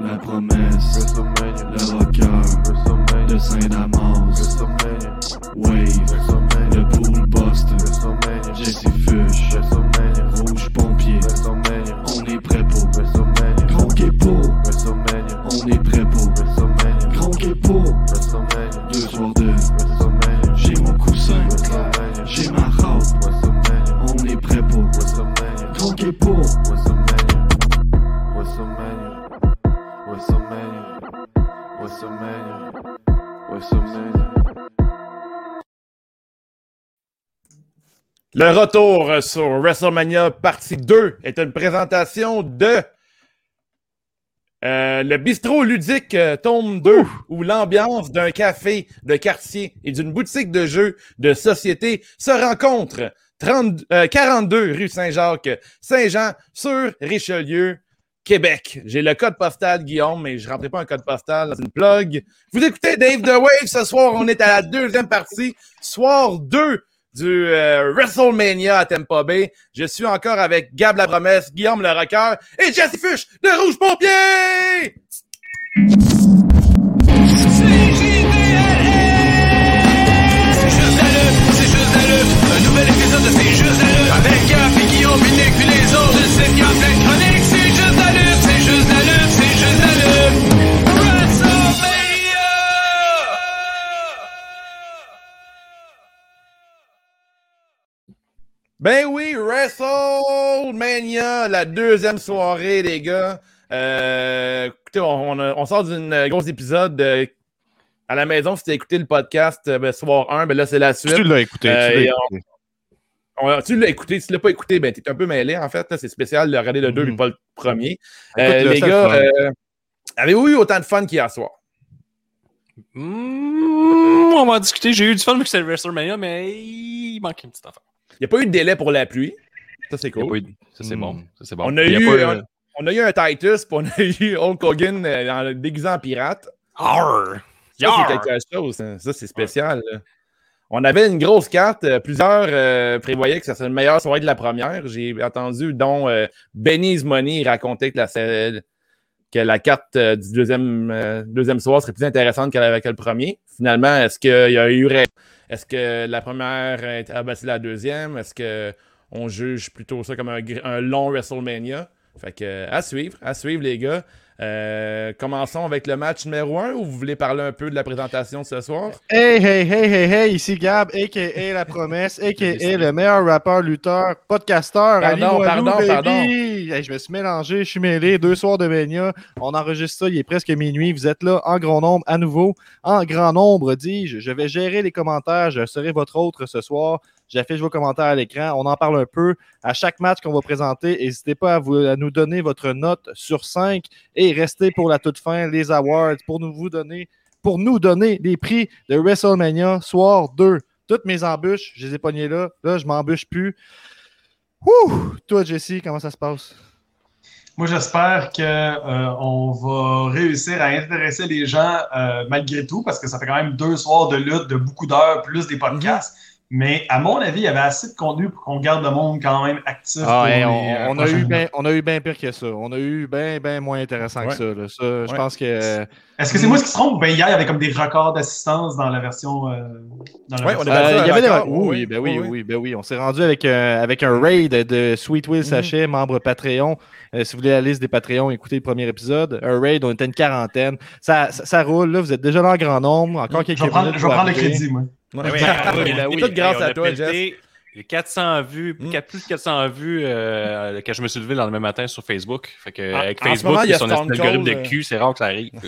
La promesse, le rocker de Saint-Damas, Wave, le pool buster, Jesse Fush, Rouge Pompier, on est prêt pour. Gronk pour, Le retour sur WrestleMania partie 2 est une présentation de euh, le bistrot ludique euh, tome 2 où l'ambiance d'un café de quartier et d'une boutique de jeux de société se rencontre. 30, euh, 42 rue Saint-Jacques, Saint-Jean sur Richelieu, Québec. J'ai le code postal, Guillaume, mais je ne rentrerai pas un code postal dans une plug. Vous écoutez Dave The Wave ce soir. On est à la deuxième partie, soir 2 du euh, WrestleMania à Tampa Bay. Je suis encore avec Gab la promesse, Guillaume le rocker et Jesse Fush de Rouge Pompier! Ben oui, WrestleMania, la deuxième soirée, les gars. Euh, écoutez, on, on a- on sort d'une grosse épisode euh, à la maison. Si tu as écouté le podcast euh, ben, soir 1, ben là, c'est la suite. Tu l'as écouté. Euh, tu l'as écouté. On- tu l'as écouté. Si tu l'as pas écouté, ben, tu es un peu mêlé, en fait. C'est spécial de regarder le 2 Mhm. mais pas le premier. Euh, les gars, euh, avez-vous eu autant de fun qu'hier soir? Mmh, on va en discuter. J'ai eu du fun vu que c'était WrestleMania, mais il manque une petite affaire. Il n'y a pas eu de délai pour la pluie. Ça, c'est cool. eu Ça, c'est Hmm. bon. Ça, c'est bon. On a eu, pas, euh, On a eu un Titus, puis on a eu Hulk Hogan euh, en déguisé en pirate. Arr! Ça, c'est quelque chose. hein. Ça, c'est spécial. là. On avait une grosse carte. euh, Plusieurs euh, prévoyaient que ça serait une meilleure soirée de la première. J'ai entendu, dont euh, Benny's Money racontait que la, que la carte euh, du deuxième, euh, deuxième soir serait plus intéressante que, la- que le premier. Finalement, est-ce qu'il y a eu? Est-ce que la première a abattu la deuxième? Est-ce qu'on juge plutôt ça comme un, un long WrestleMania? Fait que, à suivre, à suivre, les gars. Euh, commençons avec le match numéro 1 ou vous voulez parler un peu de la présentation de ce soir? Hey, hey, hey, hey, hey, ici Gab, a.k.a. La Promesse, a.k.a. le meilleur rappeur, lutteur, podcasteur. Ali Pardon, Walou, pardon, pardon. Hey, je me suis mélangé, je suis mêlé. Deux soirs de Mania. On enregistre ça, il est presque minuit. Vous êtes là en grand nombre, à nouveau. En grand nombre, dis-je. Je vais gérer les commentaires. Je serai votre autre ce soir. J'affiche vos commentaires à l'écran. On en parle un peu. À chaque match qu'on va présenter, n'hésitez pas à, vous, à nous donner votre note sur 5 et restez pour la toute fin les awards pour nous, vous donner, pour nous donner les prix de WrestleMania soir 2. Toutes mes embûches, je les ai pognées là. Là, je m'embûche plus. Ouh! Toi, Jesse, comment ça se passe? Moi, j'espère qu'on on va réussir à intéresser les gens euh, malgré tout, parce que ça fait quand même deux soirs de lutte, de beaucoup d'heures, plus des podcasts. Mais à mon avis, il y avait assez de contenu pour qu'on garde le monde quand même actif. Ah, pour hey, les, on, euh, on a eu ben, on a eu bien pire que ça. On a eu bien, bien moins intéressant Ouais. que ça. là. Ça, je pense que. euh, Est-ce que c'est moi qui se trompe? Ben, hier, il y avait comme des records d'assistance dans la version. euh, dans la version- on Euh, il y avait des... record, oui, oui, ben oui, oui, ben oui. On s'est rendu avec un, avec un raid de Sweet Will Mhm. Sachet, membre Patreon. Euh, si vous voulez la liste des Patreons, écoutez le premier épisode. Un raid, on était une quarantaine. Ça, ça, ça roule, là. Vous êtes déjà là en grand nombre. Encore quelques Je vais prendre, minutes je vais prendre le crédit, moi. Ouais. Ah oui, Ben ah oui, ben oui. Tout grâce Hey, on à toi, Jess. pété Les 400 vues, Mm. plus de 400 vues euh, quand je me suis levé le lendemain matin sur Facebook. Fait que, En- avec Facebook moment, il y et a son algorithme de cul, c'est rare que ça arrive.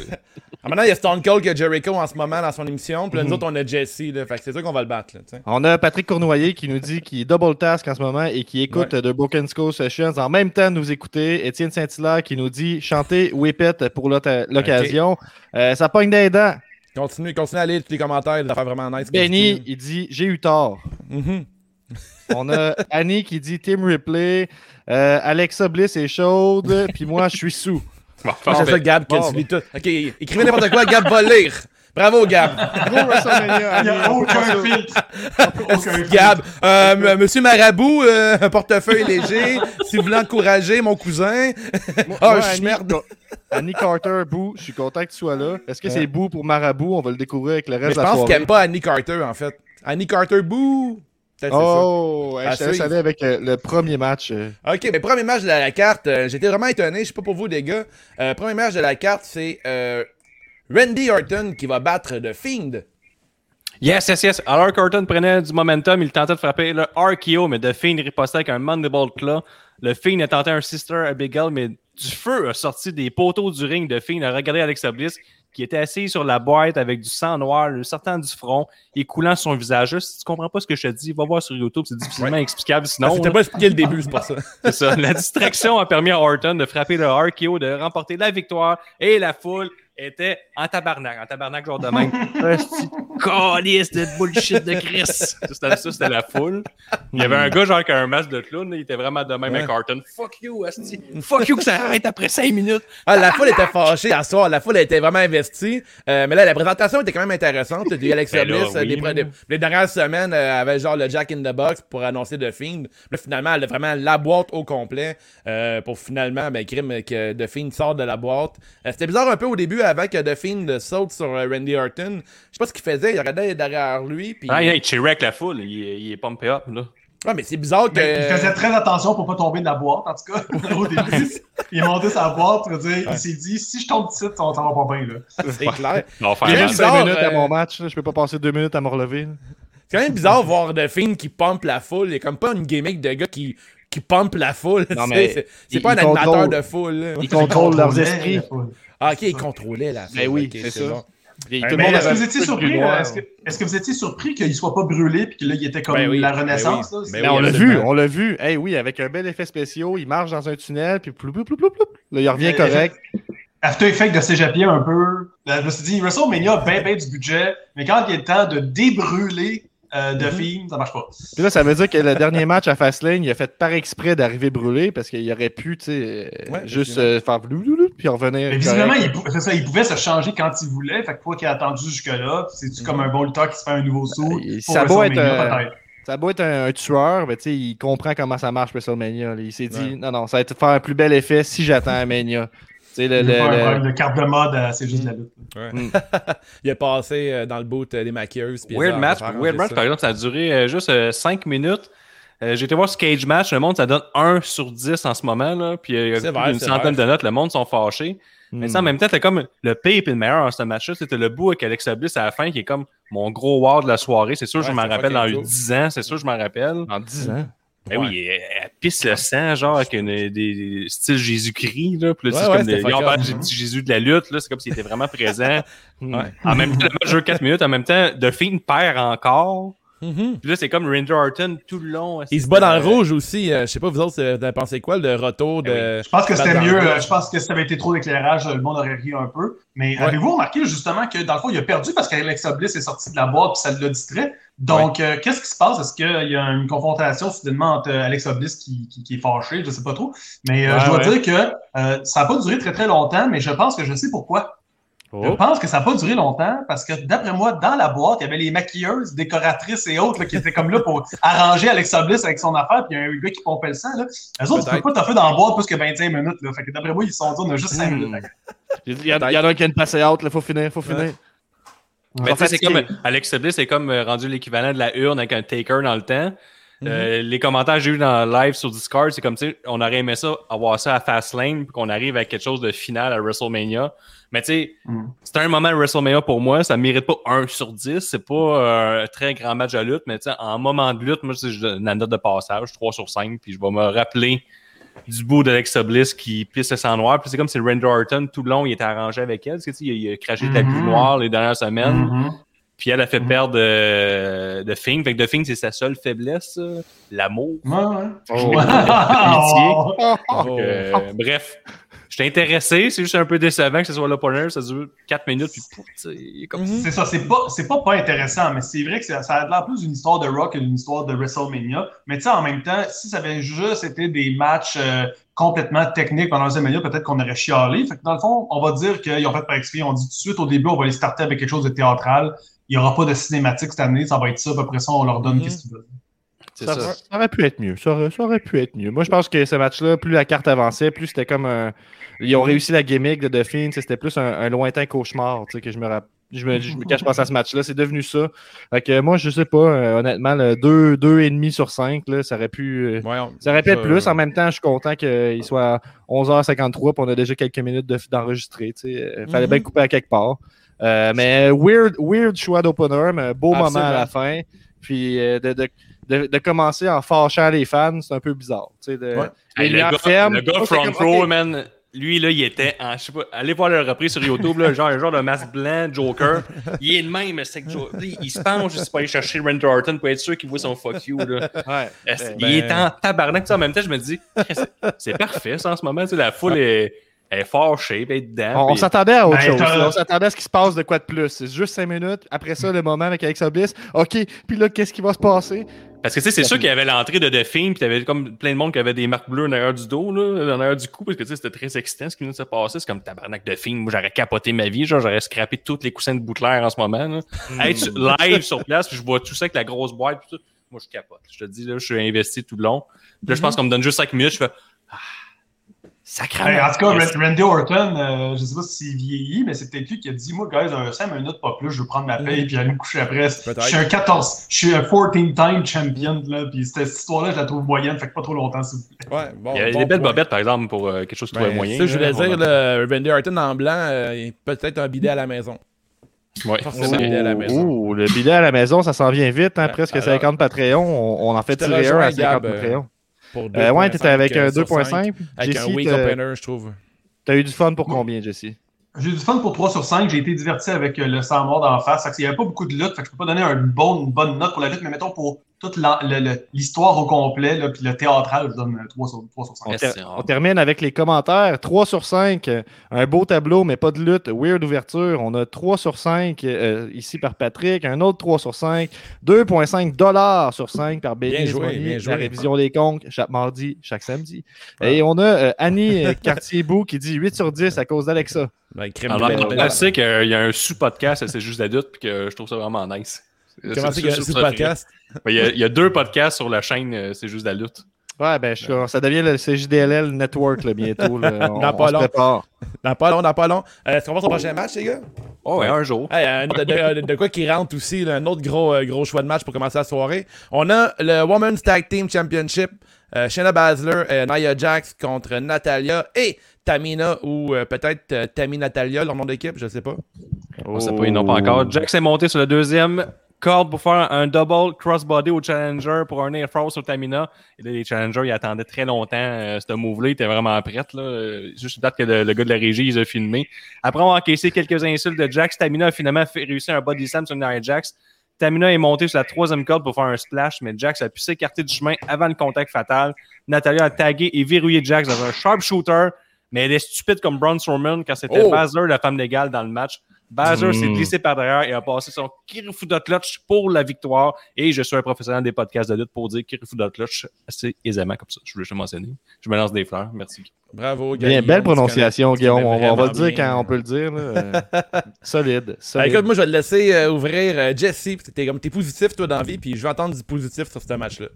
Ah, maintenant, il y a Stone Cold que Jericho en ce moment dans son émission. Puis là, nous Mhm. autres, on a Jesse. Là, fait que c'est sûr qu'on va le battre. Là. On a Patrick Cournoyer qui nous dit qu'il est double task en ce moment et qui écoute de Broken Skull Sessions en même temps de nous écouter. Étienne Saint-Hilaire qui nous dit chanter Whip It pour l'oc- l'occasion. Euh, ça pogne des dents. Continue, continue à lire tous les commentaires. Ça fait vraiment nice. Benny, il dit J'ai eu tort. Mhm. On a Annie qui dit Tim Ripley. Euh, Alexa Bliss est chaude. Puis moi, je suis sous. Bon, bon, c'est ben, ça, Gab, que bon, tu lis tout. Ok, écrivez n'importe quoi, Gab va lire. Bravo, Gab. Gros WrestleMania, Il n'y a aucun filtre. aucun filtre. Gab, euh, Monsieur Marabout, euh, un portefeuille léger. si vous voulez encourager mon cousin. Moi- Ah, moi, je Annie, merde. Annie Carter, Boo, je suis content que tu sois là. Est-ce que c'est Boo pour Marabout? On va le découvrir avec le reste je de la pense soirée. qu'elle aime pas Annie Carter, en fait. Annie Carter, ça. Oh, ouais, je suivre. aller avec euh, le premier match. euh. Ok, mais premier match de la, la carte, euh, j'étais vraiment étonné, je sais pas pour vous les gars. Premier match de la carte, c'est euh, Randy Orton qui va battre The Fiend. Yes, yes, yes. Alors Orton prenait du momentum, il tentait de frapper le RKO, mais The Fiend ripostait avec un Mandible Claw. Le Fiend a tenté un Sister Abigail, mais du feu a sorti des poteaux du ring. The Fiend a regardé Alexa Bliss, qui était assis sur la boîte avec du sang noir, le sortant du front et coulant sur son visage. Si tu comprends pas ce que je te dis, va voir sur YouTube, c'est difficilement explicable sinon. Non, c'était pas expliqué le début, c'est pour ça. C'est ça. La distraction a permis à Orton de frapper le RKO, de remporter la victoire et la foule était en tabarnak, en tabarnak genre de même. Calice de bullshit de Chris. Ça, C'était ça, c'était la foule. Il y avait un gars genre qui a un masque de clown, il était vraiment de même Ouais. avec Orton. Fuck you, Esti. Fuck you que ça arrête après 5 minutes. Ah, la foule était fâchée à soir, la foule était vraiment investie. Euh, mais là, la présentation était quand même intéressante. Il y a Alexa Ben Bliss, euh, oui. les dernières semaines, euh, avait genre le Jack in the Box pour annoncer The Fiend. Là, finalement, elle a vraiment la boîte au complet euh, pour finalement, ben, crime que The Fiend sort de la boîte. Euh, C'était bizarre un peu au début avant que The Fiend saute sur euh, Randy Orton. Je sais pas ce qu'il faisait, il regardait derrière lui. Puis... Ah, il cheerait avec la foule, il, est- il est pumpé up, là. Ouais, mais c'est bizarre que. Mais il faisait très attention pour pas tomber de la boîte, en tout cas, au début. il est monté sa boîte, il s'est dit, si je tombe ici, ça, ça va pas bien, là. C'est clair. On faire bizarre, 5 minutes à euh, mon match. là. Je peux pas passer 2 minutes à me relever. là. C'est quand même bizarre de voir The Fiend qui pompe la foule. Il a comme pas une gimmick de gars qui, qui pompe la foule. Non, mais c'est pas un animateur de foule. là. Ils contrôlent leurs esprits. Ah, ok, il contrôlait la foule. Ben oui, c'est ça. Mais Mais monde est-ce que vous étiez surpris, noir. est-ce que, vous étiez surpris qu'il soit pas brûlé puis que là, il était comme Ben oui, la ben renaissance, oui. là? Ben C'est- Mais oui, on l'a vu, on l'a vu. Eh oui, avec un bel effet spécial, il marche dans un tunnel, puis ploup, ploup, ploup, ploup. Là, il revient Euh, correct. After Effects de cégepier un peu. Là, je me suis dit, WrestleMania a bien, bien du budget, mais quand il est temps de débrûler euh, de films, ça marche pas. Puis là, ça veut dire que le dernier match à Fastlane, il a fait par exprès d'arriver brûlé parce qu'il aurait pu, tu sais, euh, Ouais, juste euh, faire blou, blou, blou, puis revenir. Mais visiblement, il, pou- c'est ça, il pouvait se changer quand il voulait, fait que quoi qu'il a attendu jusque-là, c'est-tu comme un bon lutteur qui se fait un nouveau saut Euh, pour ça doit être, euh. Ça a beau être un, un tueur, mais tu sais, il comprend comment ça marche WrestleMania. là. Il s'est dit, non, non, ça va être faire un plus bel effet si j'attends à Mania. Sais, le, le- pas carte de mode, euh, c'est juste la lutte. Il est passé euh, dans le boot euh, des maquilleuses. Weird match. Weird match, par exemple, ça a duré euh, juste 5 minutes. Euh, J'ai été voir ce cage match. Le monde, ça donne 1 sur 10 en ce moment. Là, puis euh, il y a C'est plus vrai, d'une c'est centaine vrai. de notes. Le monde sont fâchés. Mais ça, en même temps, t'as comme le pire et le meilleur dans ce match-là. C'était le bout avec Alexa Bliss à la fin qui est comme mon gros wow de la soirée. C'est sûr, je Ouais, m'en c'est rappelle dans fucking les cool. 10 ans. C'est sûr, je m'en rappelle. En 10 ans? Ben oui, elle, elle pisse le sang, genre, avec une, des, des styles Jésus-Christ, là. Puis là, Ouais, c'est ouais, comme des, du petit Jésus de la lutte, là. C'est comme s'il était vraiment présent. Ouais. En même temps, le match dure 4 minutes. En même temps, The Fiend perd encore. Mhm. Puis là, c'est comme Randy Orton tout le long. Il se bat dans le rouge aussi. euh, je sais pas, vous autres, vous avez pensé quoi, le retour de. Je pense que c'était mieux. euh. Je pense que si ça avait été trop d'éclairage, le monde aurait ri un peu. Mais Ouais. avez-vous remarqué justement que dans le fond, il a perdu parce qu'Alexa Bliss est sortie de la boîte et ça l'a distrait? Donc, euh, qu'est-ce qui se passe? Est-ce qu'il y a une confrontation soudainement entre Alexa Bliss qui, qui, qui est fâchée? Je sais pas trop. Mais euh, Ouais, je dois ouais. dire que euh, ça n'a pas duré très très longtemps, mais je pense que je sais pourquoi. Je Oh. pense que ça n'a pas duré longtemps parce que d'après moi, dans la boîte, il y avait les maquilleuses, décoratrices et autres là, qui étaient comme là pour arranger Alexa Bliss avec son affaire, puis il y a un gars qui pompait le sang. Là. Eux autres, Peut-être. peuvent pas taffer dans la boîte plus que 25 minutes. Là. Fait que d'après moi, ils se sont dit, on a juste 5 Hmm. minutes. Il y, en a- il y en a un qui a une passe out, il faut finir, faut finir. Mais tu sais, c'est comme Alex Bliss c'est comme euh, rendu l'équivalent de la urne avec un taker dans le temps. Euh, les commentaires que j'ai eu dans le live sur Discord, c'est comme tu sais, on aurait aimé ça, avoir ça à Fastlane, puis qu'on arrive avec quelque chose de final à WrestleMania. Mais tu sais, Mhm. c'était un moment de WrestleMania pour moi, ça ne mérite pas 1 sur 10, c'est pas euh, un très grand match de lutte, mais tu sais, en moment de lutte, moi, je donne la note de passage, 3 sur 5, puis je vais me rappeler du bout d'Alexa Bliss qui pisse le sang noir, puis c'est comme si Randy Orton, tout le long, il était arrangé avec elle, parce que, tu sais, il, il a craché le tapis Mhm. noir les dernières semaines. Mhm. Puis elle a fait Mhm. perdre euh, de Fing. Fait que de Fing, c'est sa seule faiblesse, euh, l'amour. Ouais, ouais. Oh. Donc, euh, bref, j'étais intéressé. C'est juste un peu décevant que ce soit l'opponent. Ça dure 4 minutes. Puis, pouf, tu sais, il est comme. C'est ça, c'est pas, c'est pas pas intéressant, mais c'est vrai que ça, ça a l'air plus d'une histoire de Rock que d'une histoire de WrestleMania. Mais tu sais, en même temps, si ça avait juste été des matchs euh, complètement techniques pendant WrestleMania, peut-être qu'on aurait chialé. Fait que dans le fond, on va dire qu'ils ont fait par exprès. On dit tout de suite au début, on va les starter avec quelque chose de théâtral. Il n'y aura pas de cinématique cette année, ça va être ça. Après ça, on leur donne Mhm. qu'est-ce qu'ils veulent. Ça, ça. ça aurait pu être mieux. Ça aurait, ça aurait pu être mieux. Moi, je pense que ce match-là, plus la carte avançait, plus c'était comme un. Ils ont réussi la gimmick de Duffin. C'était plus un, un lointain cauchemar tu sais, que je me rappelle. Je me, je me cache pas à ce match-là. C'est devenu ça. Fait que moi, je sais pas, euh, honnêtement, le 2, 2,5 sur 5, là, ça aurait pu. euh, ça aurait pu être plus. euh, En même temps, je suis content qu'il soit à 11h53 puis on a déjà quelques minutes de- d'enregistrer. tu sais. Euh, Fallait Mhm. bien couper à quelque part. Euh, mais weird, weird choix d'opener, mais beau moment à la fin. Puis euh, de, de, de, de commencer en fâchant les fans, c'est un peu bizarre. tu sais, de- Ouais. les Hey, le, gars, fermes. le gars front row, man, lui, là, il était en, je sais pas, allez voir le reprise sur YouTube, là, genre un genre de masque blanc, Joker. Il est de même, mais c'est que il, il se penche juste pour aller chercher Randy Orton pour être sûr qu'il voit son fuck you, là. Ouais. Est-ce- Ben, il est en tabarnak, tu sais, en même temps, je me dis, c'est- c'est parfait, ça, en ce moment, tu sais, la foule est, est fâchée, elle est dedans. On, puis- s'attendait à autre Ben, chose. On s'attendait à ce qui se passe de quoi de plus. C'est juste 5 minutes. Après ça, le moment avec Alexa Bliss. OK, puis là, qu'est-ce qui va se passer? Parce que tu sais, c'est sûr qu'il y avait l'entrée de The Fiend, puis t'avais comme plein de monde qui avait des marques bleues en arrière du dos, là, en arrière du cou, parce que tu sais, c'était très excitant ce qui venait de se passer. C'est comme tabarnak de Fiend. Moi, j'aurais capoté ma vie, genre, j'aurais scrappé tous les coussins de Bouclair en ce moment. Là. Être sur- live sur place, puis je vois tout ça avec la grosse boîte, puis tout. Moi, je capote. Je te dis, là, je suis investi tout le long. Puis là, je pense qu'on me donne juste 5 minutes, je fais. Sacrément. En tout cas, Randy Orton, euh, je sais pas s'il vieillit, mais c'est peut-être lui qui a dit Moi, guys, un 5 minutes, pas plus, je veux prendre ma paye puis aller me coucher après. Je suis un 14, je suis un 14-time champion, là, puis cette, histoire-là, je la trouve moyenne, fait que pas trop longtemps, s'il vous plaît. Ouais, bon, Il y a bon des belles bobettes, par exemple, pour euh, quelque chose qui Ben, moyen. Ça, je voulais dire, là, Randy Orton en blanc, euh, peut-être un bidet à la maison. Ouais. Forcément, bidet à la maison. Oh, le bidet à la maison, ça s'en vient vite, hein, presque alors- 50 Patreon. On, on en fait tirer un à 50 Gab, euh, Patreon. Pour Euh, ouais, 2.5, t'étais avec un euh, sur 2.5. cinq, Avec un weak t'as- opener, je trouve. T'as eu du fun pour combien, Jesse? J'ai eu du fun pour 3 sur 5. J'ai été diverti avec euh, le sang mort d'en face. Il n'y avait pas beaucoup de lutte. Fait que je peux pas donner une bonne, une bonne note pour la lutte, mais mettons pour toute l'histoire au complet, là, puis le théâtral, je donne euh, 3 sur, 3 sur 5. On, ter- c'est on termine avec les commentaires. 3 sur 5. euh, Un beau tableau, mais pas de lutte. Weird ouverture. On a 3 sur 5 euh, ici par Patrick. Un autre 3 sur 5. 2,5 dollars sur 5 par Bien Béni joué, bien joué. La révision des comptes chaque mardi, chaque samedi. Et on a euh, Annie euh, Cartier-Bou qui dit 8 sur 10 à cause d'Alexa. Ben, crème Alors, sait qu'il y a un sous-podcast, c'est juste la lutte, puis que je trouve ça vraiment nice. Comment C'est-? Il y, a, il y a deux podcasts sur la chaîne, euh, c'est juste la lutte. Ouais, ben, je suis- ça devient le CJDLL Network là, bientôt. là. On, Dans on pas se long. prépare. Dans pas long, dans pas long. Euh, Est-ce qu'on va sur le prochain match, les gars? Oh, ouais, un jour. Hey, euh, de, de- de quoi qui rentre aussi, là, un autre gros, euh, gros choix de match pour commencer la soirée. On a le Women's Tag Team Championship. Euh, Shayna Baszler et Nia Jax contre Natalia et Tamina ou euh, peut-être euh, Tammy Natalia, leur nom d'équipe, je sais pas. On sait pas, ils n'ont pas encore. Jack s'est monté sur le deuxième corde pour faire un double crossbody au challenger pour un air force sur Tamina. Et là, les challengers, ils attendaient très longtemps euh, ce move-là. Ils étaient vraiment prêts. Là. Juste date que le, le gars de la régie, ils ont filmé. Après avoir encaissé quelques insultes de Jax, Tamina a finalement fait, réussi un body slam sur Nia Jax. Tamina est montée sur la troisième corde pour faire un splash, mais Jax a pu s'écarter du chemin avant le contact fatal. Natalia a tagué et verrouillé Jax dans un sharpshooter, mais elle est stupide comme Braun Strowman quand c'était Oh! Baszler, la femme légale, dans le match. Baszler s'est Mm. glissé par derrière et a passé son Kirifuda Clutch pour la victoire. Et je suis un professionnel des podcasts de lutte pour dire Kirifuda Clutch assez aisément comme ça. Je voulais juste mentionner. Je me lance des fleurs. Merci. Bravo, Bien, Guillaume, belle tu prononciation, Guillaume. On, va- on va le dire bien. quand on peut le dire. solide. Ben, solide. écoute, moi, je vais te laisser euh, ouvrir euh, Jesse. T'es comme t'es positif, toi, dans la vie, puis je vais entendre du positif sur ce match-là.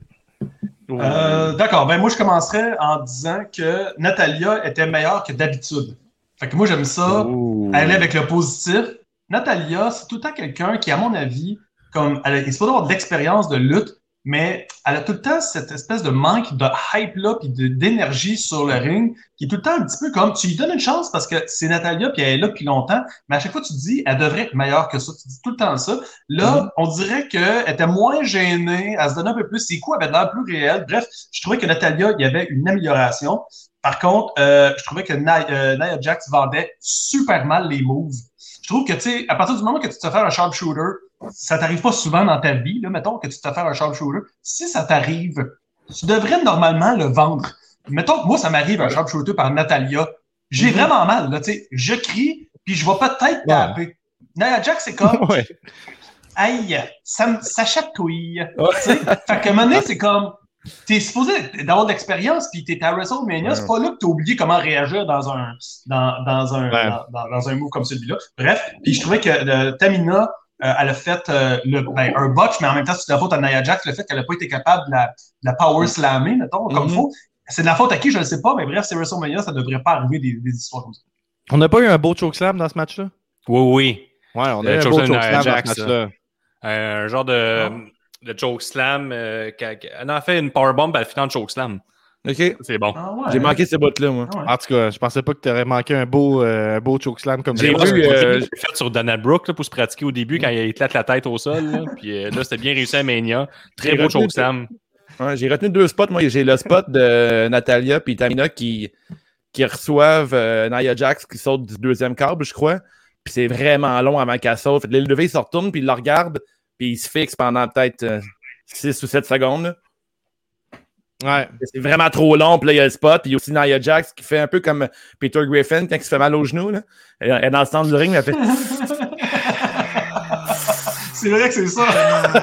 Euh, D'accord. Ben, moi, je commencerai en disant que Natalia était meilleure que d'habitude. Fait que moi, j'aime ça. Ouh. aller avec le positif. Natalia, c'est tout le temps quelqu'un qui, à mon avis, comme elle, a- il se peut avoir de l'expérience de lutte, mais elle a tout le temps cette espèce de manque de hype-là puis de- d'énergie sur le ring qui est tout le temps un petit peu comme tu lui donnes une chance parce que c'est Natalia puis elle est là depuis longtemps, mais à chaque fois tu te dis elle devrait être meilleure que ça. Tu dis tout le temps ça. Là, on dirait qu'elle était moins gênée, elle se donnait un peu plus, ses coups avaient l'air plus réels. Bref, je trouvais que Natalia, il y avait une amélioration. Par contre, euh, je trouvais que Nia, euh, Nia Jax vendait super mal les moves. Je trouve que, tu sais, à partir du moment que tu te fais un sharpshooter, ça t'arrive pas souvent dans ta vie, là, mettons que tu te fais un sharpshooter. Si ça t'arrive, tu devrais normalement le vendre. Mettons que moi, ça m'arrive un sharpshooter par Natalia. J'ai vraiment mal, là, tu sais. Je crie, puis je vais peut-être taper. Nia Jax, c'est comme, Ouais. Aïe, ça, me- ça chatouille. Tu sais? Fait un moment donné, c'est comme. T'es supposé d'avoir de l'expérience, puis t'es à WrestleMania, c'est pas là que t'as oublié comment réagir dans un, dans, dans un, Ouais. dans, dans- dans un move comme celui-là. Bref, puis je trouvais que euh, Tamina, euh, elle a fait euh, le, ben, un botch, mais en même temps, c'est de la faute à Nia Jax, le fait qu'elle n'a pas été capable de la, de la power slammer, mettons, comme Mhm. faut. C'est de la faute à qui, je ne sais pas, mais bref, c'est WrestleMania, ça ne devrait pas arriver des, des histoires comme ça. On n'a pas eu un beau chokeslam dans ce match-là? Oui, oui. Ouais, on a eu un beau chokeslam dans ce match-là. Un genre de, de choke slam. euh, elle en a fait une powerbomb, elle finit en choke slam. OK. C'est bon. Ah ouais. J'ai manqué ces bouts-là, moi. Ah ouais. En tout cas, je pensais pas que tu aurais manqué un beau, euh, un beau chokeslam comme J'ai ça. vu, euh, J'ai fait sur Donald Brooke là, pour se pratiquer au début quand il éclate la tête au sol. Là. Puis euh, là, c'était bien réussi à Mania. Très beau retenu- choke slam. Ouais, j'ai retenu deux spots. Moi, j'ai le spot de Natalia et Tamina qui, qui reçoivent euh, Nia Jax qui saute du deuxième câble, je crois. Puis c'est vraiment long avant qu'elle saute. Fait que l'élevé, il se retourne, puis il le regarde, puis il se fixe pendant peut-être 6 ou 7 secondes. là. Ouais. C'est vraiment trop long. Puis là, il y a le spot. Puis il y a aussi Nia Jax qui fait un peu comme Peter Griffin quand il se fait mal au genou. Là. Elle elle est dans le centre du ring, mais elle fait. c'est vrai que c'est ça.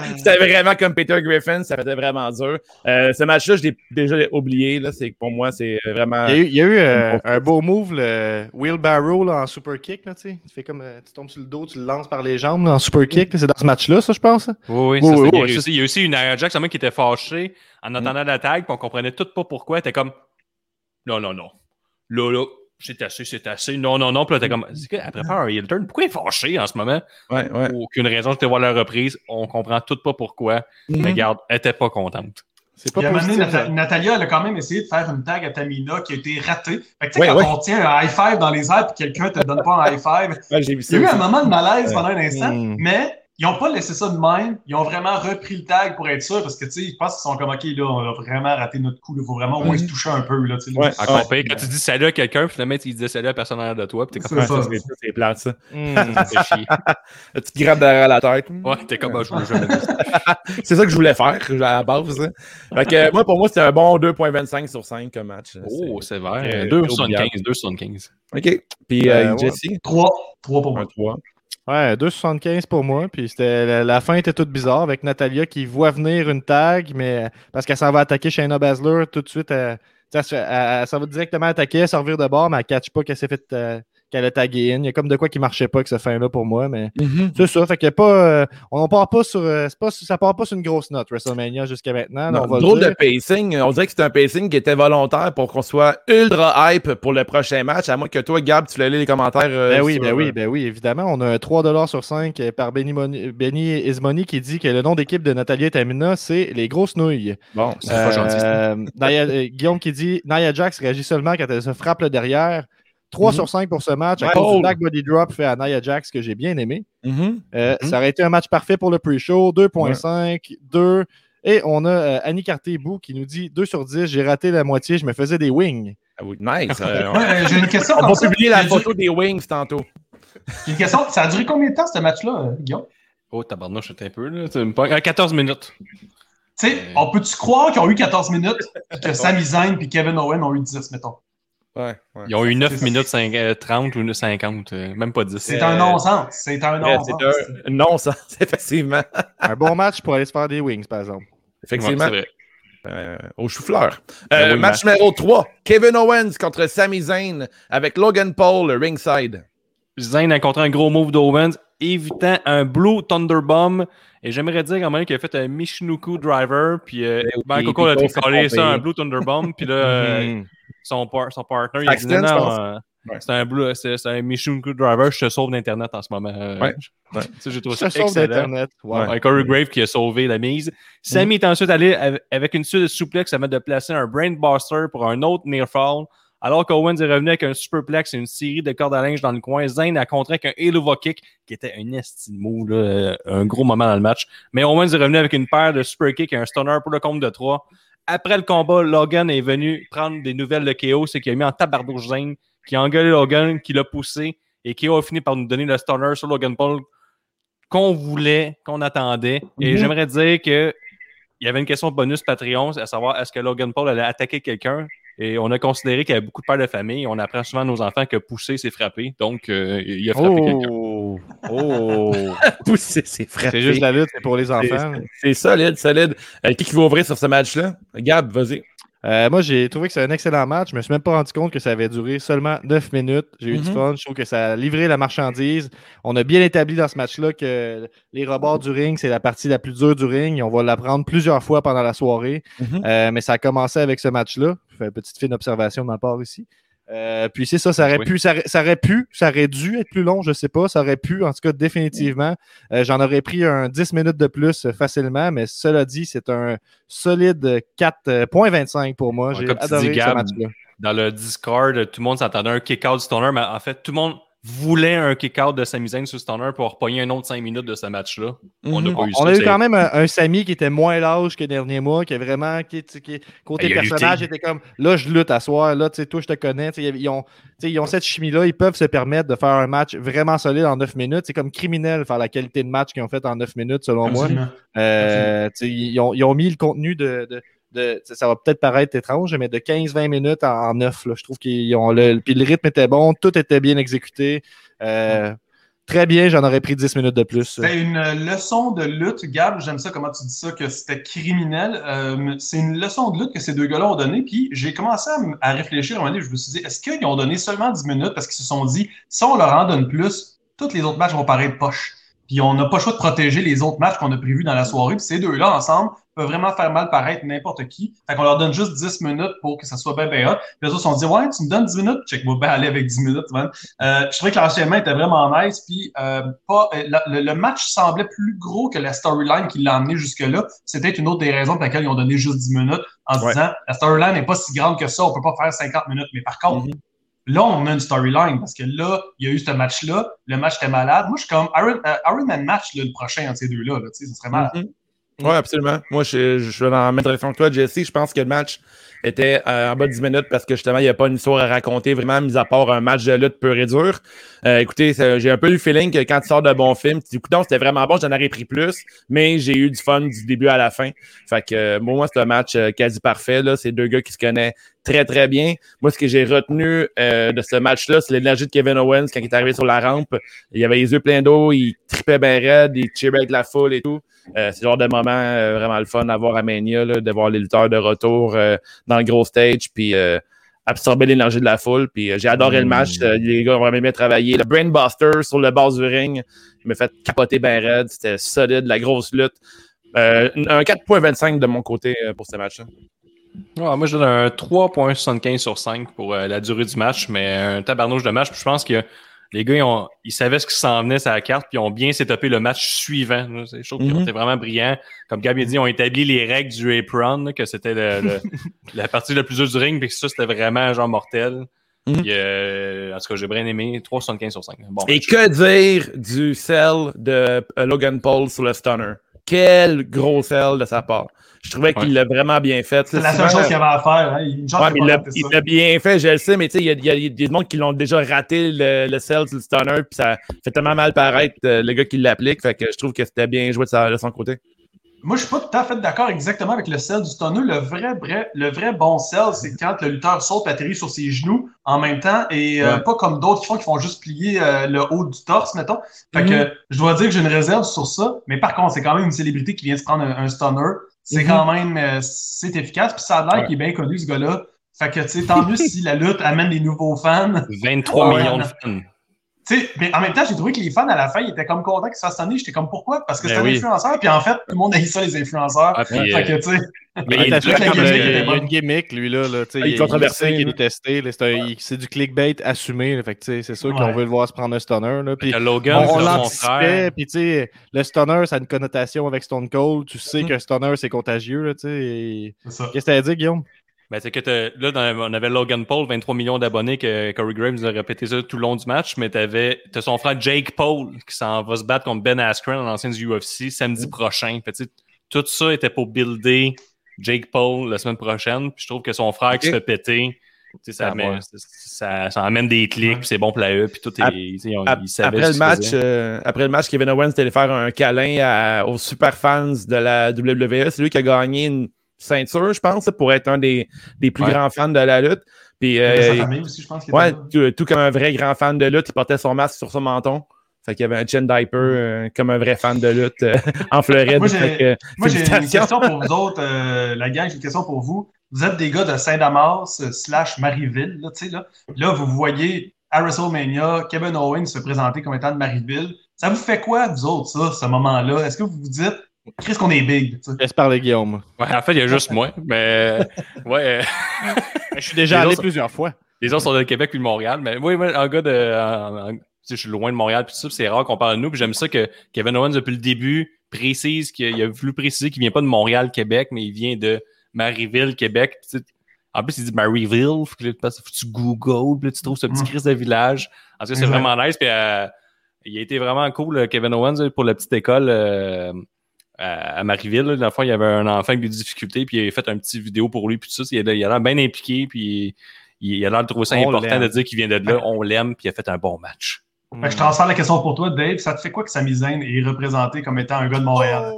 C'était vraiment comme Peter Griffin. Ça faisait vraiment dur. Euh, ce match-là, je l'ai déjà oublié. Là. C'est, pour moi, c'est vraiment. Il y a eu, il y a eu, euh, un beau move, le wheelbarrow là, en super kick. Là, tu sais. tu fais comme euh, tu tombes sur le dos, tu le lances par les jambes là, en super kick. là. C'est dans ce match-là, ça, je pense. Oui, oui, Oui, ça oui, réussi. Il y a aussi une Nia Jax qui était fâchée en entendant la tag, puis on comprenait tout pas pourquoi. Elle était comme Non, non, non. Là, là, c'est assez, c'est assez. Non, non, non. Puis là, t'es comme C'est qu'elle prépare un heel turn. Pourquoi elle est fâchée en ce moment? Ouais, ouais. Aucune raison. J'étais voir la reprise. On comprend tout pas pourquoi. Mhm. Mais regarde, elle était pas contente. C'est pas à un moment donné, positif. Ça. Natalia, elle a quand même essayé de faire une tag à Tamina qui a été ratée. Fait que, tu sais, Ouais, quand ouais. on tient un high five dans les airs et quelqu'un te donne pas un high five, il y a eu un moment de malaise pendant un instant, Mm. mais ils n'ont pas laissé ça de même. Ils ont vraiment repris le tag pour être sûr parce que, tu sais, je pense qu'ils sont comme, OK, là, on a vraiment raté notre coup. Il faut vraiment au moins se toucher un peu. Là, tu sais. Ouais. Quand tu dis salut à quelqu'un, puis finalement, il disait salut à personne en arrière de toi, puis t'es comme ça. ça, c'est, ça, c'est plate, ça. Hmm. ça fait chier. La petite grappe derrière la tête. Ouais, t'es comme ah, je veux jamais dire ça. C'est ça que je voulais faire à la base. hein. Fait que, moi, pour moi, c'était un bon 2.25 sur 5 comme match. Oh, c'est vrai. Euh, 2,75. 2,75. OK. Puis, euh, Euh. Jesse, Trois. Trois pour un moi. 3. Ouais, 2,75 pour moi. Puis c'était la, fin était toute bizarre avec Natalia qui voit venir une tag, mais parce qu'elle s'en va attaquer Shayna Baszler tout de suite. Sais, elle, elle- va directement attaquer, servir de bord, mais elle ne catch pas qu'elle s'est fait euh, qu'elle a tagué in. Il y a comme de quoi qui marchait pas avec ce fin-là pour moi, mais c'est ça. Fait a pas. euh, on part pas sur. euh, pas, ça part pas sur une grosse note, WrestleMania jusqu'à maintenant. là, on va drôle dire. de pacing. On dirait que c'est un pacing qui était volontaire pour qu'on soit ultra hype pour le prochain match. À moins que toi, Gab, tu lais les commentaires. euh, Ben oui, sur, ben oui, euh, ben oui, évidemment. On a un 3$ sur 5 par Benny, Moni- Benny Ismoni qui dit que le nom d'équipe de Natalia et Tamina, c'est les grosses nouilles. Bon, C'est pas gentil, Guillaume qui dit Nia Jax réagit seulement quand elle se frappe le derrière. 3 Mhm. sur 5 pour ce match à Ouais. cause Oh. du back body drop fait à Nia Jax que j'ai bien aimé. mhm. Euh, Mhm. Ça aurait été un match parfait pour le pre-show. 2.5, 2. Et on a euh, Annie Cartier-Bou qui nous dit 2 sur 10, j'ai raté la moitié, je me faisais des wings. Ah oui, nice. Euh, Ouais, J'ai une question. on va publier la photo des Wings tantôt. J'ai une question. Ça a duré combien de temps, ce match-là, Guillaume? Oh, tabarnouche, un peu, là. Tu me pognes. Euh, 14 minutes. Tu sais, on peut-tu croire qu'ils ont eu 14 minutes que Sami Zayn et Kevin Owen ont eu 10, mettons? Ouais, ouais. Ils ont eu 9 C'est- minutes 5, euh, 30 ou 50, euh, même pas 10. C'est Euh, un non-sens. C'est un non-sens. c'est un non-sens, effectivement. Un bon match pour aller se faire des wings, par exemple. Effectivement. c'est vrai. Euh, au chou-fleur. Ben Euh, oui, match numéro 3. Kevin Owens contre Sami Zayn avec Logan Paul ringside. Zayn a encontré un gros move d'Owens, évitant un Blue Thunderbomb. Et j'aimerais dire quand même qu'il a fait un Michinoku Driver. Puis euh, Ben Coco a collé ça, un Blue Thunderbomb. Puis là, euh, Mhm. Son, par- son partner, il a dit non, je euh, Ouais. c'est un, Blue- c'est un Michinoku Driver. Je te sauve d'Internet en ce moment. Euh, Ouais. tu sais, J'ai trouvé Ça sauve excellent. d'Internet. Wow. Ouais, Corey Grave qui a sauvé la mise. Sammy est ensuite allé av- avec une suite de souplex avant de placer un Brainbuster pour un autre near fall. Alors qu'Owens est revenu avec un superplex et une série de cordes à linge dans le coin, Zayn a contré avec un Elova Kick qui était un esti de move, là, euh, un gros moment dans le match. Mais Owens est revenu avec une paire de super kicks et un stunner pour le compte de 3. Après le combat, Logan est venu prendre des nouvelles de KO, c'est qu'il a mis en tabardouche qui a engueulé Logan, qui l'a poussé et KO a fini par nous donner le stunner sur Logan Paul qu'on voulait, qu'on attendait. Et Mhm. j'aimerais dire que il y avait une question bonus Patreon, à savoir est-ce que Logan Paul allait attaquer quelqu'un? Et on a considéré qu'il y avait beaucoup de pères de famille. On apprend souvent à nos enfants que pousser, c'est frapper. Donc, euh, il a frappé quelqu'un. Oh! Oh! Pousser, c'est frappé. C'est juste la lutte, c'est pour les enfants. C'est solide, solide. Euh, qui qui va ouvrir sur ce match-là? Gab, vas-y. Euh, moi, j'ai trouvé que c'est un excellent match. Je me suis même pas rendu compte que ça avait duré seulement 9 minutes. J'ai eu du Mhm. fun. Je trouve que ça a livré la marchandise. On a bien établi dans ce match-là que les rebords du ring, c'est la partie la plus dure du ring. Et on va l'apprendre plusieurs fois pendant la soirée. Mhm. Euh, mais ça a commencé avec ce match-là. Je fais une petite fine observation de ma part ici. Euh, puis c'est ça, ça aurait, Oui. pu, ça, aurait- ça aurait pu, ça aurait dû être plus long, je sais pas. Ça aurait pu, en tout cas, définitivement. Euh, J'en aurais pris un 10 minutes de plus euh, facilement, mais cela dit, c'est un solide 4.25 pour moi. J'ai adoré dis, ce match-là. Dans le Discord, tout le monde s'attendait à un kick-out du mais en fait, tout le monde voulait un kick-out de Sami Zayn sur Stoner pour repogner un autre 5 minutes de ce match-là. On Mhm. pas eu On ça. a eu quand même un, un Samy qui était moins large que le dernier mois, qui est vraiment, qui, qui- côté Ben, il personnage, était comme, là, je lutte à soir, là, tu sais, toi, je te connais, ils ont, ils ont cette chimie-là, ils peuvent se permettre de faire un match vraiment solide en 9 minutes. C'est comme criminel faire la qualité de match qu'ils ont fait en 9 minutes, selon moi. Euh, ils, ont, ils ont mis le contenu de. de- ça va peut-être paraître étrange, mais de 15-20 minutes en, en 9. là. Je trouve qu'ils ont le. Puis le rythme était bon, tout était bien exécuté. Euh, très bien, j'en aurais pris 10 minutes de plus. C'était une leçon de lutte, Gab. J'aime ça comment tu dis ça, que c'était criminel. Euh, c'est une leçon de lutte que ces deux gars-là ont donné. Puis j'ai commencé à, réfléchir à un moment donné. Je me suis dit, est-ce qu'ils ont donné seulement 10 minutes? Parce qu'ils se sont dit, si on leur en donne plus, tous les autres matchs vont paraître poches. Puis on n'a pas le choix de protéger les autres matchs qu'on a prévus dans la soirée. Puis ces deux-là, ensemble, peuvent vraiment faire mal paraître n'importe qui. Fait qu'on leur donne juste 10 minutes pour que ça soit bien, bien hot. Puis les autres se sont dit, ouais, tu me donnes 10 minutes? Check, moi, ben aller avec 10 minutes, man. Euh, je trouvais que l'enchaînement était vraiment nice. Puis euh, pas, euh, la- le, le match semblait plus gros que la storyline qui l'a amené jusque-là. C'était une autre des raisons pour laquelle ils ont donné juste 10 minutes en se Ouais. disant la storyline n'est pas si grande que ça, on peut pas faire 50 minutes. Mais par contre, là, on a une storyline parce que là, il y a eu ce match-là. Le match était malade. Moi, je suis comme Iron, euh, Iron Man match, le prochain entre ces deux-là. Là, ça serait malade. Mhm. Oui, absolument. Moi, je, je suis dans la même direction que toi, Jesse. Je pense que le match était euh, en bas de 10 minutes parce que justement, il n'y a pas une histoire à raconter vraiment, mis à part un match de lutte pur et dur. Euh, écoutez, j'ai un peu eu le feeling que quand tu sors de bons films, tu dis, écoute, c'était vraiment bon, j'en aurais pris plus, mais j'ai eu du fun du début à la fin. Fait que euh, moi, c'est un match quasi parfait. C'est deux gars qui se connaissent très, très bien. Moi, ce que j'ai retenu euh, de ce match-là, c'est l'énergie de Kevin Owens quand il est arrivé sur la rampe. Il avait les yeux pleins d'eau, il tripait bien raide, il cheerait avec la foule et tout. Euh, c'est le genre de moment euh, vraiment le fun à voir à Mania, là, de voir les lutteurs de retour euh, dans le gros stage, puis euh, absorber l'énergie de la foule. Puis euh, j'ai adoré le match. Euh, les gars ont vraiment bien travaillé. Le Brainbuster sur le bas du ring il m'a fait capoter bien raide. C'était solide, la grosse lutte. Euh, un 4.25 de mon côté euh, pour ce match-là. Moi, je donne un 3.75 sur 5 pour euh, la durée du match, mais un tabarnouche de match. Puis je pense que les gars, ils, ont- ils savaient ce qui s'en venait sur la carte, puis ils ont bien setupé le match suivant. Je trouve qu'ils ont Mhm. été vraiment brillants. Comme Gab a dit, ils ont établi les règles du apron, là, que c'était le- le- la partie la plus dure du ring, puis que ça, c'était vraiment genre mortel. Mhm. Puis, euh, en tout cas, j'ai bien aimé. 3,75 sur 5. Bon, Et match. que dire du sell de Logan Paul sur le stunner? Quel gros sell de sa part. Je trouvais qu'il l'a vraiment bien fait. C'est la seule chose qu'il avait à faire. Hein. Une chance Ouais, qu'il mais il l'a- il bien fait, je le sais, mais tu sais, il y y a- il y a des gens qui l'ont déjà raté le, le sell sur le stunner, puis ça fait tellement mal paraître euh, le gars qui l'applique. Fait que je trouve que c'était bien joué de, sa- de son côté. Moi, je suis pas tout à fait d'accord exactement avec le sel du stunner. Le vrai, vrai, le vrai bon sel, c'est quand le lutteur saute atterrit sur ses genoux en même temps et euh, pas comme d'autres qui font qui font juste plier euh, le haut du torse, mettons. Fait Mhm. que je dois dire que j'ai une réserve sur ça, mais par contre, c'est quand même une célébrité qui vient de se prendre un, un stunner. C'est Mhm. quand même, euh, c'est efficace. Puis ça a l'air Ouais. qu'il est bien connu, ce gars-là. Fait que, tu sais, tant mieux si la lutte amène des nouveaux fans. 23 Ouais, millions de fans. Tu sais, mais en même temps, j'ai trouvé que les fans à la fin, ils étaient comme contents qu'ils se fassent sonner. J'étais comme pourquoi? Parce que Ben c'est un oui. influenceur. Puis en fait, tout le monde haït ça, les influenceurs. Ah, puis, Fait euh, que, tu sais, mais il- il y a une gimmick, lui, là. là tu Ah, il est il, controversé, il est testé. là, C'est il- du clickbait assumé. fait que, tu c'est sûr qu'on veut le voir se prendre un stunner. Là, puis Logan, on, on l'anticipait, puis tu sais, le stunner, ça a une connotation avec Stone Cold. Tu sais Mhm. qu'un stunner, c'est contagieux, là, tu sais. et- c'est ça. Qu'est-ce que t'as dit, Guillaume? Ben, c'est que là, dans- on avait Logan Paul, 23 millions d'abonnés, que Corey Graves nous a répété ça tout le long du match, mais t'avais, t'as son frère Jake Paul qui s'en va se battre contre Ben Askren, un ancien du UFC, samedi prochain. Fait, tout ça était pour builder Jake Paul la semaine prochaine, puis je trouve que son frère qui se fait péter, ça, Ah, ouais. ça, ça amène des clics, puis c'est bon pour la E, puis tout est, Ap- Ap- après, le match, euh, après le match, Kevin Owens était allé faire un câlin à- aux super fans de la WWE. C'est lui qui a gagné une ceinture, je pense, pour être un des, des plus Ouais. grands fans de la lutte. Puis, euh, aussi, je pense. qu'il ouais, tout, tout comme un vrai grand fan de lutte, il portait son masque sur son menton. Fait qu'il y avait un chin diaper euh, comme un vrai fan de lutte euh, en Floride. Moi, j'ai- une question pour vous autres, la gang, j'ai une question pour vous. Vous êtes des gars de Saint-Damas slash Marieville, là, tu sais, là. Là, vous voyez à WrestleMania Kevin Owens se présenter comme étant de Marieville. Ça vous fait quoi, vous autres, ça, ce moment-là? Est-ce que vous vous dites, qu'est-ce qu'on est big, tu sais? Laisse parler Guillaume. Ouais, en fait, il y a juste moi. Mais ouais, euh, Je suis déjà Les allé plusieurs fois. les autres sont de Québec puis de Montréal. Mais oui, moi, un gars de. en- en- je suis loin de Montréal puis tout ça, c'est rare qu'on parle de nous. Puis j'aime ça que Kevin Owens, depuis le début, précise qu'il il a voulu préciser qu'il vient pas de Montréal, Québec, mais il vient de Marieville, Québec. En plus, il dit Marieville, faut que, là, faut que tu googles, puis là, tu trouves ce petit Mm. crise de village. En tout cas, c'est vraiment nice. Puis, euh, il a été vraiment cool, euh, Kevin Owens, pour la petite école euh, à, à Marieville. Là. Dans le fond, il y avait un enfant avec des difficultés, puis il a fait un petit vidéo pour lui, puis tout ça. Il a l'air bien impliqué, puis il, il a l'air de trouver ça On important de dire qu'il vient de là. On l'aime, puis il a fait un bon match. Fait que je transfère la question pour toi, Dave. Ça te fait quoi que Sami Zayn est représenté comme étant un gars de Montréal?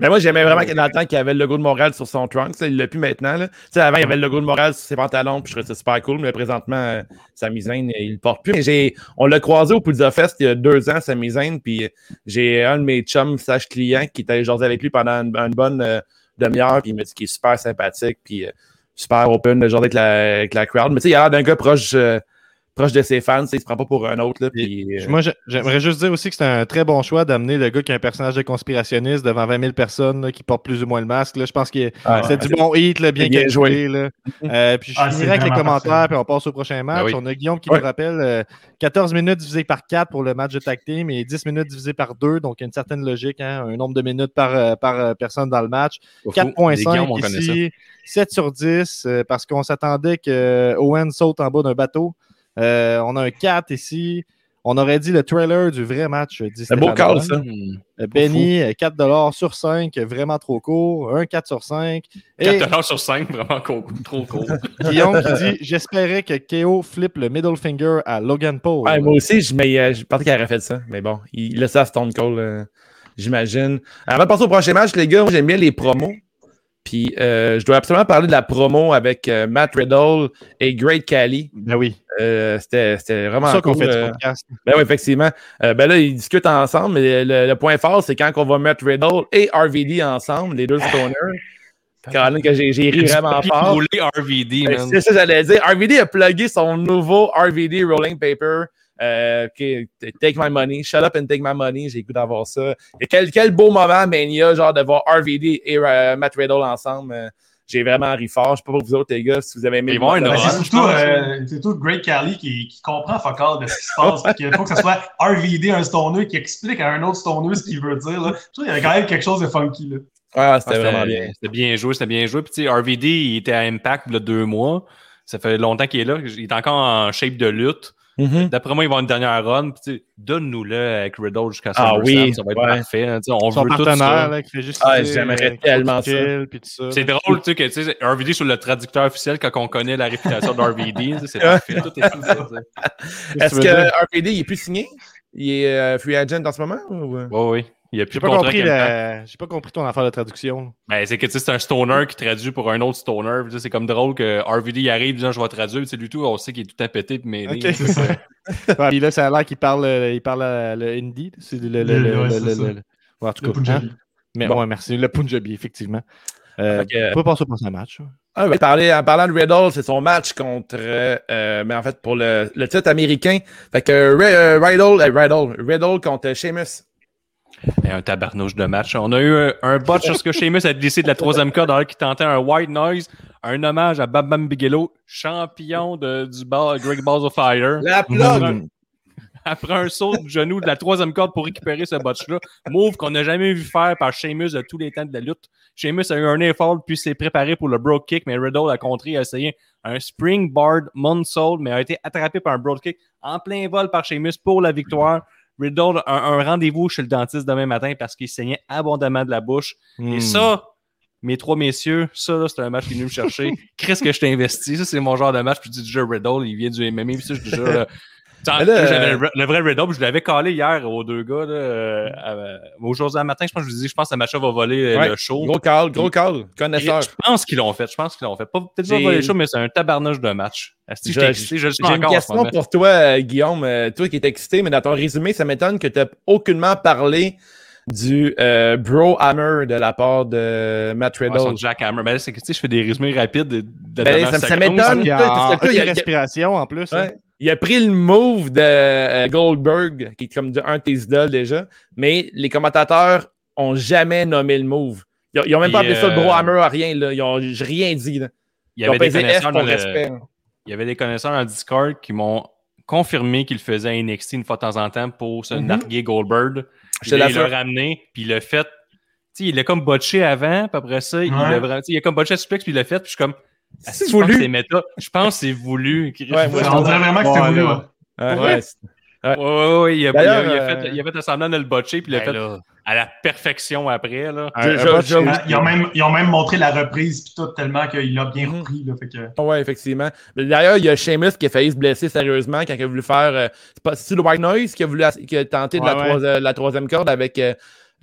Mais moi, j'aimais vraiment dans le temps qu'il y avait le logo de Montréal sur son trunk. Il l'a plus maintenant. Là. Avant, il y avait le logo de Montréal sur ses pantalons, puis je trouvais ça super cool. Mais présentement, euh, Sami Zayn, il le porte plus. Mais on l'a croisé au Pizza Fest il y a deux ans, Sami Zayn, puis j'ai un de mes chums slash clients qui était jaser avec lui pendant une, bonne euh, demi-heure, puis il m'a dit qu'il est super sympathique, puis euh, super open de jaser avec la, avec la crowd. Mais tu sais, il a l'air d'un gars proche, euh, proche de ses fans. Il se prend pas pour un autre. Là, euh, Moi, je- j'aimerais juste dire aussi que c'est un très bon choix d'amener le gars qui est un personnage de conspirationniste devant 20 000 personnes là, qui portent plus ou moins le masque. là. Je pense que c'est du bon hit, là, bien, bien. Là. Euh, puis je Ah, finirai avec les commentaires, puis on passe au prochain match. Ben oui. On a Guillaume qui Ouais. nous rappelle euh, 14 minutes divisé par 4 pour le match de tag team et 10 minutes divisé par 2. Donc, il y a une certaine logique, hein, un nombre de minutes par, euh, par euh, personne dans le match. Des Guillaume, on 4.5 connaît ça. ici, 7 sur 10, euh, parce qu'on s'attendait que Owen saute en bas d'un bateau. Euh, on a un 4 ici. On aurait dit le trailer du vrai match. dit C'est un beau call, ça. Euh, Benny, euh, 4 sur 5, vraiment trop court. Un 4 sur 5. Et 4 sur 5, vraiment trop cool. Guillaume qui dit J'espérais que KO flippe le middle finger à Logan Paul. Ouais, moi aussi, je, mais, euh, je pensais qu'il aurait fait ça. Mais bon, il, il a ça à Stone Cold, euh, j'imagine. Avant de passer au prochain match, les gars, moi, j'aime bien les promos. Puis, euh, je dois absolument parler de la promo avec euh, Matt Riddle et Great Khali. Ben oui, Euh, C'était c'était c'est vraiment ça qu'on cool. fait du podcast. ben oui, effectivement. Euh, ben là, ils discutent ensemble, mais le, le point fort, c'est quand on va mettre Riddle et RVD ensemble, les deux stoners. Caroline, que j'ai j'ai ri vraiment fort. roulé RVD, Ben, man. C'est ça que j'allais dire. RVD a plugué son nouveau RVD Rolling Paper. Euh, est Take My Money. Shut up and take my money. J'ai le goût d'avoir ça. Et quel, quel beau moment, Mania, genre de voir RVD et euh, Matt Riddle ensemble. Euh, j'ai vraiment ri fort. Je sais pas pour vous autres, les gars, si vous avez aimé. Ils vont c'est surtout, euh, c'est surtout Great Cali qui, qui comprend fuck all de ce qui se passe. qu'il faut que ce soit RVD, un stoner, qui explique à un autre stoner ce qu'il veut dire. Là. Je trouve qu'il y avait quand même quelque chose de funky. Là. Ouais, Ah, c'était vraiment bien. C'était bien joué, c'était bien joué. Puis, tu sais, RVD, il était à Impact il y a deux mois. Ça fait longtemps qu'il est là. Il est encore en shape de lutte. Mhm. D'après moi, il va avoir une dernière run. Puis, tu sais, donne-nous-le avec Riddle jusqu'à Ah SummerSlam. oui, Ça va être ouais. parfait. hein. Tu sais, on Son veut tout partenaire ça. là, qui fait juste. Ah, j'aimerais euh, tellement ça. C'est drôle, tu sais, que tu sais, RVD sur le traducteur officiel quand on connaît la réputation d'RVD. C'est parfait. Tout est tout ça. tu sais. Qu'est-ce que Est-ce que dire? RVD il est plus signé? Il est euh, free agent en ce moment? Ou... Ouais, oui. Il n'y a plus J'ai de pas, compris la... J'ai pas compris ton affaire de traduction. Ben, c'est que tu sais, c'est un stoner qui traduit pour un autre stoner. C'est comme drôle que RVD arrive disant je vais traduire. C'est lui tout, on sait qu'il est tout à péter puis m'aider. Ok. C'est ça. Ouais, puis là, ça a l'air qu'il parle, euh, il parle euh, le hindi. C'est le, le, le, Le- le- ouais, le- c'est le- Ouais, en tout Le cas, Punjabi. hein? Mais Bon. ouais, merci. Le Punjabi, effectivement. Euh, que, on peut passer au prochain match. Ah, ben, parler- en parlant de Riddle, c'est son match contre, euh, mais en fait, pour le, le titre américain. Fait que euh, Ri- euh, Riddle, euh, Riddle, Riddle contre Sheamus. Et un tabarnouche de match. On a eu un, un botch lorsque Sheamus a glissé de la troisième corde alors qu'il tentait un white noise, un hommage à Bam Bam Bigelow, champion de, du ball, Great Balls of Fire. La plug! Après un saut de genou de la troisième corde pour récupérer ce botch-là, move qu'on n'a jamais vu faire par Sheamus de tous les temps de la lutte. Sheamus a eu un effort puis s'est préparé pour le broke kick, mais Riddle a contré, a essayé un springboard moonsault, mais a été attrapé par un broke kick en plein vol par Sheamus pour la victoire. Riddle a un, un rendez-vous chez le dentiste demain matin parce qu'il saignait abondamment de la bouche. Hmm. Et ça, mes trois messieurs, ça, là, c'est un match qui est venu me chercher. Qu'est-ce que je t'ai investi? Ça, c'est mon genre de match. Puis tu dis déjà Riddle, il vient du MMA. Puis ça, je dis déjà, Mais j'avais euh, le, vrai- vrai Riddle, je l'avais calé hier aux deux gars. Là, euh, à- Aujourd'hui matin, je pense que je vous dis, je pense que Macha va voler euh, Ouais, le show. Gros call, gros call, connaisseur. Je pense qu'ils l'ont fait. Je pense qu'ils l'ont fait. Pas- Peut-être pas voler le show, mais c'est un tabarnage de match. Asti, Je- j'étais excité, je le suis J'ai une question pour toi, euh, Guillaume. Euh, toi qui es excité, mais dans ton résumé, ça m'étonne que tu n'as aucunement parlé du euh, Bro Hammer de la part de Matt Ouais, Riddle. son jackhammer. Ben, là, c'est que tu sais, je fais des résumés rapides de, de Ben, ça- m'étonne. Il y a- respiration en plus. hein. Il a pris le move de euh, Goldberg, qui est comme de- un de tes idoles déjà, mais les commentateurs ont jamais nommé le move. Ils ont, ils ont même pas appelé ça le euh, Bro Hammer à rien. Là. Ils ont j'ai rien dit. Là. Il y avait des connaisseurs pour dans le- respect. il y avait des connaisseurs dans le Discord qui m'ont confirmé qu'il faisait NXT une fois de temps en temps pour se Mhm. narguer Goldberg. Je il l'a ramené, puis il l'a fait. Tu sais, il l'a comme botché avant, puis après ça, il Ouais. l'a vraiment- tu sais, il a comme botché à suplex, puis il l'a fait, puis je suis comme. C'est Asti, je pense que voulu. c'est méta. Je pense que c'est voulu. Chris. Ouais, moi, On dirait vraiment que c'est voulu. ouais. Ouais, Ouais. il a, il a- D'ailleurs, il a euh, fait, il a fait semblant de le botcher, puis il l'a Ben fait là. à la perfection après. Là. Un- Je- un je- botch, je- c'est- Ah, Ils ont, même, ils ont même montré la reprise puis tout tellement qu'il l'a bien Mhm. repris. Là, fait que... Ouais, effectivement. D'ailleurs, il y a Sheamus qui a failli se blesser sérieusement quand il a voulu faire. euh, c'est pas c'est le White Noise qui a voulu qui a tenté de la, Ouais, ouais. troisi- euh, la troisième corde avec euh,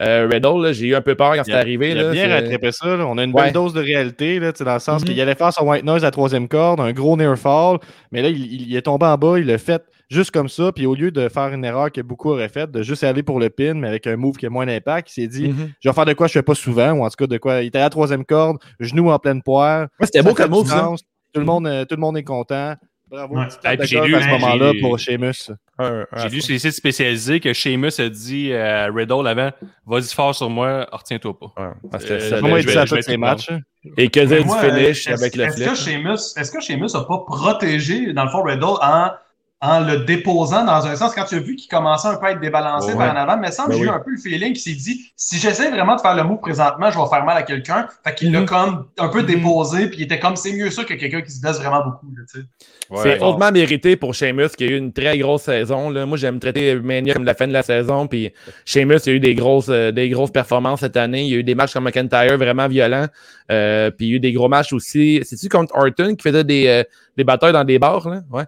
euh, Riddle. là. J'ai eu un peu peur quand c'est arrivé. il a là. bien rattrapé ça. là. On a une Ouais. belle dose de réalité, là, dans le sens Mhm. qu'il allait faire son white noise à la troisième corde, un gros near fall, mais là, il, est tombé en bas, il l'a fait juste comme ça, puis au lieu de faire une erreur que beaucoup auraient faite, de juste aller pour le pin, mais avec un move qui a moins d'impact, il s'est dit Mhm. je vais faire de quoi je fais pas souvent, ou en tout cas de quoi. Il était à la troisième corde, genou en pleine poire. Ouais, C'était beau comme move, ça. Tout le, monde, euh, tout le monde est content. Bravo. Ouais. puis de j'ai lu- à ce moment-là j'ai- pour Sheamus. J'ai lu sur les sites spécialisés que Sheamus a dit à Riddle avant Vas-y fort sur moi, retiens-toi pas. Ouais, ah, c'était Euh, je vais- ça à je vais matchs? hein? Et que dire du finish euh, avec le est-ce flip? que Sheamus, est-ce que Sheamus a pas protégé, dans le fond, Riddle en, en le déposant dans un sens, quand tu as vu qu'il commençait un peu à être débalancé Ouais. par en avant, mais semble Ben j'ai eu oui. un peu le feeling qu'il s'est dit, si j'essaie vraiment de faire le move présentement, je vais faire mal à quelqu'un. Fait qu'il l'a Mhm. comme un peu déposé, puis il était comme, c'est mieux ça que quelqu'un qui se blesse vraiment beaucoup, là, tu sais. C'est hautement mérité pour Sheamus qui a eu une très grosse saison. Là. Moi, j'aime traiter Mania comme la fin de la saison. Puis Sheamus a eu des grosses, euh, des grosses performances cette année. Il y a eu des matchs comme McIntyre vraiment violents. Euh, puis il y a eu des gros matchs aussi. C'est-tu contre Orton qui faisait des, euh, des batailles dans des bars? Là? Ouais.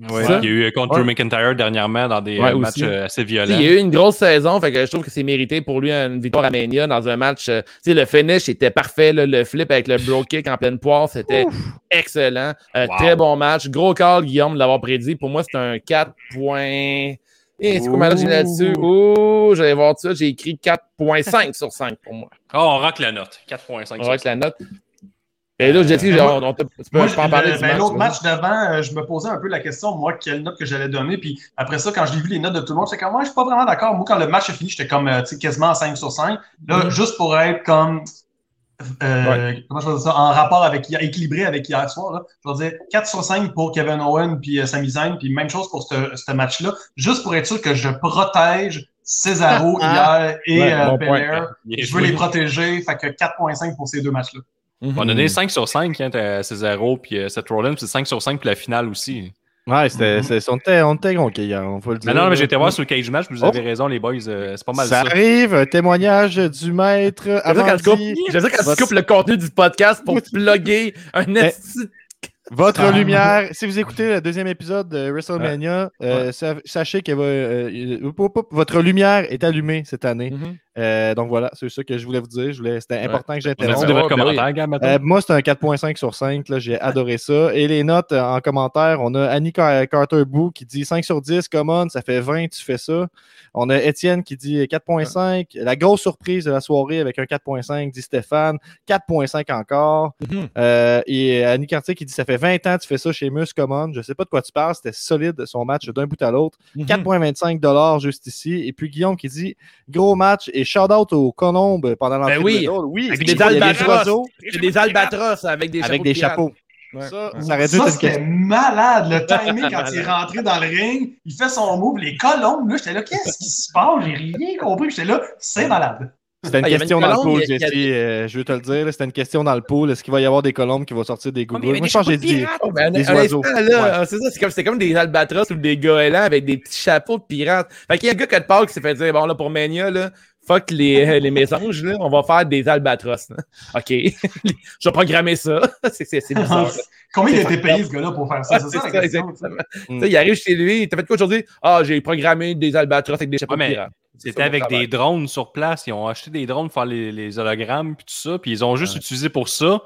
Ouais? Il y a eu euh, contre. Drew McIntyre dernièrement dans des Ouais, euh, aussi. matchs euh, assez violents. Il y a eu une grosse saison, fait que je trouve que c'est mérité pour lui une victoire à Mania dans un match. euh, le finish était parfait, là, le flip avec le bro kick en pleine poire, c'était excellent. Euh, Wow. Très bon match. Gros call, Guillaume, de l'avoir prédit. Pour moi, c'est un 4 points. Eh, c'est combien j'ai là-dessus? Ouh, j'allais voir ça. J'ai écrit 4.5 sur 5 pour moi. Oh, on rock la note. 4.5. On avec la note. Et là, genre, moi- on t'a- tu peux Moi, pas en je- parler le- du ben, L'autre match d'avant, euh, je me posais un peu la question, moi, quelle note que j'allais donner. Puis après ça, quand j'ai vu les notes de tout le monde, j'étais comme, moi, je suis pas vraiment d'accord. Moi, quand le match est fini, j'étais comme, euh, tu sais, quasiment à 5 sur 5. Là, Mhm. juste pour être comme, euh, comment je vais ça, en rapport avec équilibré avec hier soir, là, je vais dire 4 sur 5 pour Kevin Owen puis euh, Sami Zayn, puis même chose pour ce match-là, juste pour être sûr que je protège Cesaro hier et Ouais, euh, bon. Belair. Je veux les protéger, fait que 4.5 pour ces deux matchs-là. Mhm. On a donné 5 sur 5 hein, t'as Cesaro puis euh, Seth Rollins, c'est 5 sur 5 pour la finale aussi. Ouais, c'était, c'est- on était, on était hier, on faut le dire. Mais non, mais j'ai été voir sur le cage match, vous Oh. avez raison, les boys, euh, c'est pas mal Ça ça. arrive, un témoignage du maître. J'aime ça Avant quand tu coupes- le contenu du podcast pour plugger un esti- Votre Ah. lumière, si vous écoutez le deuxième épisode de WrestleMania, euh, sa- sachez que euh, euh, votre lumière est allumée cette année. Mhm. Euh, donc voilà, c'est ça que je voulais vous dire. Je voulais- C'était important que j'interrompe. Euh, moi, c'est un 4.5 sur 5. là, J'ai adoré ça. Et les notes euh, en commentaire, on a Annie Car- Carter-Boo qui dit 5 sur 10, come on, ça fait 20, tu fais ça. On a Étienne qui dit 4.5. La grosse surprise de la soirée avec un 4.5, dit Stéphane. 4.5 encore. Mhm. Euh, et Annie Cartier qui dit ça fait 20 ans que tu fais ça chez Mus, come on. Je sais pas de quoi tu parles, c'était solide son match d'un bout à l'autre. Mhm. 4,25 juste ici. Et puis Guillaume qui dit gros match et shout out aux colombes pendant l'entrée Ben oui. de. Oui, Avec des albatros. C'est des albatros avec des avec chapeaux. des de pirates. chapeaux. Ouais. Ça, Ouais. ça aurait dû Ça, être une c'était malade, le timing quand il est rentré dans le ring. Il fait son move, les colombes, là, j'étais là, qu'est-ce qui se passe? J'ai rien compris. J'étais là, c'est malade. C'était une Ah, question une dans le pool, Jesse. euh, je veux te le dire. C'était une question dans le pool. Est-ce qu'il va y avoir des colombes qui vont sortir des gougoules? Moi, je pense que j'ai dit. Oh, ben, Des oiseaux. c'est ça, c'est comme, des albatros ou des goélands avec des petits chapeaux de pirates. Fait qu'il y a un gars qui te parle qui s'est fait dire, bon, là, pour Mania, là, fuck les, les mésanges, là, on va faire des albatros. là. OK. je vais programmer ça. c'est c'est- c'est bizarre. Combien il a été payé, ce gars-là, pour faire ça? C'est ça, la question. Mm. Il arrive chez lui, t'as fait quoi aujourd'hui? Ah, j'ai programmé des albatros avec des chapeaux Ouais, de C'était avec des drones sur place. Ils ont acheté des drones pour faire les, les hologrammes puis tout ça. Puis ils ont juste utilisé pour ça,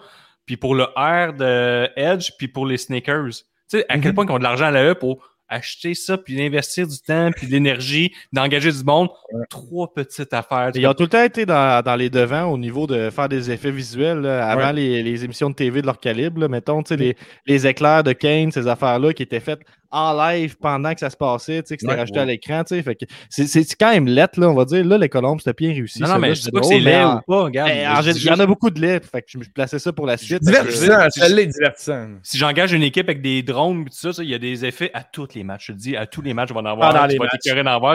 puis pour le R de Edge, puis pour les sneakers. Tu sais, à quel Mhm. point ils ont de l'argent à l'AE pour acheter ça, puis investir du temps, puis de l'énergie, d'engager du monde. Trois petites affaires. Ils ont tout le temps été dans, dans les devants au niveau de faire des effets visuels là, avant Ouais. les, les émissions de TV de leur calibre. là. mettons, tu sais, les, les éclairs de Kane, ces affaires-là qui étaient faites en live pendant que ça se passait, tu sais, que c'était Ouais, rajouté ouais. à l'écran. tu sais, fait que C'est quand même lettre, là, on va dire. Là, les colombes, c'était bien réussi. Non, non, mais je dis pas que c'est laid ou pas. Regarde, Il y en a beaucoup de lait, fait que je me plaçais ça pour la suite. Divertissant, Si- celle-là est divertissant. Si j'engage une équipe avec des drones, tout ça, ça, il y a des effets à tous les matchs. Je te dis, à tous les matchs, on va en avoir. Pendant les matchs.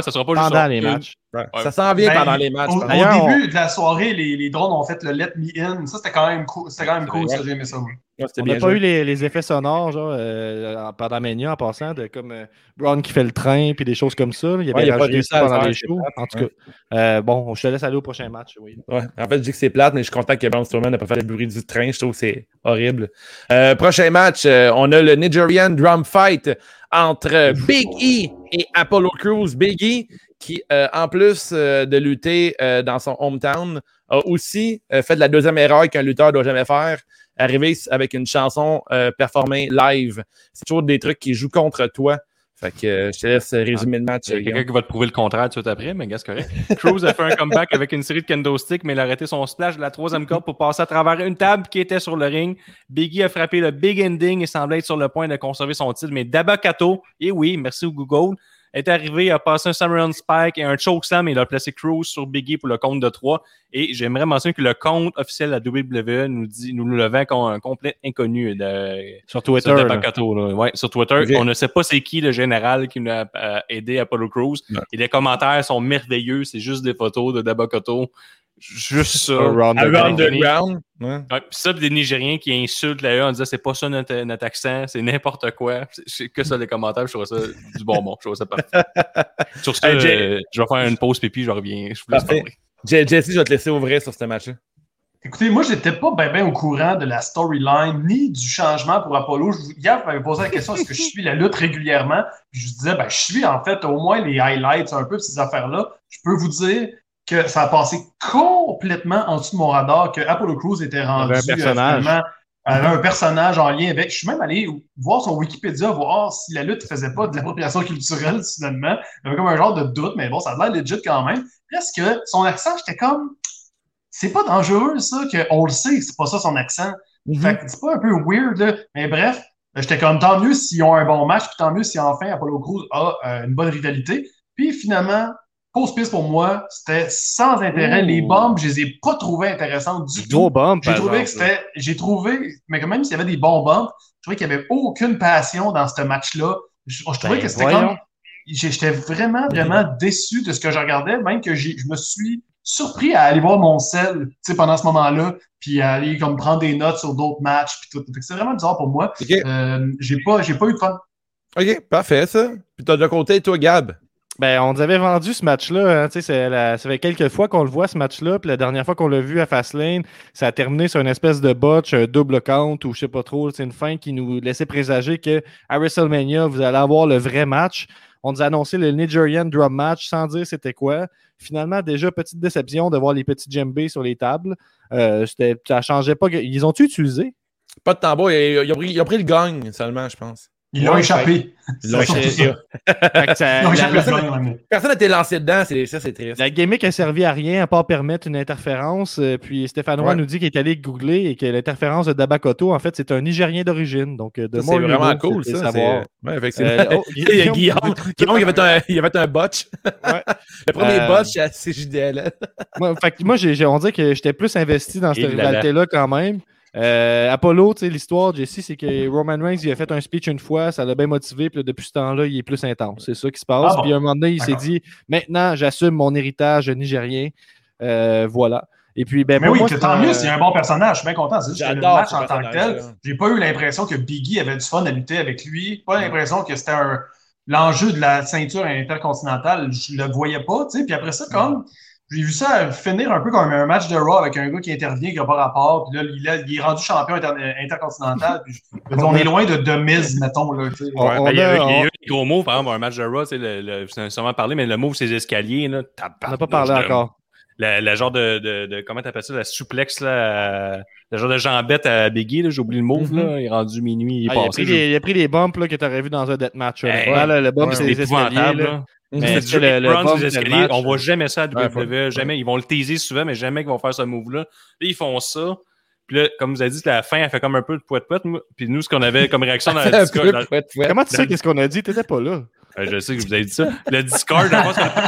ça sera pas juste pendant les matchs. Ouais. Ça s'en vient Ben, pendant les matchs. Au, au début de la soirée, les, les drones ont fait le Let Me In. Ça, c'était quand même cool. C'était quand même cool, ça, j'ai aimé ça. Ouais, On n'a pas eu les, les effets sonores genre, euh, en- pendant Mania en passant, de comme euh, Brown qui fait le train puis des choses comme ça. Il y Ouais, avait a pas réussi ça pendant les shows. plate, En tout ouais. cas, euh, bon, je te laisse aller au prochain match. Oui. Ouais. En fait, je dis que c'est plate, mais je suis content que Braun Strowman n'a pas fait le bruit du train. Je trouve que c'est horrible. Euh, prochain match, euh, on a le Nigerian Drum Fight entre Big E et Apollo Crews. Big E, qui, euh, en plus euh, de lutter euh, dans son hometown, a aussi euh, fait la deuxième erreur qu'un lutteur doit jamais faire, arriver avec une chanson euh, performée live. C'est toujours des trucs qui jouent contre toi. Fait que euh, je te laisse résumer le match. Il y a quelqu'un qui va te prouver le contraire tout après, mais gars, c'est correct. Cruz a fait un comeback avec une série de kendo sticks, mais il a arrêté son splash de la troisième corde pour passer à travers une table qui était sur le ring. Biggie a frappé le big ending et semblait être sur le point de conserver son titre, mais Dabakato, et oui, merci au Google, est arrivé à passer un Samurai Spike et un chokeslam et il a placé Cruz sur Biggie pour le compte de 3. Et j'aimerais mentionner que le compte officiel de la WWE nous dit, nous le vend comme un complet inconnu de, Sur Twitter. sur là. Dabakato, là. Ouais, sur Twitter. On ne sait pas c'est qui le général qui nous a euh, aidé Apollo. Ouais. Et les commentaires sont merveilleux. C'est juste des photos de Dabakato. Juste ça. Around the Around ground. the ground. Ouais. Ouais, puis ça, des Nigériens qui insultent la E en disant c'est pas ça notre, notre accent, c'est n'importe quoi. C'est- que ça les commentaires, je trouve ça du bonbon. Je trouve ça parfait. Sur ce, Hey, Jay- euh, je vais faire une pause pipi, je reviens. Je vous laisse parler. Jesse, je vais te laisser ouvrir sur ce match-là. Écoutez, moi, j'étais pas bien ben au courant de la storyline ni du changement pour Apollo. Je. Hier, vous m'avez posé la question est-ce que je suis la lutte régulièrement? Puis je disais ben, je suis en fait au moins les highlights, un peu ces affaires-là. Je peux vous dire que ça a passé complètement en dessous de mon radar, que Apollo Crews était rendu avait un personnage. euh, finalement, avait un personnage en lien avec. Je suis même allé voir son Wikipédia, voir si la lutte faisait pas de l'appropriation culturelle, soudainement. Il y avait comme un genre de doute, mais bon, ça a l'air legit quand même. Reste que son accent, j'étais comme. C'est pas dangereux, ça, qu'on le sait, c'est pas ça son accent. Fait que c'est pas un peu weird, là. Mais bref, j'étais comme tant mieux s'ils ont un bon match, puis tant mieux si enfin Apollo Crews a euh, une bonne rivalité. Puis finalement, piste pour moi, c'était sans intérêt. Les bombes, je les ai pas trouvées intéressantes du Gros tout. bump, J'ai trouvé que c'était. J'ai trouvé, mais quand même s'il y avait des bons bumps, je trouvais qu'il n'y avait aucune passion dans ce match-là. Je, je trouvais Ben, que c'était voyons. comme. J'étais vraiment, vraiment déçu de ce que je regardais, même que j'ai- je me suis surpris à aller voir mon sel, pendant ce moment-là, puis à aller comme prendre des notes sur d'autres matchs, puis tout. Fait que C'est vraiment bizarre pour moi. Euh, j'ai pas, j'ai pas eu de fun. OK, parfait, ça. Puis t'as de côté, toi, Gab. Ben, on nous avait vendu ce match-là. hein, la- ça fait quelques fois qu'on le voit, ce match-là. Puis la dernière fois qu'on l'a vu à Fastlane, ça a terminé sur une espèce de botch, un double count ou je sais pas trop. C'est une fin qui nous laissait présager que WrestleMania, vous allez avoir le vrai match. On nous a annoncé le Nigerian Drum Match sans dire c'était quoi. Finalement, déjà, petite déception de voir les petits djembés sur les tables. Euh, ça changeait pas. Ils ont-tu utilisé? Pas de tambour, ils pris, ils ont pris le gang seulement, je pense. Ils l'ont Ouais, échappé. Ils l'ont échappé. Personne n'a été lancé dedans, c'est, ça, c'est triste. La gimmick a servi à rien à part permettre une interférence. euh, puis Stéphane Roy Ouais. nous dit qu'il est allé googler et que l'interférence de Dabakoto, en fait, c'est un Nigérien d'origine. Donc, euh, de Ça, more c'est vraiment cool, ça. savoir. Ouais, effectivement. Euh, oh, Il y a Guillaume, Guillaume, Guillaume, il avait un, il avait un botch. Ouais. le premier Euh, botch à CJDL. moi, fait que moi, j'ai, j'ai- on dirait que j'étais plus investi dans cette Et là là. rivalité-là quand même. Euh, Apollo, tu sais, l'histoire, Jesse, c'est que Roman Reigns, il a fait un speech une fois, ça l'a bien motivé, puis là, depuis ce temps-là, il est plus intense. C'est ça qui se passe. Ah bon? Puis à un moment donné, il s'est dit maintenant, j'assume mon héritage nigérien. Euh, voilà. Et puis, ben, Mais oui, moi, que tant mieux, c'est un bon personnage. Je suis bien content. C'est juste que le J'adore match en tant que tel, j'ai pas eu l'impression que Biggie avait du fun à lutter avec lui. Pas l'impression que c'était un... l'enjeu de la ceinture intercontinentale. Je le voyais pas, tu sais. Puis après ça, comme j'ai vu ça finir un peu comme un match de Raw avec un gars qui intervient, qui n'a pas rapport. Puis là, il, a- il est rendu champion inter- intercontinental. Puis je- on est loin de, de Miz, mettons. Là, tu sais. On- Ouais, on ben, il y a, a- eu- il y a on- eu des gros mots, par exemple, un match de Raw, tu sais, le, le, je n'ai sûrement parlé, mais le move, ses escaliers, là, On n'a pas parlé encore. Le, le genre de, de, de comment t'appelles ça, la souplex, là, euh, le genre de jambette à Biggie, là, j'ai oublié le move, Mhm. là, il est rendu minuit, il est Ah, il, a passé. pris les, il a pris les bumps là, que tu aurais vu dans un deathmatch. là. Hey, Voilà, le bump, c'est les escaliers. là. Mais le, le bump match. on voit jamais ça à Ouais, WWE, jamais. Ils vont le teaser souvent, mais jamais qu'ils vont faire ce move-là. Là, ils font ça. Puis là, comme vous avez dit, la fin, elle fait comme un peu de poète-poète. Puis nous, ce qu'on avait comme réaction dans le Un Discord, dans-. Comment tu sais qu'est-ce qu'on a dit? T'étais pas là. Euh, je sais que vous avez dit ça. Le Discord,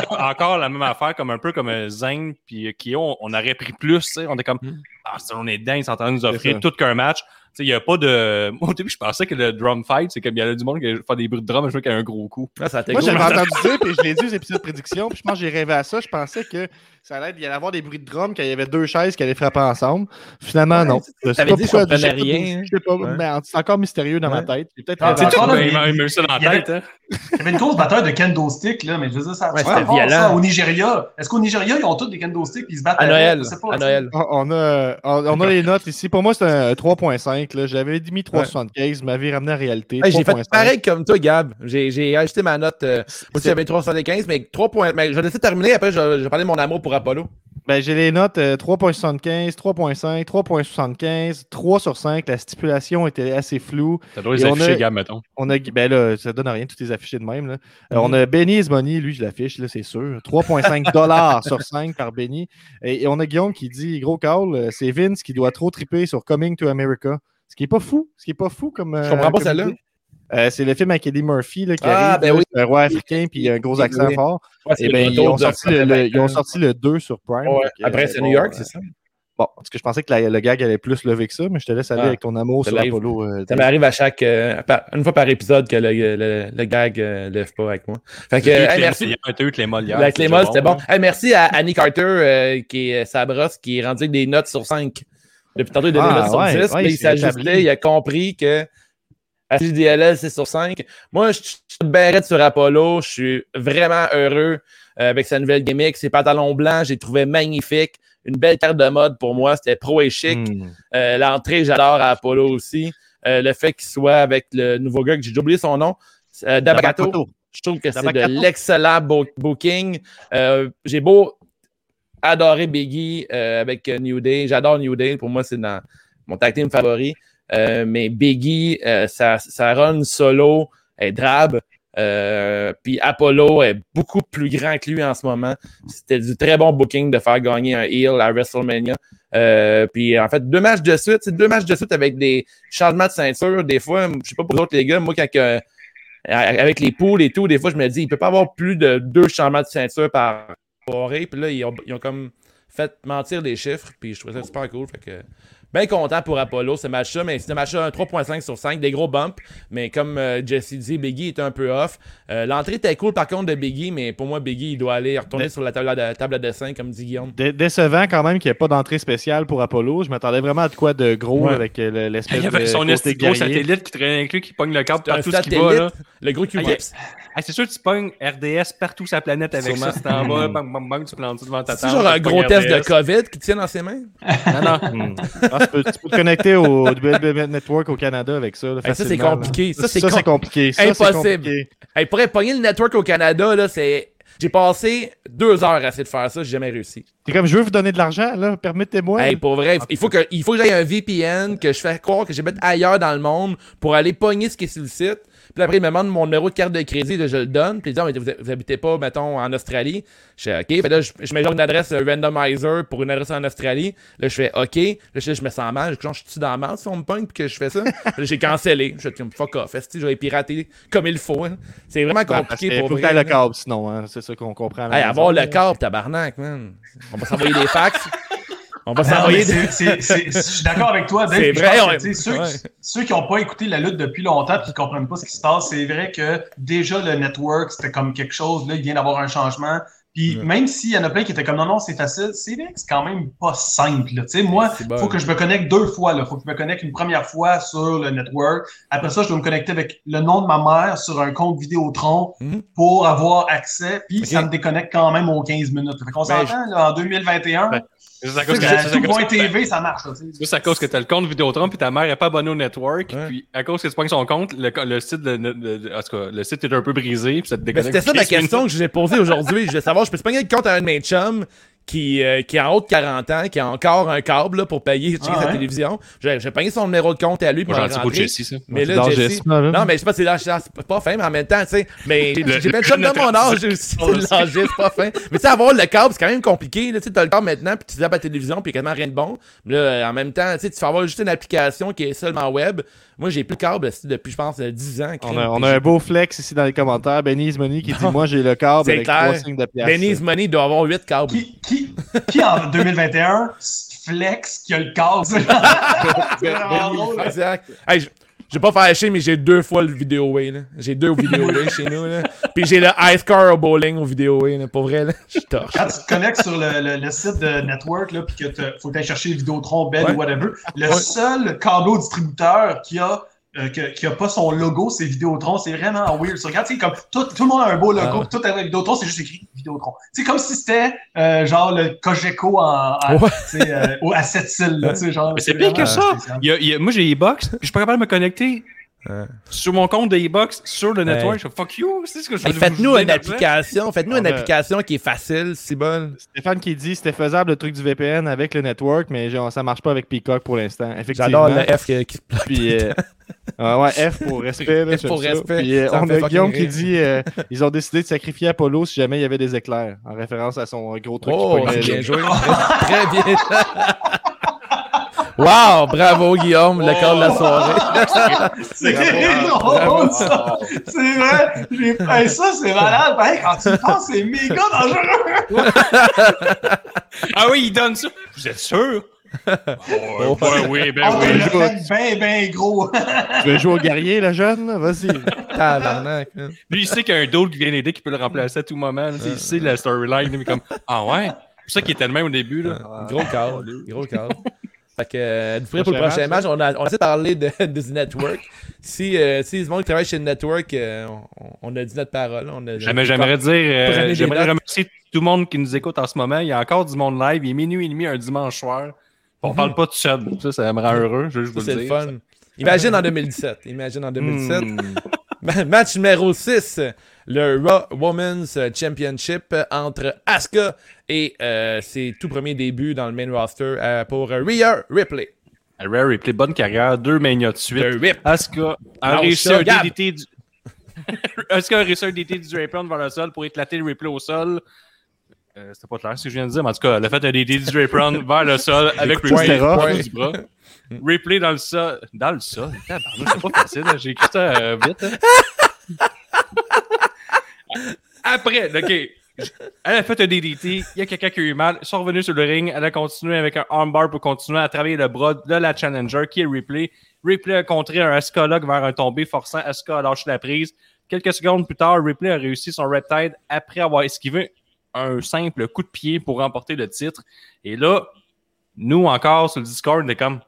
encore la même affaire, comme un peu comme euh, Zane puis euh, Kyo, on, on aurait pris plus. tu sais. On est comme, ah, ça, on est dingue, ils sont en train de nous offrir tout qu'un match. Tu sais, Il n'y a pas de. Moi, au début, je pensais que le drum fight, c'est comme il y a du monde qui fait des bruits de drum, je vois qu'il y a un gros coup. Ah, ça Moi, j'avais entendu dire, puis je l'ai dit aux épisodes de prédiction, puis je pense que j'ai rêvé à ça. Je pensais que ça allait il y allait avoir des bruits de drum, qu'il y avait deux chaises qui allaient frapper ensemble. Finalement, Ouais, non. Je sais pas dit pourquoi. je sais rien. Je sais pas, Ouais. mais c'est encore mystérieux dans ma tête. Peut-être Ah, ça. il m'a mis ça dans la tête. Hein. Il y avait une grosse bataille de kendo stick, là, mais je veux dire, ça, Ouais, ça ça, au Nigeria. Est-ce qu'au Nigeria, ils ont tous des kendo sticks et ils se battent À? Noël. Je sais pas, À tu sais. Noël. On on a, on, on a les notes ici. Pour moi, c'est un 3.5. là. J'avais mis 3.75. Vous m'avez ramené à la réalité. Hey, j'ai fait 3.5. pareil comme toi, Gab. J'ai j'ai ajusté ma note. Euh, moi aussi, j'avais 375, mais 3 points. Mais je vais laisser terminer. Après, je, je vais parler de mon amour pour Apollo. Ben, j'ai les notes euh, 3.75, 3.5, 3.75, 3 sur 5. La stipulation était assez floue. Ça doit Et les on afficher, a- Gab, mettons. On a, ben là, ça donne rien, tout est affiché de même. Là. Euh. On a Benny Money, lui, je l'affiche, c'est sûr. 3,5 dollars sur 5 par Benny. Et, et on a Guillaume qui dit, gros call, euh, c'est Vince qui doit trop triper sur Coming to America. Ce qui est pas fou. Ce qui est pas fou comme. Je comprends pas celle-là. Euh, c'est le film avec Eddie Murphy là, qui Ah, arrive, ben oui. un roi africain puis il a un gros accent Oui. fort. Ouais, Et le ben, ils, ont de- sorti le, le- ils ont sorti le 2 sur Prime. Ouais, Après, euh, c'est bon, New York, euh, c'est ça? Bon, parce que je pensais que la- le gag allait plus lever que ça, mais je te laisse aller Ah, avec ton amour ça sur. Apollo. euh, Ça m'arrive à chaque. euh, par- une fois par épisode que le, le, le gag euh, lève pas avec moi. Fait que, hey, merci. Molières, t'as eu que les Molières. Avec les mots, c'était bon. hein. Hey, merci à Annie Carter, euh, qui est sa brosse, qui est rendu des notes sur 5. Depuis tantôt, il donnait Ah, sur ouais, 10, ouais, mais il s'ajustait, il a compris que HDLL, c'est sur 5. Moi, je suis bien raide sur Apollo. Je suis vraiment heureux euh, avec sa nouvelle gimmick. Ses pantalons blancs, j'ai trouvé magnifique. Une belle carte de mode pour moi. C'était pro et chic. hmm. Euh, L'entrée, j'adore à Apollo aussi. Euh, le fait qu'il soit avec le nouveau gars que j'ai déjà oublié son nom, euh. Je trouve que c'est de l'excellent bo- booking. J'ai beau adorer Biggie euh, avec euh, New Day. J'adore New Day. Pour moi, c'est dans mon tag team favori. Euh, mais Biggie, euh, sa, sa run solo est drabe. Euh, puis Apollo est beaucoup plus grand que lui en ce moment. C'était du très bon booking de faire gagner un heel à WrestleMania. Euh, puis en fait, deux matchs de suite, c'est deux matchs de suite avec des changements de ceinture. Des fois, je sais pas pour autres les gars, moi quand avec les poules et tout, des fois je me dis, il peut pas avoir plus de deux changements de ceinture par soirée. Puis là, ils ont, comme fait mentir les chiffres. Puis je trouvais ça super cool. Fait que bien content pour Apollo, ce match-là. Mais c'est un match-là, un 3.5 sur 5, des gros bumps. Mais comme euh, Jesse dit, Biggie était un peu off. Euh, L'entrée était cool par contre de Biggie, mais pour moi, Biggie, il doit aller retourner sur la table de, table à dessin, comme dit Guillaume. Dé- Décevant quand même qu'il n'y ait pas d'entrée spéciale pour Apollo. Je m'attendais vraiment à de quoi de gros Ouais. avec euh, le- l'espèce Il y avait de son gros satellite qui traînait avec lui, qui pogne le câble C'est partout ce qui va. Là. le gros Ah, il y a- Q-Tips. Ah, c'est sûr que tu pognes RDS partout sur la planète avec Sûrement. ça. C'est en bas, bang, bang, bang, tu plantes devant ta C'est table. genre un gros test de. COVID qui tient dans ses mains? Non, non. Tu, peux, tu peux te connecter au Network au Canada avec ça. là, Hey, ça, c'est compliqué. Ça, c'est com- compliqué. Ça, Impossible. compliqué. Hey, pour pogner le network au Canada, là, c'est. J'ai passé deux heures à essayer de faire ça, j'ai jamais réussi. C'est comme je veux vous donner de l'argent, là. Permettez-moi. Hey, pour vrai, il faut que, il faut que j'aille un VPN, que je fais croire que je vais mettre ailleurs dans le monde pour aller pogner ce qui est sur le site. Puis après, il me demande mon numéro de carte de crédit, là, je le donne. Puis il dit, Ah, vous, vous habitez pas, mettons, en Australie. Je fais OK. Puis là, je, je mets genre une adresse randomizer pour une adresse en Australie. Là, je fais OK. Là, je, je me sens mal. Genre, je suis dans la merde si on me pogne puis que je fais ça. J'ai cancellé. Je fais fuck off. Est-ce que je vais pirater comme il faut? hein? C'est vraiment parce compliqué pour vrai. le câble, sinon. hein. C'est ça qu'on comprend. Hey, avoir le câble, tabarnak, man. On va s'envoyer des fax. On va mais s'envoyer Je suis d'accord avec toi, Dave. C'est vrai, que, ceux, ouais. ceux qui n'ont pas écouté la lutte depuis longtemps et qui ne comprennent pas ce qui se passe, c'est vrai que déjà le network, c'était comme quelque chose, là, il vient d'avoir un changement. Puis Ouais. même s'il y en a plein qui étaient comme non, non, c'est facile, c'est vrai que c'est quand même pas simple. sais, moi, il bon. faut que je me connecte deux fois. Il faut que je me connecte une première fois sur le network. Après ça, je dois me connecter avec le nom de ma mère sur un compte Vidéotron Mhm. pour avoir accès. Puis ça me déconnecte quand même aux 15 minutes. Fait qu'on Ben, s'entend, en 2021, Ouais. C'est à cause que, que point que- TV, ça marche. c'est à cause que t'as le compte Vidéotron puis ta mère est pas abonnée au network. Ouais. Puis à cause que tu pognes son compte, le, le site de, de- de- en tout cas, le site est un peu brisé puis ça te Ben, déconnecte. c'était ça ma 15 minutes. question que je vous ai posée aujourd'hui. Je voulais savoir, je peux se pogner le compte à un de mes chums qui, euh, qui est en haut de 40 ans, qui a encore un câble là, pour payer Ah sa ouais? télévision. J'ai j'ai pogné son numéro de compte à lui pour Moi, j'en dis ça. Mais C'est là, dans Jesse. Jesse, là. Non, mais je sais pas, c'est l'âge- c'est pas fin, mais en même temps, tu sais. Mais j'ai Le- j'ai plein de le- mon âge aussi. le- C'est l'âge, c'est pas fin. Mais tu sais, avoir le câble, c'est quand même compliqué. là. Tu sais, t'as le câble maintenant, puis tu zappes la télévision, puis il y a quasiment rien de bon. Mais là, en même temps, tu sais, tu fais avoir juste une application qui est seulement web. Moi, j'ai plus le câble depuis, je pense, euh, 10 ans. On a, on a un beau flex ici dans les commentaires. Benny's Money qui dit Moi, j'ai le câble C'est avec clair. trois signes de pièce. Benny's Money doit avoir 8 câbles. Qui, qui, qui en 2021 flex qui a le câble? C'est vraiment drôle. Exact. Hey, je, je vais pas faire chier, mais j'ai deux fois le vidéoway, là. J'ai deux au vidéoway chez nous, là. Puis j'ai le ice car au bowling au vidéoway, là. Pour vrai, là. Je torche. Quand tu te connectes sur le, le- le site de Network, là, puis que faut aller chercher Vidéotron, Bell Ouais. ou whatever, le Ouais. seul câble distributeur qui a, euh, qui a pas son logo, c'est Vidéotron. C'est vraiment weird. Tu regardes, sais, comme tout, tout le monde a un beau logo, Ah tout avec Vidéotron, c'est juste écrit Vidéotron. C'est comme si c'était euh, genre le Cogeco en, en- Ouais. euh, à cette île. C'est pire que ça. spécial. Il y a- il y a- moi, j'ai e-box, je suis pas capable de me connecter Ouais. sur mon compte de e-box sur le Ouais. network. Je fais fuck you. C'est ce que je Hey, faites-nous une application. Faites-nous une application qui est facile, si bonne. Stéphane qui dit C'était faisable le truc du VPN avec le network, mais genre, ça marche pas avec Peacock pour l'instant. Effectivement. J'adore le F qui, qui se plaque. Puis, euh, ah ouais, F pour respect. Là, F pour j'aime ça. respect, Puis, euh, on a Guillaume qui dit euh, ils ont décidé de sacrifier Apollo si jamais il y avait des éclairs, en référence à son gros truc Oh, qui bien joué. Très bien. Wow, bravo Guillaume, le corps de la soirée. C'est drôle, ça! C'est vrai! J'ai fait ça, c'est malade! Pareil, quand tu le penses, c'est méga dangereux! Ah oui, il donne ça. Vous êtes sûr? Oh, ben oui, ben Ah, tu oui. ben, ben gros! Tu veux jouer au guerrier, le jeune? Là? Vas-y. Tabarnak. hein. Lui, il sait qu'il y a un d'autre qui vient l'aider qui peut le remplacer à tout moment. là. Il sait la storyline, mais comme Ah ouais? C'est pour ça qu'il était le même au début. Là. Gros corps. Gros corps. Fait que, euh, pour le Prochain match, match, on a, on a essayé de parler de, de du network. Si, euh, si le monde qui travaille chez le network, euh, on, on a dit notre parole. On a, J'aimerais, j'aimerais dire, euh, Prenez des j'aimerais remercier tout le monde qui nous écoute en ce moment. Il y a encore du monde live. Il est minuit et demi un dimanche soir. On parle pas tout seul. Ça, ça me rend heureux. Je Ça, c'est le dire. fun. Imagine en 2017. Imagine en 2017. Hmm. Ma- Match numéro 6, le Raw Women's Championship entre Asuka et euh, ses tout premiers débuts dans le main roster euh, pour Rhea Ripley. Rare Replay, bonne carrière. Deux mania de suite. Le. Asuka a réussi un. DDT du... Asuka a réussi un DDT du Draper vers le sol pour éclater le replay au sol. Euh, C'était pas clair ce que je viens de dire, mais en tout cas, elle a fait un DDT du Draper vers le sol avec Ripley du bras. Replay dans le sol. Dans le sol? C'est pas facile, là. j'ai écrit ça vite. hein. Après, ok. Elle a fait un DDT, il y a quelqu'un qui a eu mal, ils sont revenus sur le ring, elle a continué avec un armbar pour continuer à travailler le bras de la challenger qui est Ripley. Ripley a contré un Asuka lock vers un tombé, forçant Asuka à lâcher la prise. Quelques secondes plus tard, Ripley a réussi son Red Tide après avoir esquivé un simple coup de pied pour remporter le titre. Et là, nous encore sur le Discord, on est comme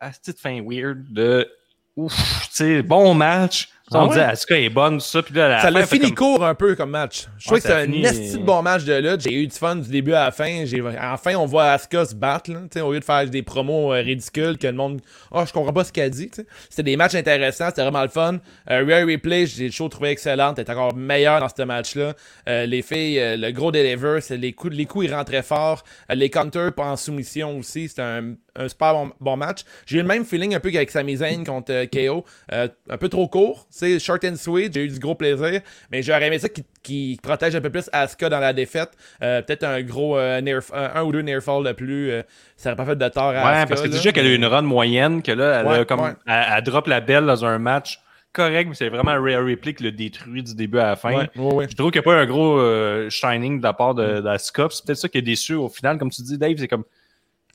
ah, c'est petite fin weird de ouf, tu sais, bon match. Ah on ouais? disait Asuka est bonne, tout ça, puis là, Ça l'a fini comme- court un peu comme match. Je trouve Ouais, que c'est un esti de bon match de lutte. J'ai eu du fun du début à la fin. Enfin, on voit Asuka se battre. Là, au lieu de faire des promos euh, ridicules que le monde. Oh, je comprends pas ce qu'elle dit. C'était des matchs intéressants. C'était vraiment le fun. Euh, Rhea Replay, j'ai toujours trouvé excellente. Elle est encore meilleure dans ce match-là. Euh, les filles, euh, le gros deliver, les coups, les coups ils rentraient fort. Les counters en soumission aussi. C'était un, un super bon, bon match. J'ai eu le même feeling un peu qu'avec Sami Zayn contre euh, KO. Euh, un peu trop court. C'est short and sweet. J'ai eu du gros plaisir. Mais j'aurais aimé ça qui, qui protège un peu plus Asuka dans la défaite. Euh, Peut-être un gros euh, near, un, ou deux near fall de plus. euh, ça aurait pas fait de tort à Ouais, Asuka, parce que là. déjà qu'elle a eu une run moyenne, que là, elle, Ouais, a comme, ouais. elle, elle drop la belle dans un match correct, mais c'est vraiment Rhea Ripley qui le détruit du début à la fin. Ouais, ouais, ouais. Je trouve qu'il n'y a pas un gros euh, shining de la part de, d'Asuka. puis C'est peut-être ça qui est déçu au final. Comme tu dis, Dave, c'est comme.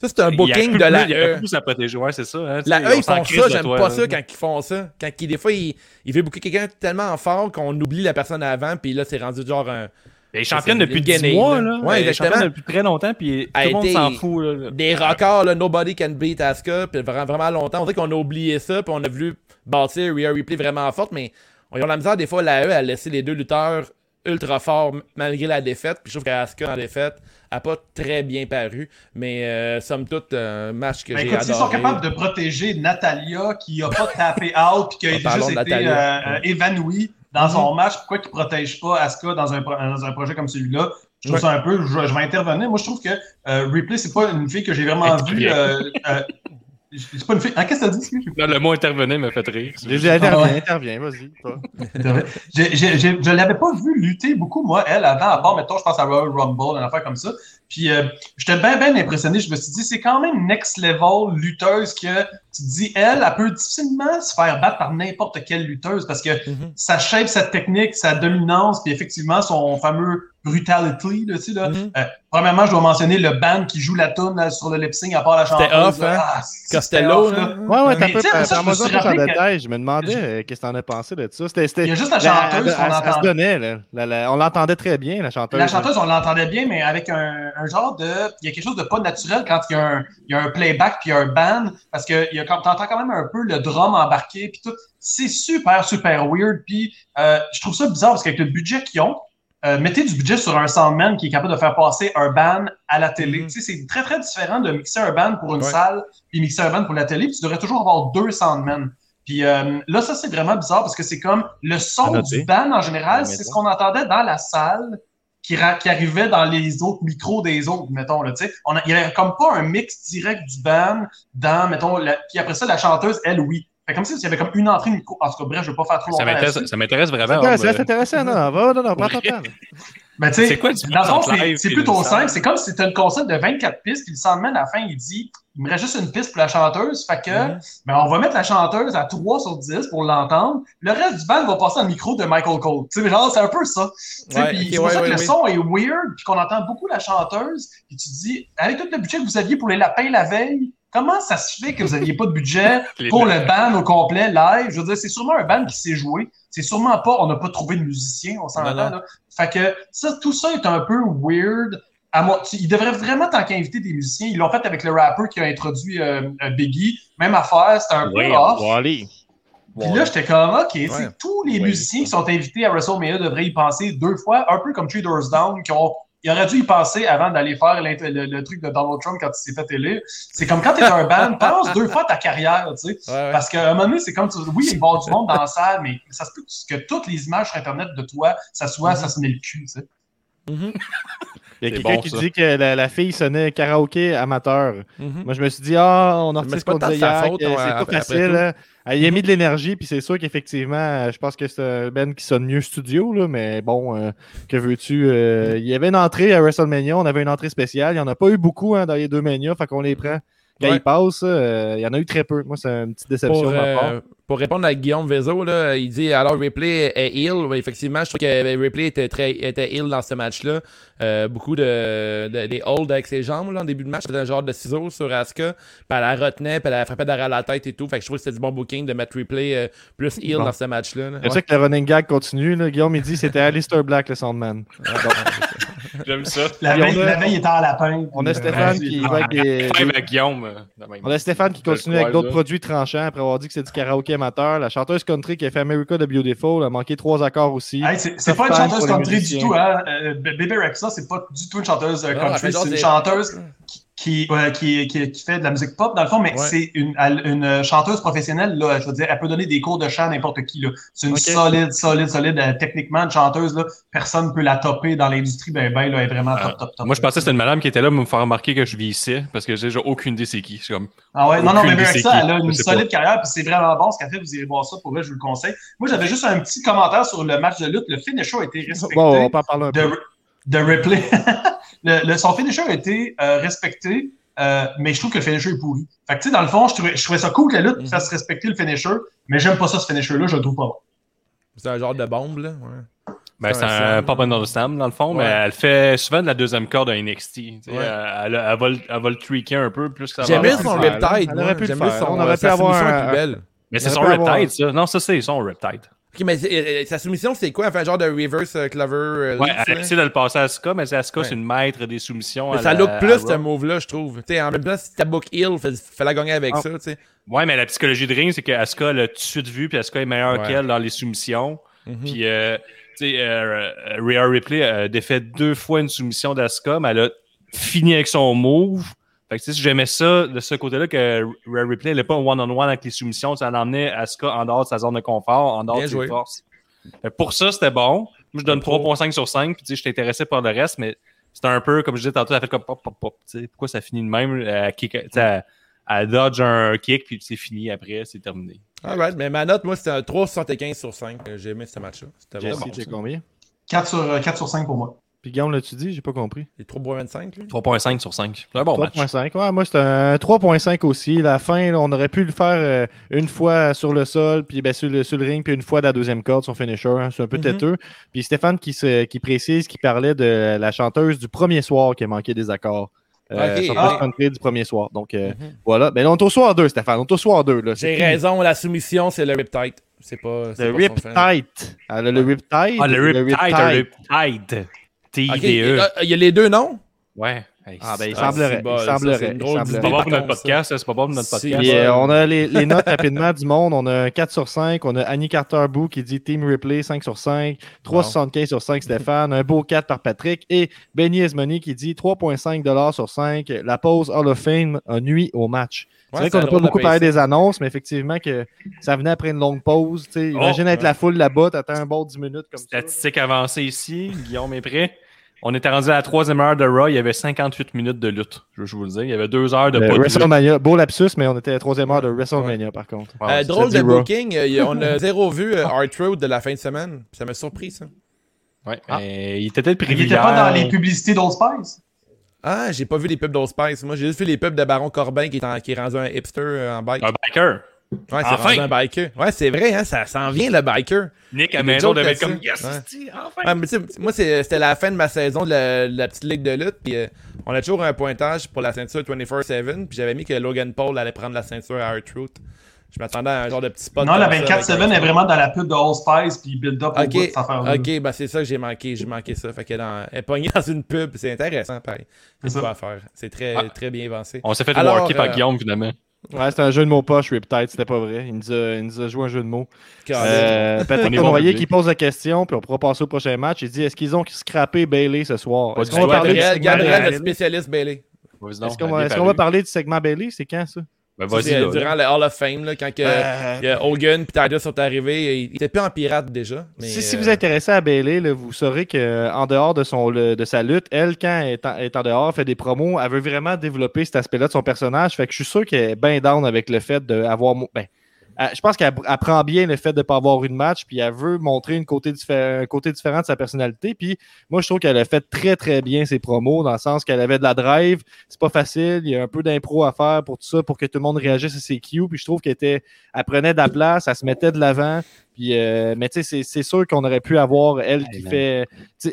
Ça, c'est un booking de la Il y a plus à protéger. Ouais, c'est ça. hein, tu La E, ils font ça, j'aime pas ça quand ils font ça. Quand ils, des fois, ils, ils veulent booker quelqu'un tellement fort qu'on oublie la personne avant, puis là, c'est rendu genre un, Elle est championne depuis Lil 10 Gay mois, là. Ouais, Elle est championne depuis très longtemps, puis tout le monde s'en fout, là. Des records, là, nobody can beat Asuka, puis vraiment, vraiment longtemps. On dirait qu'on a oublié ça, puis on a voulu bâtir Rhea Ripley vraiment forte, mais on a la misère des fois, la E, à laisser les deux lutteurs ultra forts malgré la défaite. Puis je trouve qu'Asuka en défaite a pas très bien paru, mais euh, somme toute, un match que Ben, j'ai écoute, s'ils adoré. sont capables de protéger Natalia qui a pas tapé out puis qui a parlant juste été euh, euh, évanouie dans son match, pourquoi qu'ils ne protègent pas Asuka dans un, dans un projet comme celui-là? Je trouve ça un peu. Je, je vais intervenir. Moi, je trouve que euh, Ripley, c'est pas une fille que j'ai vraiment vue. C'est pas une fille. Ah, qu'est-ce que t'as dit? le mot intervenait me fait rire. J'ai dit, interviens, interviens, vas-y. toi. J'ai- j'ai- j'ai- je l'avais pas vu lutter beaucoup, moi, elle, avant, à part, mettons, je pense à Royal Rumble, une affaire comme ça. Puis, euh, j'étais bien, bien impressionné. Je me suis dit, c'est quand même next level lutteuse que tu te dis, elle, elle peut difficilement se faire battre par n'importe quelle lutteuse parce que Mhm. sa shape, sa technique, sa dominance, puis effectivement, son fameux brutality, là, tu sais, là. Mhm. Euh, premièrement, je dois mentionner le band qui joue la tune là, sur le lip sync à part la chanteuse. C'était off, là. hein? Ah, c'était Costello, off, là. Ouais, ouais, t'as Mais peu tu sais, ça, je me moi suis ça plus en rappelé que- détail. Je me demandais euh, qu'est-ce que t'en as pensé de ça? C'était, c'était, Il y a juste la chanteuse qu'on elle- elle se entend. donnait, là. La- la- on l'entendait très bien, la chanteuse. La chanteuse, on l'entendait bien, mais avec un, un genre de. Il y a quelque chose de pas naturel quand il y a un, il y a un playback puis il y a un band, parce que il y a comme t'entends quand même un peu le drum embarqué puis tout. C'est super, super weird. Puis euh, je trouve ça bizarre parce qu'avec le budget qu'ils ont, euh, mettez du budget sur un soundman qui est capable de faire passer un band à la télé. Tu sais, c'est très, très différent de mixer un band pour une Ouais. salle puis mixer un band pour la télé. Puis tu devrais toujours avoir deux soundmen. Puis euh, là, ça, c'est vraiment bizarre parce que c'est comme le son du band en général, c'est ce qu'on entendait dans la salle qui, qui arrivait dans les autres micros des autres, mettons. Là, tu sais. on a- il n'y avait comme pas un mix direct du band dans, mettons, la- puis après ça, la chanteuse, elle, oui. Fait comme si il y avait comme une entrée de micro. En tout cas, bref, je ne vais pas faire trop Ça longtemps ça m'intéresse vraiment. euh, c'est intéressant. Non, non, va, non, non, prends ton temps. Ben, tu sais, C'est quoi la dans le fond, c'est plutôt une simple. C'est comme si c'était une concept de 24 pistes, puis le soundman, à la fin, il dit il me reste juste une piste pour la chanteuse. Fait que, ben, on va mettre la chanteuse à 3 sur 10 pour l'entendre. Le reste du band va passer dans le micro de Michael Cole. Tu sais, genre, c'est un peu ça. Ouais, c'est pour ouais, ça que le son est weird, puis qu'on entend beaucoup la chanteuse. Puis tu te dis, avec tout le budget que vous aviez pour les lapins la veille, comment ça se fait que vous n'aviez pas de budget pour le band au complet live? Je veux dire, c'est sûrement un band qui sait jouer. C'est sûrement pas, on n'a pas trouvé de musicien, on non. là. Fait que ça, tout ça est un peu weird. À moi, tu- ils devraient vraiment tant qu'à inviter des musiciens. Ils l'ont fait avec le rapper qui a introduit euh, euh, Biggie. Même affaire, c'était un peu off. Wally. Puis là, j'étais comme, OK, Ouais. tous les Ouais. musiciens qui sont invités à WrestleMania devraient y penser deux fois, un peu comme Three Doors Down, qui ont. Ils auraient dû y penser avant d'aller faire le, le truc de Donald Trump quand il s'est fait élire. C'est comme quand t'es un band, pense deux fois ta carrière, tu sais. Ouais, ouais. Parce qu'à un moment donné, c'est comme, tu- oui, il va y avoir du monde dans la salle, mais ça se peut que toutes les images sur Internet de toi, ça soit, ça se met le cul, tu sais. Mhm, Il y a quelqu'un bon, qui ça. dit que la, la fille sonnait karaoké amateur. mhm. Moi, je me suis dit, ah, on a ce qu'on disait sa hier, on- c'est pas facile. hein. Ah, Il a mis de l'énergie, puis c'est sûr qu'effectivement, je pense que c'est un Ben qui sonne mieux studio, là, mais bon, euh, que veux-tu? euh, il y avait une entrée à WrestleMania, on avait une entrée spéciale. Il n'y en a pas eu beaucoup hein, dans les deux Mania, fait qu'on les prend. Quand Ouais. ils passent, euh, il y en a eu très peu. Moi, c'est une petite déception Pour, de ma part. pour répondre à Guillaume Vezo, là, il dit alors Ripley est. Oui, effectivement, je trouve que Ripley était très était heal dans ce match-là. Euh, beaucoup de, de des holds avec ses jambes là, en début de match, c'était un genre de ciseaux sur Asuka. Puis elle la retenait, puis elle la frappait derrière la tête et tout. Fait que je trouve que c'était du bon booking de mettre Ripley euh, plus heal Bon. dans ce match-là. là. C'est ça que le running gag continue. Là. Guillaume, il dit c'était Alistair Black, le Soundman. J'aime ça. La veille, la veille, il était en lapin. On a Stéphane euh, qui va avec des, euh. On a Stéphane qui continue avec d'autres produits tranchants après avoir dit que c'est du karaoké amateur. La chanteuse country qui a fait America the Beautiful a manqué trois accords aussi. C'est pas une chanteuse country du tout, hein. Euh, Baby Rexa, c'est pas du tout une chanteuse euh, Non, elle country, c'est une des- chanteuse qui, qui, qui, qui fait de la musique pop, dans le fond, mais Ouais. c'est une, une chanteuse professionnelle, là, je veux dire, elle peut donner des cours de chant à n'importe qui, là. C'est une solide, solide, solide, euh, techniquement, une chanteuse, là, personne ne peut la topper dans l'industrie, ben, ben, là, elle est vraiment top, top, top. Moi, je pensais que c'était une madame qui était là pour me faire remarquer que je vieillissais parce que j'ai aucune idée c'est qui. Comme, Ah ouais, non, non, mais qui. elle a une pas. solide carrière, puis c'est vraiment bon ce qu'elle fait, vous irez voir ça, pour vrai, je vous le conseille. Moi, j'avais juste un petit commentaire sur le match de lutte, le finisher a été respecté. Bon, on peut en parler un peu. de, de Ripley. le, le- son finisher a été euh, respecté, euh, mais je trouve que le finisher est pourri. Fait que, tu sais, dans le fond, je trouvais, je trouvais ça cool que la lutte Mhm. fasse respecter le finisher, mais j'aime pas ça, ce finisher-là, je le trouve pas bon. C'est un genre de bombe, là. Ouais. ben, C'est un un pop and slam dans le fond, mais elle fait souvent de la deuxième corde à NXT. Ouais. euh, Elle, elle va, le- elle va le tweaker un peu plus que ça va. J'aimais son le faire, là. riptide. Elle moi. aurait pu le faire. son On aurait pu avoir un- plus belle. Mais On c'est son Riptide, ça. Non, ça, c'est son Riptide. Ok, mais c'est- euh, sa soumission, c'est quoi? Elle fait un genre de reverse euh, clover. euh, Ouais, elle essaie de le passer à Asuka, mais Asuka, Ouais. c'est une maître des soumissions. Mais à ça la- look plus, ce move-là, je trouve. Tu sais, en même temps, si ta book heal, fais, fais la gagner avec Ah. ça, tu sais. Ouais, mais la psychologie de ring, c'est que Asuka l'a tout de suite vu, puis Asuka est meilleure Ouais. qu'elle dans les soumissions. Mhm. Puis, euh, tu sais, euh, euh, Rhea Ripley a défait deux fois une soumission d'Asuka, mais elle a fini avec son move. Fait que, tu sais, j'aimais ça de ce côté-là que Ripley, elle n'est pas un one-on-one avec les soumissions. Ça emmenait Asuka en dehors de sa zone de confort, en dehors Bien de ses joué. forces. Fait que pour ça, c'était bon. Moi, je donne Trop. 3.5 sur 5, puis tu sais, je suis intéressé par le reste, mais c'était un peu, comme je disais tantôt, elle fait comme pop, pop, pop. tu sais, Pourquoi ça finit de même? Elle, kick- elle- elle dodge un kick, puis c'est fini après, c'est terminé. Alright, mais ma note, moi, c'était un 3,75 sur 5. Euh, J'ai aimé ce match-là. C'était bon. j'ai combien? 4 sur, euh, 4 sur 5 pour moi. Puis Guillaume, l'as-tu dit? J'ai pas compris. C'est 3,25, lui. 3.5 sur 5. C'est un bon match. 3.5. Ouais, moi, c'est un 3.5 aussi. La fin, là, on aurait pu le faire euh, une fois sur le sol, puis ben, sur, le, sur le ring, puis une fois dans la deuxième corde, son finisher. hein. c'est un peu Mhm. têteux. Puis Stéphane qui, se, qui précise qu'il parlait de la chanteuse du premier soir qui a manqué des accords. Euh, Ok, son ah. country du premier soir. Donc euh, Mhm. voilà. Ben, là, on est au soir 2, Stéphane. On est au soir 2. Là. J'ai C'est raison, la soumission, c'est le Riptide. C'est pas. c'est Le pas Rip son fan. Tight. Elle a le Rip Tight. Ah, le Riptide, un Riptide. Riptide. T-I-D-E. ah, Il y a les deux noms? Ouais. Hey, Ah, ben, il c'est- semblerait. c'est bon, il semblerait. c'est. C'est pas bon pour notre podcast, c'est pas bon pour notre C'est- podcast. Euh, on a les, les notes rapidement du monde. On a un 4 sur 5. On a Annie Carter-Boo qui dit Team Ripley 5 sur 5. 3,75 sur 5 Stéphane. Un beau 4 par Patrick. Et Benny Esmoni qui dit 3,5 sur 5. La pause Hall of Fame a nuit au match. C'est Ouais, vrai qu'on n'a pas beaucoup parlé des annonces, mais effectivement que ça venait après une longue pause. Imagine Oh, être la foule là-bas, t'attends un bon 10 minutes comme ça. Statistique avancée ici, Guillaume est prêt? On était rendu à la troisième heure de Raw, il y avait 58 minutes de lutte, je vous le dire. Il y avait deux heures de Euh, pas de lutte. WrestleMania, beau lapsus, mais on était à la troisième heure de WrestleMania par contre. Wow, Euh, drôle de booking. euh, on a zéro vu euh, Art Road de la fin de semaine. Ça m'a surpris, ça. ouais, Ah. mais il était peut-être Il prévu n'était pas dans les publicités d'Old Spice. Ah, j'ai pas vu les pubs d'Old Spice. Moi, j'ai juste vu les pubs de Baron Corbin qui est, en- qui est rendu un hipster euh, en bike. Un biker. Ouais, c'est enfin! un biker. Ouais, c'est vrai, hein, ça s'en vient, le biker. Nick à maison devait être comme Yes, Ouais. c'est- enfin! Ouais, mais moi, c'était la fin de ma saison de la, de la petite ligue de lutte. Puis, euh, on a toujours un pointage pour la ceinture 24-7. Puis j'avais mis que Logan Paul allait prendre la ceinture à R-Truth. Je m'attendais à un genre de petit spot. Non, la comme ça 24-7 avec est vraiment dans la pub de Old Spice puis build-up au bout de Ok, cette affaire-là. ok, ben c'est ça que j'ai manqué, j'ai manqué ça. Fait qu'elle est pognée dans une pub, c'est intéressant, pareil. C'est quoi à faire? C'est très, Ah. très bien avancé. On s'est fait Alors, worker par euh, Guillaume, finalement. Ouais, c'était un jeu de mots poche, Riptide, c'était pas vrai. Il nous, a, il nous a joué un jeu de mots. Euh, On Patrick public. qui pose la question, puis on pourra passer au prochain match. Il dit est-ce qu'ils ont scrappé Bailey ce soir? Est-ce qu'on va parler Gabriel, Gabriel, notre spécialiste Bailey. Est-ce qu'on va, allez, est-ce qu'on va parlez. parler du segment Bailey? C'est quand ça? Ben, là. durant le Hall of Fame, là, quand que, Euh, que Hogan et Titus sont arrivés, il était plus en pirate déjà. Mais, si, si euh, vous intéressez à Bailey, là, vous saurez qu'en dehors de, son, le- de sa lutte, elle, quand elle est en, est en dehors, fait des promos, elle veut vraiment développer cet aspect-là de son personnage. Fait que je suis sûr qu'elle est bien down avec le fait d'avoir. Ben, elle- je pense qu'elle elle prend bien le fait de ne pas avoir eu de match, puis elle veut montrer une côté un côté différent de sa personnalité. Puis moi, je trouve qu'elle a fait très, très bien ses promos, dans le sens qu'elle avait de la drive. C'est pas facile, il y a un peu d'impro à faire pour tout ça, pour que tout le monde réagisse à ses cues. Puis je trouve qu'elle était, elle prenait de la place, elle se mettait de l'avant. Puis, euh, mais tu sais, c'est- sûr qu'on aurait pu avoir elle qui fait,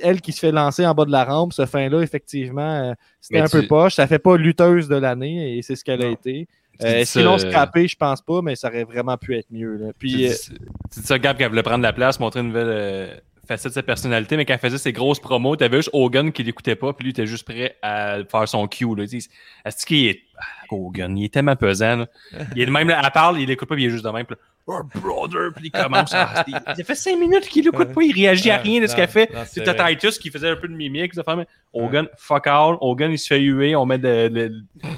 elle qui se fait lancer en bas de la rampe. Ce fin-là, effectivement, euh, c'était un peu poche. Ça fait pas lutteuse de l'année et c'est ce qu'elle a été. Tu Euh, ça, scrappé? Je pense pas, mais ça aurait vraiment pu être mieux. là. Tu Puis, euh, dis, tu dis ça, Gab, qu'elle voulait prendre la place, montrer une nouvelle euh, facette de sa personnalité, mais quand elle faisait ses grosses promos, t'avais juste Hogan qui l'écoutait pas, puis lui, était juste prêt à faire son cue. Là. Tu Est-ce qu'il est. Ah, Hogan, il est tellement pesant. là. Il est de même, là, elle parle, il l'écoute pas, puis il est juste de même. Puis là, oh, brother, puis il commence à. Il ça fait cinq minutes qu'il l'écoute pas, il réagit à rien de ce qu'elle fait. vrai. Titus qui faisait un peu de mimique, ça fait, mais Hogan, fuck all. Hogan, il se fait huer, on met de- de-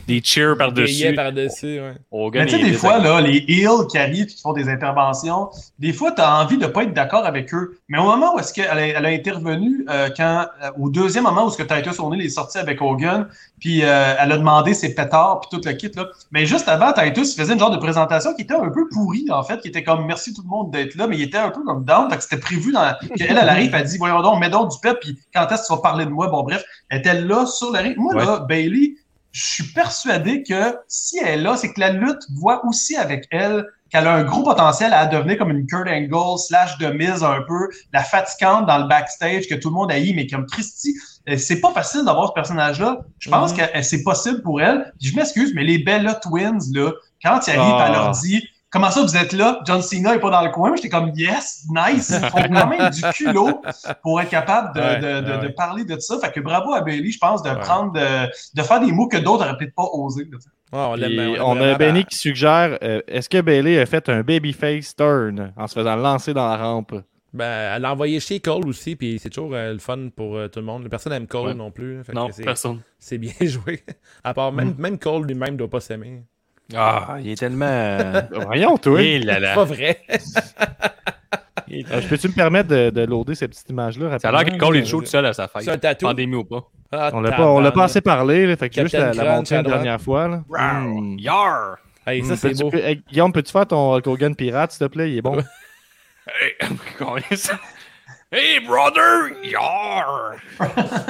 des cheers par-dessus. par-dessus, ouais. Hogan, Mais tu sais, des fois, là, les heels qui arrivent et qui font des interventions, des fois, tu as envie de pas être d'accord avec eux. Mais au moment où est-ce qu'elle a, elle a intervenu, euh, quand, euh, au deuxième moment où ce que Titus O'Neill est sorti avec Hogan, puis euh, elle a demandé ses pétards, puis tout le kit, là. Mais juste avant, Titus faisait une genre de présentation qui était un peu pourrie, en fait, qui était comme merci tout le monde d'être là, mais il était un peu comme down, c'était prévu dans, qu'elle, elle arrive, elle dit, voyons donc, mets donc du pep, puis quand est-ce que tu vas parler de moi? Bon, bref, elle était là sur le ring. Moi, là, Bailey, je suis persuadé que si elle est là, c'est que la lutte voit aussi avec elle qu'elle a un gros potentiel à devenir comme une Kurt Angle slash de mise un peu, la fatigante dans le backstage que tout le monde haït, mais comme Christy, euh, c'est pas facile d'avoir ce personnage-là. Je pense Mhm. que euh, c'est possible pour elle. Puis je m'excuse, mais les Bella Twins, là, quand ils arrivent, Ah. elle leur dit comment ça vous êtes là? John Cena est pas dans le coin. J'étais comme yes, nice. Ils font quand même du culot pour être capable de, Ouais, de, de, ouais. de parler de ça. Fait que bravo à Bailey, je pense, de Ouais. prendre de, de faire des mots que d'autres n'auraient peut-être pas osé. on on a. Benny qui suggère euh, est-ce que Bailey a fait un babyface turn en se faisant lancer dans la rampe? Ben, elle a envoyé chez Cole aussi, puis c'est toujours euh, le fun pour euh, tout le monde. Personne n'aime Cole Ouais. non plus. hein, fait Non, personne. C'est bien joué. À part, Mm. même, même Cole lui-même doit pas s'aimer. Ah, il est tellement. Voyons, toi. Eh C'est là. pas vrai. Il est- Euh, je peux-tu me permettre de, de loader cette petite image-là Ça a l'air? Cole est chaud tout seul à sa fête. C'est un tatou. Pandémie ou pas. Ah, On l'a pas, on l'a pas assez parlé, là, fait que juste la, la montrer une dernière fois. Là. Rawr. Mm. Yar! Hey, ça, Mm, c'est peux-tu- beau. peux- hey, Guillaume, peux-tu faire ton Hulk Hogan pirate, s'il te plaît? Il est bon. Hey, hey, brother! Yar!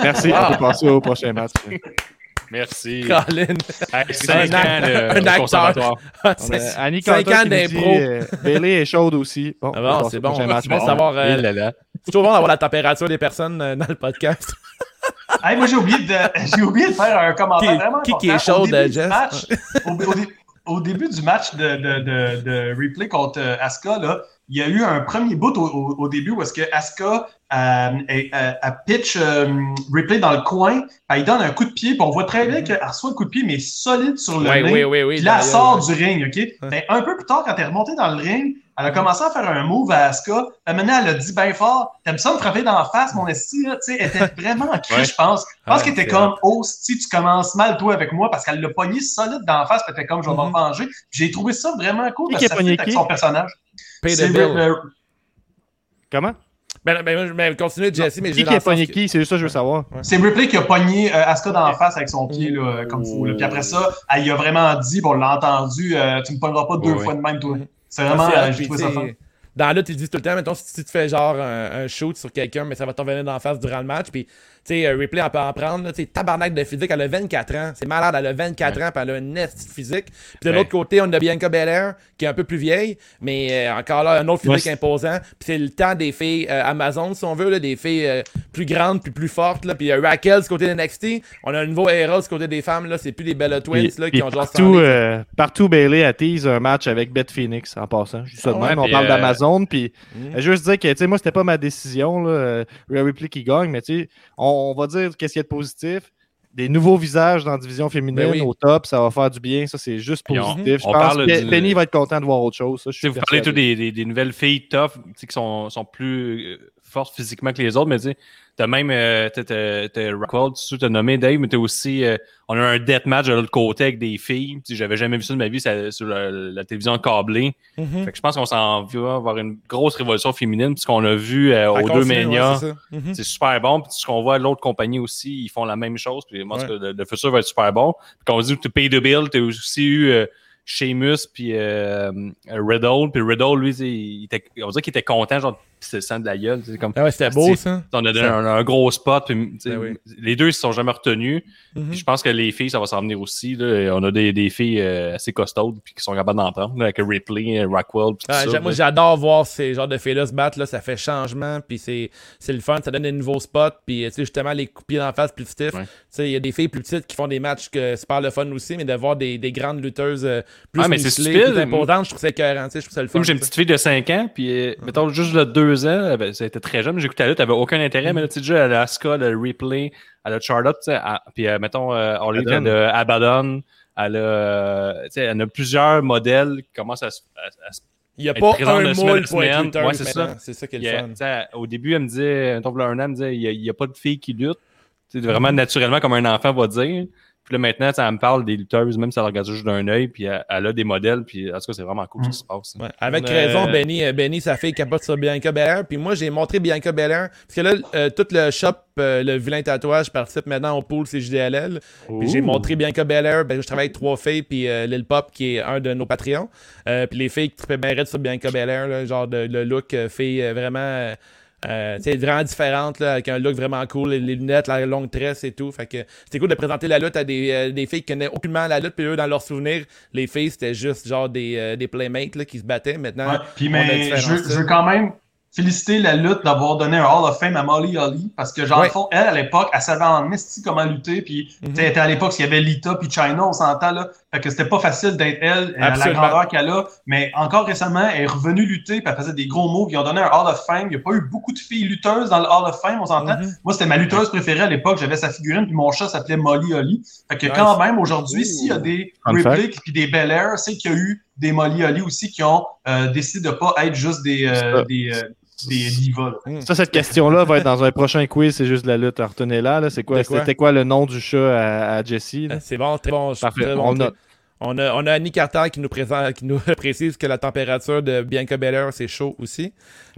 Merci, Wow. on peut passer au prochain match. Merci. Colin. Hey, 5 un ans acteur. conservatoire. On a C'est- Annie cinq ans d'impro. euh, Bailey est chaude aussi. Bon, Ah on bon, c'est bon. C'est bon de savoir. euh, là là. C'est toujours bon d'avoir la température des personnes euh, dans le podcast. Hey, moi, j'ai oublié, de, j'ai oublié de faire un commentaire Qui- vraiment qui- est Au chaud, euh, Jess? match- au, au dé- au début du match de, de, de, de replay contre euh, Asuka, là, il y a eu un premier bout au, au, au début où est-ce que Asuka euh, est- euh, a pitch euh, replay dans le coin, puis elle donne un coup de pied, puis on voit très bien qu'elle reçoit un coup de pied, mais solide sur le ring. oui, oui, oui. Puis là, elle sort ouais. du ring, OK? Ben, un peu plus tard, quand elle est remontée dans le ring, elle a commencé à faire un move à Asuka. Maintenant, elle a dit bien fort T'aimes ça me frapper dans la face, mon esti? là? Tu sais, Elle était vraiment en crise, Ouais. je pense. Je pense Ouais, qu'elle était comme Oh, si tu commences mal, toi, avec moi, parce qu'elle l'a pogné solide dans la face, puis elle était comme Je vais Mhm. me venger. Puis J'ai trouvé ça vraiment cool Qui parce qui a que ça pogné fit avec qui? son personnage. Pay the C'est bill. le- Comment? Ben, ben, ben, ben, continuez, Jesse, mais Qui j'ai qui a le sens pogné que- qui? C'est juste ça que je veux savoir. C'est Ripley qui a pogné euh, Asuka dans la face avec son pied, là, comme fou. là. Puis après ça, elle y a vraiment dit, bon, on l'a entendu, euh, tu me pogneras pas deux fois de même, toi. C'est vraiment, euh, hot, j'ai puis trouvé ça t'sais, fun. Dans la lutte, ils disent tout le temps, mettons, si tu te fais genre un, un shoot sur quelqu'un, mais ça va t'en venir d'en face durant le match, puis, sais, Ripley, on peut en prendre, là, tabarnak de physique, elle a 24 ans, c'est malade, elle a 24 ans, puis elle a une nest physique. Puis de Ouais. l'autre côté, on a Bianca Belair, qui est un peu plus vieille, mais euh, encore là, un autre physique Ouais, imposant, puis c'est le temps des filles euh, Amazon, si on veut, là, des filles euh, plus grandes, puis plus fortes, là, puis Raquel du côté de NXT, on a un nouveau Hera du côté des femmes, là, c'est plus des Bella Twins, là, qui ont genre partout, 100 euh, partout, Bailey attise un match avec Beth Phoenix en passant. De Ah même. On parle d'Amazon. Puis euh, juste dire que, tu sais, moi, c'était pas ma décision, là, Ripley qui gagne, mais tu sais, on, on va dire qu'est-ce qu'il y a de positif. Des nouveaux visages dans la division féminine Ben oui. au top, ça va faire du bien. Ça, c'est juste on- positif. Je pense parle que du- Penny va être content de voir autre chose. Ça, je vous parlez persuadé. des, des, des nouvelles filles tough qui sont, sont plus euh, fortes physiquement que les autres, mais t'as même euh, t'as, t'as, t'as Rockwell, tu t'as nommé Dave, mais t'as aussi euh, on a un death match de l'autre côté avec des filles. J'avais jamais vu ça de ma vie ça- sur la, la télévision câblée. Mhm. Fait que je pense qu'on s'en va avoir une grosse révolution féminine, puisqu'on a vu euh, aux deux continuer, ouais, Mania. c'est super bon. Puis ce qu'on voit, l'autre compagnie aussi, ils font la même chose. Puis moi, Ouais. que le, le futur va être super bon. Puis quand on dit que tu payes the bill, tu as aussi eu euh, Sheamus puis euh, Riddle. Puis Riddle, lui, sais, il était, on dirait qu'il était content, genre, c'est le sang de la gueule. tu sais, Comme, Ah ouais, c'était beau, ça. on a donné un, un gros spot. Puis, Ben oui. Les deux, ils se sont jamais retenus. Mhm. Puis je pense que les filles, ça va s'en venir aussi. Là. On a des, des filles euh, assez costaudes puis qui sont capables d'en prendre, là, avec Ripley, euh, Rockwell. Puis tout Ah, ça, moi, j'adore voir ces genres de filles-là se battre. Là, ça fait changement, puis c'est c'est le fun. Ça donne des nouveaux spots, puis tu sais, justement, les coups en face plus stiff. Ouais. Tu sais, Il y a des filles plus petites qui font des matchs que super le fun aussi, mais de voir des, des grandes lutteuses euh, plus Ah, mais c'est musclées, plus imposantes, je trouve ça écœurant. tu sais, Je trouve ça le fun. Moi, j'ai une petite fille de 5 ans, puis euh, mettons juste de 2 ans, elle avait- ça a été très jeune, j'écoutais la lutte, elle avait aucun intérêt, mais là, tu sais, déjà, elle a Asuka, elle a Ripley, elle a Charlotte, tu sais, elle- puis euh, mettons, euh, Orly, Abaddon. elle a Abaddon, elle a, euh, tu sais, elle a plusieurs modèles qui commencent à, se- à- à Il n'y a pas un moule pour être Ouais, c'est ça. C'est ça qui est le fun. au début, elle me disait, un an, elle me disait, il n'y a, a pas de fille qui lutte. Sais, vraiment naturellement, comme un enfant va dire. Puis là, maintenant, elle me parle des lutteuses, même si elle regarde juste d'un œil, puis elle, elle a des modèles, puis en tout cas, c'est vraiment cool ce qui se passe. Ouais. Avec On a- raison, Benny, euh, Benny, sa fille capote sur Bianca Belair. Puis moi, j'ai montré Bianca Belair. Parce que là, euh, tout le shop, euh, le vilain tatouage, participe maintenant au pool CJDLL. Puis j'ai montré Bianca Belair. Ben, je travaille avec trois filles. Puis euh, Lil Pop, qui est un de nos Patreons. Euh, puis les filles qui trippaient bien raide sur Bianca Belair. là, genre de, le look euh, fille euh, vraiment. Euh, sais, vraiment différente, là, avec un look vraiment cool, les, les lunettes, la longue tresse et tout. Fait que c'était cool de présenter la lutte à des, euh, des filles qui connaissaient aucunement la lutte, puis eux, dans leurs souvenirs, les filles, c'était juste genre des, euh, des playmates là, qui se battaient. Maintenant, Ouais, Puis, mais je, je veux quand même féliciter la lutte d'avoir donné un Hall of Fame à Molly Holly. Parce que, genre, Ouais. fond, elle, à l'époque, elle savait en esti comment lutter. Puis, était à l'époque, s'il y avait Lita puis China, on s'entend, là. Fait que c'était pas facile d'être elle, à la grandeur qu'elle a. Mais encore récemment, elle est revenue lutter, puis elle faisait des gros moves. Ils ont donné un Hall of Fame. Il n'y a pas eu beaucoup de filles lutteuses dans le Hall of Fame, on s'entend. Mhm. Moi, c'était ma lutteuse préférée à l'époque. J'avais sa figurine, puis mon chat s'appelait Molly Holly. Fait que Nice. quand même, aujourd'hui, s'il y a des Ripley puis des Bel Air, c'est qu'il y a eu des Molly Holly aussi qui ont euh, décidé de pas être juste euh, des, euh, des divas. là. Ça, cette question-là va être dans un prochain quiz, c'est juste de la lutte. Retenez-la. Là. C'est quoi? C'était quoi le nom du chat à, à Jesse? Ah, C'est bon, très bon. Parfait, très bon on truc. note. On a, on a Annie Carter qui nous, présente, qui nous précise que la température de Bianca Belair, c'est chaud aussi.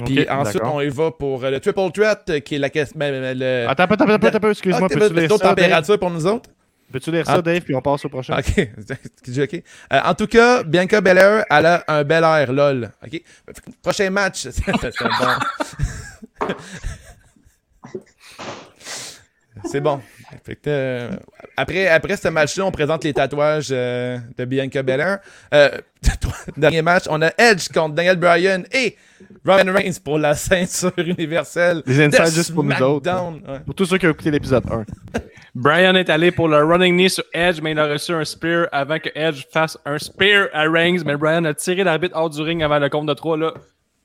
Puis ensuite, on y va pour euh, le Triple Threat, euh, qui est la question. ben, le... Attends, attends, attends, attends, attends, excuse-moi. Ah, Peux-tu lire d'autres températures pour nous autres? Peux-tu lire Ah. ça, Dave, puis on passe au prochain? Ok, ok. Euh, en tout cas, Bianca Belair, elle a un bel air, lol. Ok. Prochain match. c'est bon. C'est bon. Fait que, euh, après, après ce match-là, on présente les tatouages euh, de Bianca Belair. Euh, dernier match, on a Edge contre Daniel Bryan et Roman Reigns pour la ceinture universelle. Les de insides juste pour nous autres. Ouais. Pour tous ceux qui ont écouté l'épisode 1. Brian est allé pour le running knee sur Edge, mais il a reçu un spear avant que Edge fasse un spear à Reigns. Mais Brian a tiré l'arbitre hors du ring avant le compte de 3. Là,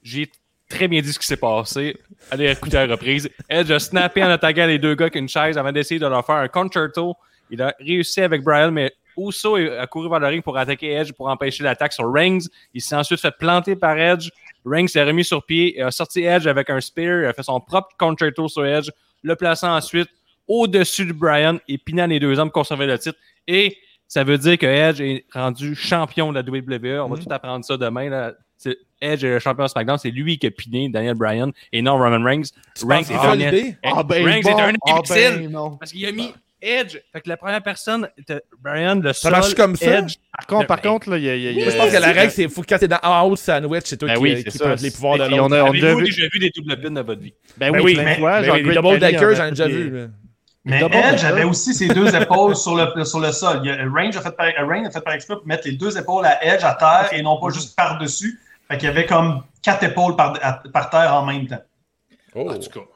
j'ai très bien dit ce qui s'est passé. Allez écouter la reprise. Edge a snappé en attaquant les deux gars avec une chaise avant d'essayer de leur faire un concerto. Il a réussi avec Brian, mais Uso a couru vers le ring pour attaquer Edge pour empêcher l'attaque sur Reigns. Il s'est ensuite fait planter par Edge. Reigns s'est remis sur pied et a sorti Edge avec un spear. Il a fait son propre concerto sur Edge, le plaçant ensuite au-dessus de Brian et pinant les deux hommes pour conserver le titre. Et ça veut dire que Edge est rendu champion de la WWE. On va Mhm. tout apprendre ça demain. Là. C'est- Edge est le champion de SmackDown. C'est lui qui a piné Daniel Bryan et non Roman Reigns. Reigns est un, Ah ben Reigns bon, est un ah imbécile. ben non. parce qu'il a mis Edge. Fait que la première personne était Brian, le Ça seul marche comme ça? Edge. Par contre, par Ben, contre, là, il y a. il y a- il y a- je pense que la règle, c'est faut que quand t'es dans en haut sandwich, c'est toi Ben qui, oui, qui c'est prends ça. les pouvoirs de Et l'autre. on a- on déjà vu. déjà vu des double pins de votre vie? Ben Ben oui, oui, genre les Great double Khali en decker, a j'en ai déjà des- vu. Mais Edge avait aussi ses deux épaules sur le, sur le sol. Il y a, Reigns a fait par, Reigns a fait par exprès pour mettre les deux épaules à Edge à terre et non pas juste par-dessus. Fait qu'il y avait comme quatre épaules par, à- par terre en même temps. Oh.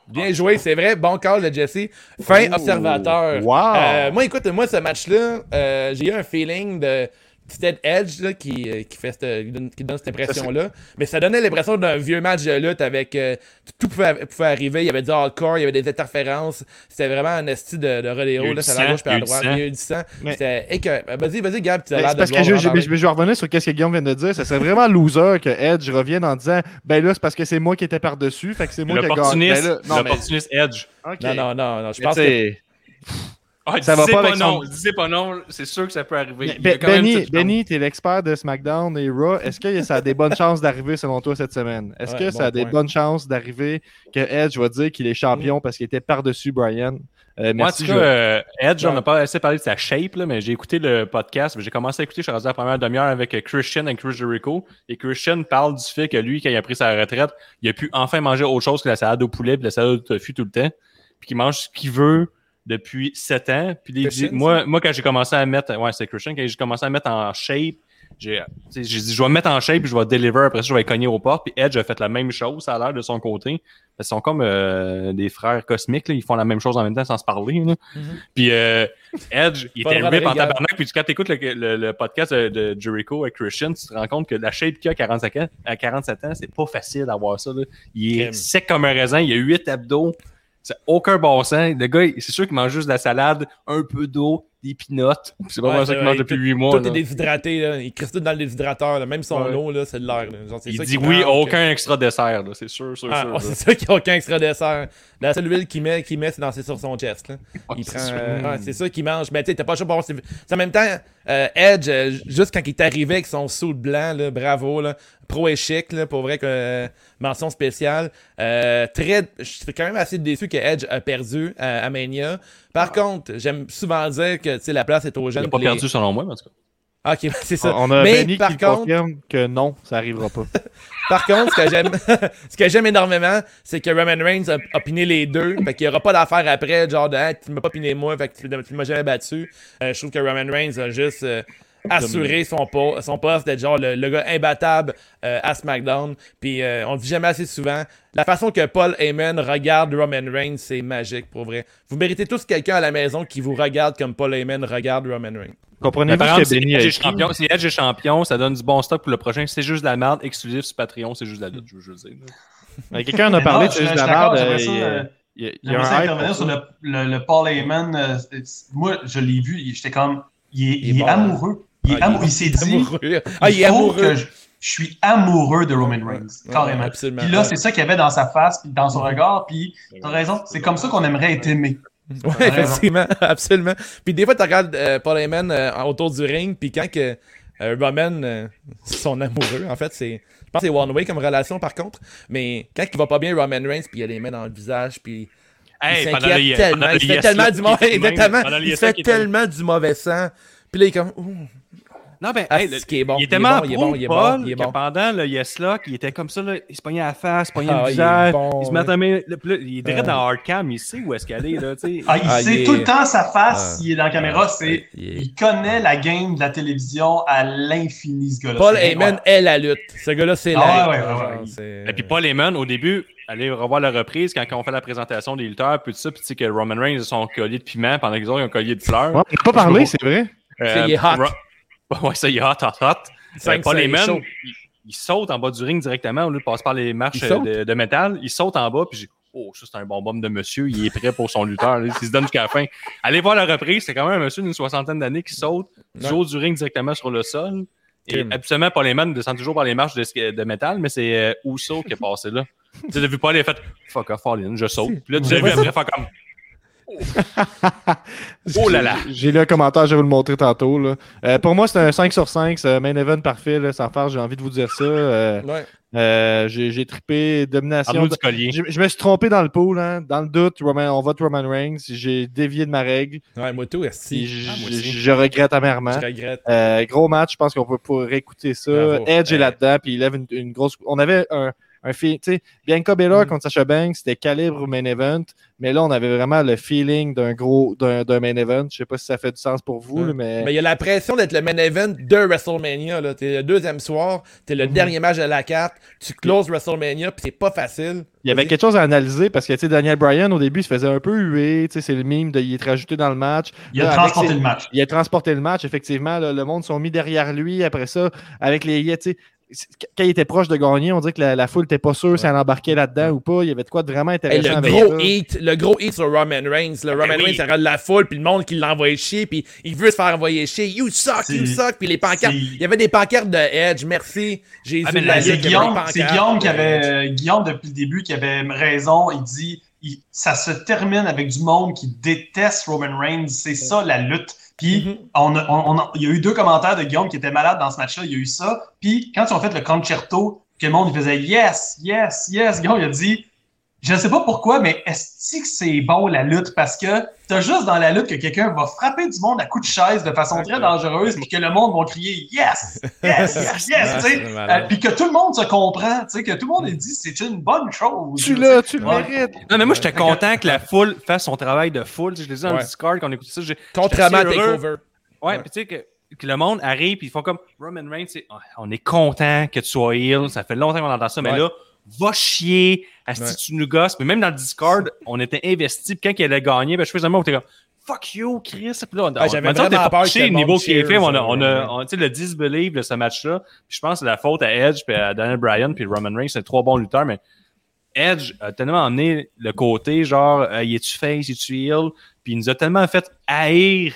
Bien joué, c'est vrai. Bon call de Jesse. Fin observateur. Wow. Euh, moi, écoute, moi, ce match-là, euh, j'ai eu un feeling de c'était Edge là, qui, euh, qui, fait cette, qui donne- qui donne cette impression-là. Mais ça donnait l'impression d'un vieux match de lutte avec euh, tout pouvait, pouvait arriver. Il y avait du hardcore, il y avait des interférences. C'était vraiment un esti de, de eu Là, du c'est à la sang, gauche puis à droite. sang. Il y a eu du sang. C'était écœurant. Vas-y, vas-y, Gab, tu as Mais l'air de parce que je, je- je- je vais revenir sur ce que Guillaume vient de dire. Ça serait vraiment loser que Edge revienne en disant Ben là, c'est parce que c'est moi qui étais par-dessus. Fait que c'est moi qui ai gagné. L'opportuniste Ben Edge. Non, non, non, non. Je Mais pense que Ah, Ça va pas pas, avec non, son- disais pas non, c'est sûr que ça peut arriver. Ben- Benny. Benny, t'es l'expert de SmackDown et Raw. Est-ce que ça a des bonnes chances d'arriver selon toi cette semaine? Est-ce Ouais, que bon ça a des point. bonnes chances d'arriver que Edge va dire qu'il est champion parce qu'il était par-dessus Brian? Euh, Moi, en tout cas, je- euh, Edge, on Ouais. n'a pas assez parlé de sa shape, là, mais j'ai écouté le podcast. J'ai commencé à écouter, je suis rendu à la première demi-heure avec euh, Christian et Chris Jericho. Et Christian parle du fait que lui, quand il a pris sa retraite, il a pu enfin manger autre chose que la salade au poulet et la salade au tofu tout le temps. Puis qu'il mange ce qu'il veut depuis 7 ans. Puis dit, Christian, moi, moi, quand j'ai commencé à mettre, ouais, c'est Christian, quand j'ai commencé à mettre en shape, j'ai dit, je vais me mettre en shape, puis je vais deliver, après ça, je vais cogner aux portes. Puis Edge a fait la même chose, ça a l'air de son côté. Ils sont comme euh, des frères cosmiques, là. ils font la même chose en même temps sans se parler. là. Puis euh, Edge, il était rip en tabarnak. Puis quand tu écoutes le, le- le podcast de, de Jericho avec Christian, tu te rends compte que la shape qu'il a à 45 ans, à 47 ans, c'est pas facile d'avoir ça. là. Il est sec comme un raisin, il a 8 abdos. C'est aucun bon sens. Le gars, c'est sûr qu'il mange juste de la salade, un peu d'eau, des pinottes. C'est pas Ouais, vraiment ça qu'il mange depuis tout- 8 mois. Tout est déshydraté, là. Il crisse tout dans le déshydrateur, là. Même son Ouais. eau, là, c'est de l'air, Il dit oui, aucun extra dessert, c'est sûr, sûr, Ah, sûr. c'est ça qu'il n'y a aucun extra dessert. La seule huile qu'il met, qu'il met c'est dans c'est sur son chest. Là. Il c'est prend, sûr. euh, c'est qu'il mange. Mais tu sais, t'as pas choix pour avoir ses- C'est en même temps, euh, Edge, euh, juste quand il est arrivé avec son sou blanc, là, bravo, là, pro et chic, là, pour vrai que mention spéciale. Très, je suis quand même assez déçu que Edge a perdu à, à Mania. Par contre, j'aime souvent dire que tu sais, la place est aux Il jeunes. a pas puis les- perdu selon moi, mais en tout cas. Ah, ok, c'est ça. On a Mais Benny par qui contre, confirme que non, ça arrivera pas. par contre, ce que j'aime, ce que j'aime énormément, c'est que Roman Reigns a, a piné les deux. Fait qu'il n'y aura pas d'affaire après, genre de, Hey, tu m'as pas piné moi, fait que tu, tu m'as jamais battu. Euh, je trouve que Roman Reigns a juste, euh, assurer son, po- son poste, d'être genre le, le gars imbattable euh, à SmackDown. Puis euh, on le dit jamais assez souvent. La façon que Paul Heyman regarde Roman Reigns, c'est magique pour vrai. Vous méritez tous quelqu'un à la maison qui vous regarde comme Paul Heyman regarde Roman Reigns. Mais Comprenez-vous par exemple, a Edge champion, si Edge est champion, ça donne du bon stock pour le prochain. C'est juste de la merde, exclusif sur Patreon, c'est juste de la lutte, je veux juste dire. Euh, Quelqu'un en a parlé, non, c'est juste de la merde. euh, Il y a- euh, intervenir sur le, le, le Paul Heyman. euh, c'est- moi, je l'ai vu, il- j'étais comme. Il est, Il est il est bon, amoureux. Il, est Ah, amoureux. il s'est dit. Amoureux. Ah, il est faut amoureux. que je, je suis amoureux de Roman Reigns. Carrément. absolument. Puis là, c'est ça qu'il y avait dans sa face, puis dans son regard. Puis t'as raison, c'est comme ça qu'on aimerait être aimé. Ouais, effectivement, absolument. Puis des fois, tu regardes euh, Paul Heyman euh, autour du ring, puis quand que euh, Roman, euh, son amoureux, en fait, c'est. Je pense que c'est one way comme relation par contre. Mais quand il va pas bien, Roman Reigns, puis il a les mains dans le visage, puis. Hey, il s'inquiète le- tellement, il fait tellement du mauvais, exactement, il fait tellement du sang. Puis là, il est comme, ouh, Non, ben, ah, hey, le- qui est bon, il il est tellement il est pro, bon, il est Paul, bon, il est que bon. pendant le Yes Lock, il était comme ça, là, il se pognait à la face, il se pognait Ah, le il visage, bon, il se ouais. mettait puis là, il est direct dans Hardcam, il sait où est-ce qu'elle est, là, tu sais. Ah, il Ah, sait il est- tout le temps sa face, Ah. s'il est dans la caméra. Ah, c'est, il il connaît la game de la télévision à l'infini, ce gars-là. Paul Heyman est la lutte. Ce gars-là, c'est Ah, la ouais, lutte. ouais, ouais, ouais. Et puis Paul Heyman, au début, allez revoir la reprise quand on fait la présentation des lutteurs, puis tout ça, puis tu sais que Roman Reigns a son collier de piment pendant autres ont un collier de fleurs. Ouais, on n'a pas parlé, c'est vrai. Euh, il est hot. Ouais, ça, il est hot, hot, hot. Euh, Paul Heyman, il, il saute en bas du ring directement au lieu de passer par les marches euh, de, de métal. Il saute en bas, puis j'ai Oh, ça, c'est un bonbonne de monsieur. Il est prêt pour son lutteur. là. Il se donne jusqu'à la fin. Allez voir la reprise. C'est quand même un monsieur d'une soixantaine d'années qui saute du haut du ring directement sur le sol. Et Crime. absolument, Paul Heyman descend toujours par les marches de, de métal, mais c'est euh, Uso qui est passé là. tu sais, vu Paul, il a fait Fuck off, all in, je saute. Puis là, tu l'as vu après faire comme Oh là là. J'ai lu un commentaire, je vais vous le montrer tantôt. Là. Euh, pour moi, c'est un 5 sur 5, c'est un main event parfait. Là, sans faire, j'ai envie de vous dire ça. Euh, Ouais. euh, j'ai, j'ai trippé domination. Du collier. Je, je me suis trompé dans le pool. Hein. Dans le doute, Roman, on vote Roman Reigns. J'ai dévié de ma règle. Ouais, moi tout, Puis esti. je, Ah, moi je- aussi. je regrette amèrement. Je regrette. Euh, gros match, je pense qu'on peut pour réécouter ça. Bravo. Edge est là-dedans, puis il lève une, une grosse. On avait un, un sais, Bianca Belair Mm. contre Sasha Banks, c'était calibre main event, mais là, on avait vraiment le feeling d'un gros d'un, d'un main event. Je sais pas si ça fait du sens pour vous, Ouais. là, mais. Mais il y a la pression d'être le main event de WrestleMania. Là. T'es le deuxième soir, t'es le dernier match de la carte, tu closes WrestleMania, puis c'est pas facile. Il y avait quelque chose à analyser parce que tu sais, Daniel Bryan, au début, il se faisait un peu huer. tu sais, C'est le mime de y être rajouté dans le match. Il a Là, transporté ses- le match. Il a transporté le match, effectivement. là, le monde sont mis derrière lui. Après ça, avec les. tu sais, Quand il était proche de gagner, on dirait que la, la foule n'était pas sûre si elle embarquait là-dedans ou pas. Il y avait de quoi de vraiment Hey, intéressant le avec gros hit, le gros hit sur Roman Reigns. Le Roman Ben oui. Reigns, ça regarde la foule, puis le monde qui l'envoie chier, puis il veut se faire envoyer chier. You suck, you suck. Puis les pancartes. Il y avait des pancartes de Edge, merci. Jésus Ah, de C'est Guillaume, c'est pancartes Guillaume qui de avait euh, Guillaume depuis le début qui avait raison. Il dit il- ça se termine avec du monde qui déteste Roman Reigns. C'est ça la lutte. Puis Mhm. on il y a eu deux commentaires de Guillaume qui était malade dans ce match-là. Il y a eu ça. Puis quand ils ont fait le concerto, que le monde il faisait yes, yes, yes. Guillaume il a dit je sais pas pourquoi, mais est-ce que c'est bon la lutte? Parce que t'as juste dans la lutte que quelqu'un va frapper du monde à coups de chaise de façon très dangereuse, puis que le monde va crier yes, yes, yes, yes. Euh, puis que tout le monde se comprend, tu sais, que tout le monde est dit c'est une bonne chose. Tu l'as, tu le mérites. Non, mais moi, j'étais content que la foule fasse son travail de foule. Je l'ai dit dans Ouais. le Discord quand on écoutait ça. j'ai- Contrairement à. Takeover. Ouais, Ouais. puis tu sais que, que le monde arrive puis ils font comme Roman Reigns, c'est, Ah, on est content que tu sois heel, ça fait longtemps qu'on entend ça, mais là, va chier, asti, Ouais. tu nous gosses. Mais même dans le Discord, on était investis, puis quand il allait gagner, ben, je faisais un mot, on était comme Fuck you, Chris. Puis là, on, Ah, j'avais on, vraiment peur que le niveau qui est fait. On a, on a, on- tu sais, le disbelief de ce match-là. Puis je pense que c'est la faute à Edge, puis à Daniel Bryan, puis Roman Reigns, c'est trois bons lutteurs, mais Edge a tellement emmené le côté genre, euh, il est-tu face, il est-tu heel, puis il nous a tellement fait haïr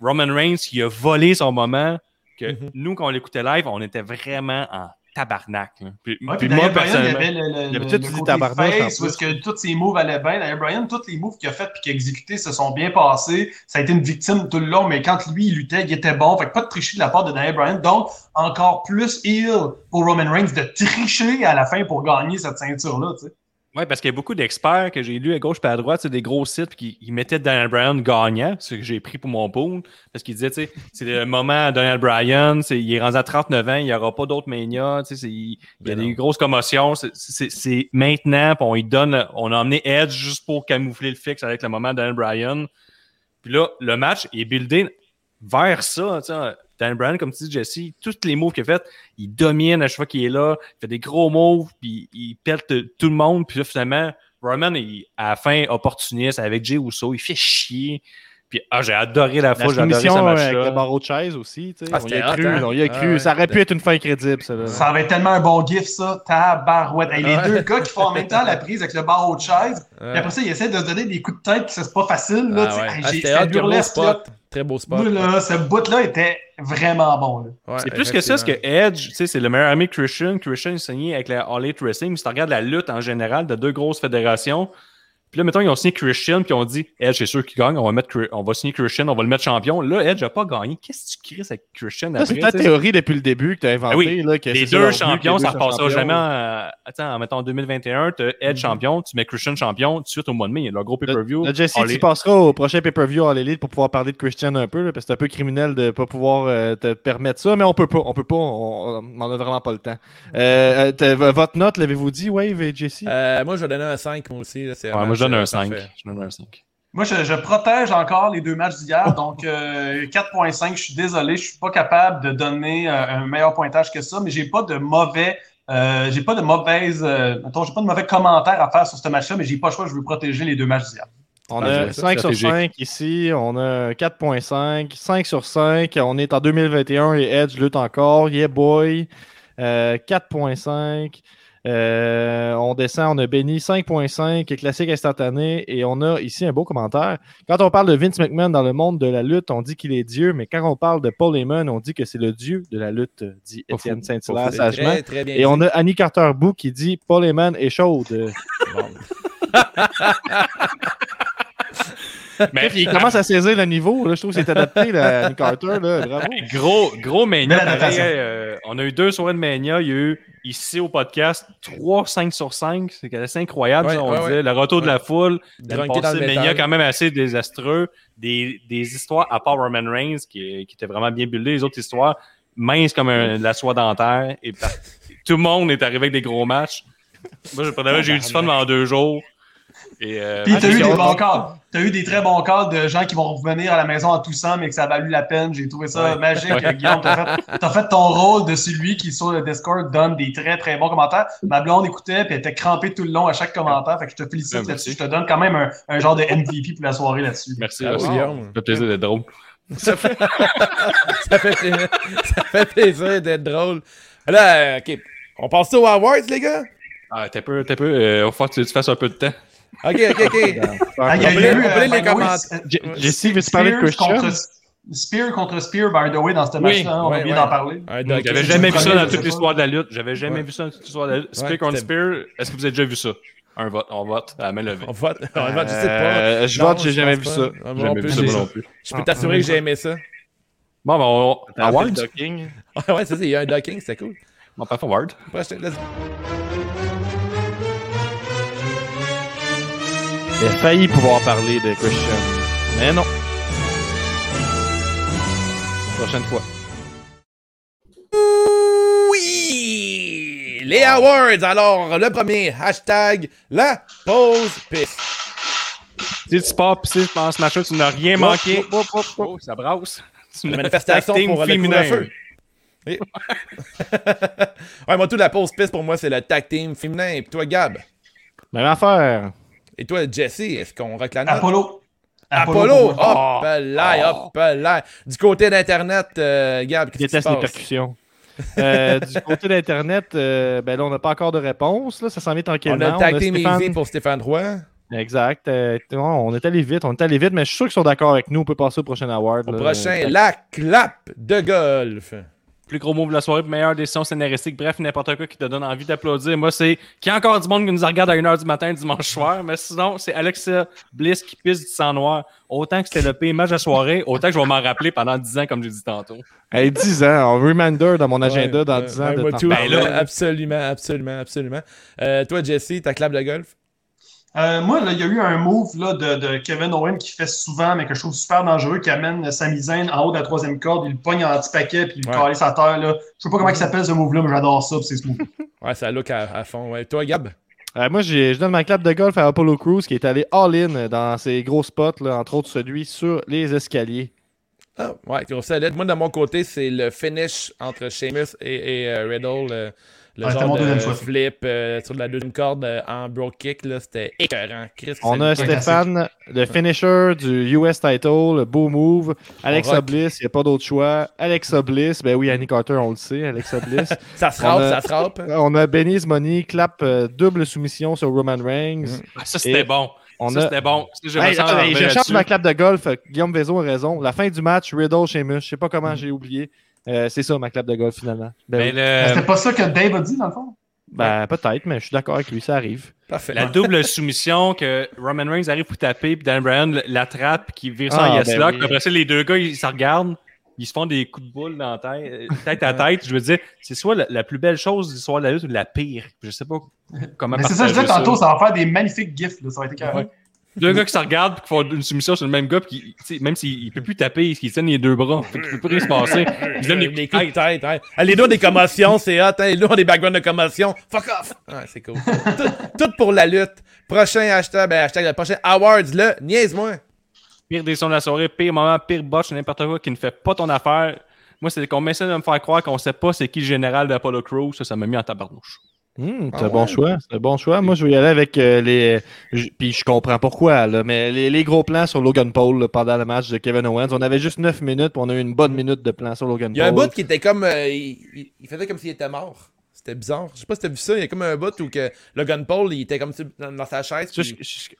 Roman Reigns qui a volé son moment que Mhm. nous, quand on l'écoutait live, on était vraiment en tabarnak. là. Puis, Ouais, puis puis moi, Daniel Bryan, il y personnellement, avait le, le, le dis côté tabarnak, face, est-ce que tous ses moves allaient bien. Daniel Bryan, tous les moves qu'il a fait puis qu'il a exécutés se sont bien passés. Ça a été une victime tout le long, mais quand lui, il luttait, il était bon. Fait que pas de tricher de la part de Daniel Bryan. Donc, encore plus heel pour Roman Reigns de tricher à la fin pour gagner cette ceinture-là, tu sais. Ouais, parce qu'il y a beaucoup d'experts que j'ai lus à gauche et à droite, c'est des gros sites qui ils mettaient Daniel Bryan gagnant, ce que j'ai pris pour mon pool, parce qu'ils disaient, tu sais, c'est le moment à Daniel Bryan, il est rendu à 39 ans, il n'y aura pas d'autres Mania, tu sais, il, il y a Ben des grosses commotions, c'est- maintenant, puis on lui donne, on a emmené Edge juste pour camoufler le fixe avec le moment de Daniel Bryan. Puis là, le match est buildé vers ça, tu sais, Dan Bryan, comme tu dis, Jesse, tous les moves qu'il a fait, il domine à chaque fois qu'il est là, il fait des gros moves, puis il pète tout le monde, puis là, finalement, Roman, il, à la fin, opportuniste avec Jay Uso, il fait chier. Puis ah, j'ai adoré la La fois, j'ai adoré ce euh, avec le barreau de chaise aussi. tu sais. Ah, on y c'était a hot, cru. hein? on y a Ah, cru. ouais. ça aurait pu être une fin crédible, ça. là. Ça tellement un bon gif, ça. Tabarouette. Hey, les Ouais. deux gars qui font en même temps la prise avec le barreau de chaise. Puis Ouais. après ça, ils essaient de se donner des coups de tête, qui c'est pas facile. Là, Ah, ouais. Hey, Ah, C'était burlesque, là. Très beau spot. Moi, là, ce bout-là était vraiment bon. Ouais, C'est plus que ça, parce que. Edge, tu sais, c'est le meilleur ami Christian. Christian est signé avec la All Elite Wrestling. Mais si tu regardes la lutte en général de deux grosses fédérations, puis là, mettons, ils ont signé Christian, puis on dit Edge, c'est sûr qu'il gagne, on va, mettre, on va signer Christian, on va le mettre champion. Là, Edge n'a pas gagné. Qu'est-ce que tu cries avec Christian après? c'est ta théorie depuis le début que tu as inventée. Ah oui, là, que Les deux leur champions, ça deux repassera jamais. En, attends, mettons en 2021, tu as Edge champion, tu mets Christian champion, tout de suite au mois de mai, il y a le gros pay-per-view. Là, Jesse, tu passeras au prochain pay-per-view à l'élite pour pouvoir parler de Christian un peu, là, parce que c'est un peu criminel de ne pas pouvoir euh, te permettre ça, mais on peut pas, on peut pas, on n'en a vraiment pas le temps. Euh, euh, t'as- votre note, l'avez-vous dit, Wave et Jesse? Euh, moi, je vais donner un 5, moi aussi. là, je donne un euh, 5. parfait. Je donne un 5. Moi, je, je protège encore les deux matchs d'hier. Donc, euh, 4.5, je suis désolé, je suis pas capable de donner euh, un meilleur pointage que ça, mais j'ai pas de mauvais. Euh, j'ai pas de mauvaise. Euh, j'ai pas de mauvais commentaires à faire sur ce match-là, mais j'ai pas le choix, je veux protéger les deux matchs d'hier. On Ah, a ouais, ça, 5 sur stratégique. 5 ici, on a 4.5, 5 sur 5, on est en 2021 et Edge lutte encore, yeah boy, Euh, 4.5, Euh, on descend, on a Benny 5.5, classique instantané, et on a ici un beau commentaire. Quand on parle de Vince McMahon dans le monde de la lutte, on dit qu'il est Dieu, mais quand on parle de Paul Heyman, on dit que c'est le Dieu de la lutte, dit Étienne Saint-Hilaire sagement. Très, très bien Et on a Annie Carter-Bou qui dit Paul Heyman est chaude. Mais il commence à saisir le niveau. Là. Je trouve que c'est adapté, là, Annie Carter. Là. Bravo. Gros, gros Mania. Pareil, euh, on a eu deux soirées de Mania. Il y a eu ici au podcast 3 5 sur 5. C'est assez incroyable. Ouais, ça, on ouais, disait. ouais. Le retour de la foule. Dans passée, le Mania quand même assez désastreux. Des, des histoires, à part Roman Reigns, qui, qui était vraiment bien buildé. Les autres histoires, minces comme un- de la soie dentaire. Et tout le monde est arrivé avec des gros matchs. Moi, j'ai eu du fun pendant deux jours. Et, euh, Puis t'as eu des bons calls. T'as eu des très bons calls de gens qui vont revenir à la maison en toussant, mais que ça a valu la peine. J'ai trouvé ça Ouais. magique. Ouais. Guillaume, t'as fait, t'as fait ton rôle de celui qui, sur le Discord, donne des très, très bons commentaires. Ma blonde écoutait, puis elle était crampée tout le long à chaque commentaire. Fait que je te félicite Ouais, là-dessus. Je te donne quand même un, un genre de MVP pour la soirée là-dessus. Merci. Ah. Guillaume. Ça fait plaisir d'être drôle. Ça fait, ça fait, plaisir- ça fait plaisir d'être drôle. Là, euh, OK. On passe ça aux awards, les gars? Ah, t'es peu, t'es peu. Euh, faut que tu, tu fasses un peu de temps. OK, OK, OK. Ah, il y a On eu, peut les- on peut euh, les commenter. euh, Jesse, veux-tu parler de Christian? contre, Spear contre Spear, by the way, dans ce match-là. on ouais, a ouais. d'en parler. Un doc- J'avais jamais je vu ça dans toute l'histoire de la lutte. J'avais jamais Ouais. vu ça dans toute l'histoire de la lutte. Spear Ouais, contre Spear, est-ce que vous avez déjà vu ça? Un vote. On vote à main levée. On vote, on vote, je sais pas. Euh, je Non, vote, j'ai jamais vu pas. ça. Ah, jamais non vu plus, ça, non plus. Je peux t'assurer que j'ai aimé ça. Bon, ben, on... Award? le docking. Ah ouais, c'est ça, il y a un docking, c'était cool. Bon, pas forward. Let's- Il a failli pouvoir parler de Christian. Mais non. Prochaine fois. Oui! Les awards! Alors, le premier, hashtag la pause piste. Si tu pars pis pendant ce match-là, tu n'as rien manqué. Oh, ça brasse. C'est La manifestation tag team pour le féminin. couvre-feu. Oui. ouais, moi, tout la pause piste, pour moi, c'est le tag team féminin. Et toi, Gab? Même affaire. Et toi, Jesse, est-ce qu'on rock la note? Apollo. Apollo! Hop là, hop là! Du côté d'Internet, euh, Gab, qu'est-ce qui se déteste les passe? percussions. Euh, du côté d'Internet, euh, ben là, on n'a pas encore de réponse. Là, ça s'en vient tranquillement. On a team Stéphane- easy pour Stéphane Roy. Exact. euh, on est allé vite, on est allé vite, mais je suis sûr qu'ils sont d'accord avec nous. On peut passer au prochain award. Au là. prochain, la clap de golf. Plus gros move de la soirée, meilleure décision scénaristique. Bref, n'importe quoi qui te donne envie d'applaudir. Moi, c'est qu'il y a encore du monde qui nous regarde à 1h du matin dimanche soir. Mais sinon, c'est Alexa Bliss qui pisse du sang noir. Autant que c'était le pire match de soirée, autant que je vais m'en rappeler pendant 10 ans, comme j'ai dit tantôt. Hey, 10 ans, un reminder dans mon agenda Ouais, dans ouais, 10 ans. de. Ben là- absolument, absolument, absolument. Euh, toi, Jesse, ta clap de golf? Euh, moi, là, il y a eu un move là, de, de Kevin Owen qui fait souvent, mais que je trouve super dangereux, qui amène Sami Zayn en haut de la troisième corde, il le pogne en petit paquet, puis il Ouais. le à terre. Là. Je sais pas comment il s'appelle ce move-là, mais j'adore ça, puis c'est ce move. Ouais, ça look à, à fond. Ouais. Toi, Gab? Euh, moi, je donne ma clap de golf à Apollo Crews qui est allé all-in dans ses gros spots, là, entre autres celui sur les escaliers. Ah, ouais, gros solide. Moi, de mon côté, c'est le finish entre Sheamus et, et, euh, Riddle. Le, genre de choix. flip euh, sur la deuxième corde euh, en bro kick. là, C'était écœurant. Chris, On a Stéphane, le finisher du US title, le beau move. Alexa. Bliss, il n'y a pas d'autre choix. Alexa Bliss, ben oui, Annie Carter, on le sait. Alexa Bliss. Ça se On rappe, a- ça se rappe. on a Benny's Money, clap euh, double soumission sur Roman Reigns. Ah, Ça, c'était bon. On ça, a... c'était bon. Je Hey, je change ma clap de golf. Guillaume Vézo a raison. La fin du match, Riddle, Sheamus. Je sais pas comment j'ai oublié. Euh, c'est ça, ma clap de golf, finalement. Ben, Mais oui. Mais C'était pas ça que Dave a dit, dans le fond? Ben, peut-être, mais je suis d'accord avec lui, ça arrive. Parfait. la double soumission que Roman Reigns arrive pour taper, puis Dan Bryan l'attrape, qui vire ça Ah, en yes ben lock. oui. Après ça, les deux gars, ils se regardent. Ils se font des coups de boule dans la tête, tête à tête. Je veux dire, c'est soit la, la plus belle chose de l'histoire de la lutte ou la pire. Je sais pas comment Mais c'est ça, je disais tantôt, ça va faire des magnifiques gifs, là, ça va être carré. Ouais. Deux gars qui se regardent qui font une soumission sur le même gars, puis qui, même s'il ne peut plus taper, il tiennent les deux bras. Fait qu'il peut plus rien se passer. Ils des des coups de tête. Ah, les deux ont des commotions, c'est hot. Hein. Les deux ont des backgrounds de commotion. Fuck off! Ouais, c'est cool. tout, tout pour la lutte. Prochain hashtag, ben, hashtag, le prochain awards, là, niaise-moi. Pire décision de la soirée, pire moment, pire botch, n'importe quoi qui ne fait pas ton affaire. Moi, c'est qu'on essaie de me faire croire qu'on sait pas c'est qui le général d'Apollo Crew. Ça, ça m'a mis en tabarnouche. Hmm, c'est Ah un bon choix. C'est un bon choix. Moi, je vais y aller avec euh, les. j- Puis je comprends pourquoi, là, mais les, les gros plans sur Logan Paul là, pendant le match de Kevin Owens. On avait juste 9 minutes, puis on a eu une bonne minute de plan sur Logan Il y a un Paul. bout qui était comme. euh, il, faisait comme s'il était mort. C'était bizarre. Je sais pas si t'as vu ça. Il y a comme un bout où que Logan Paul, il était comme dans, dans sa chaise.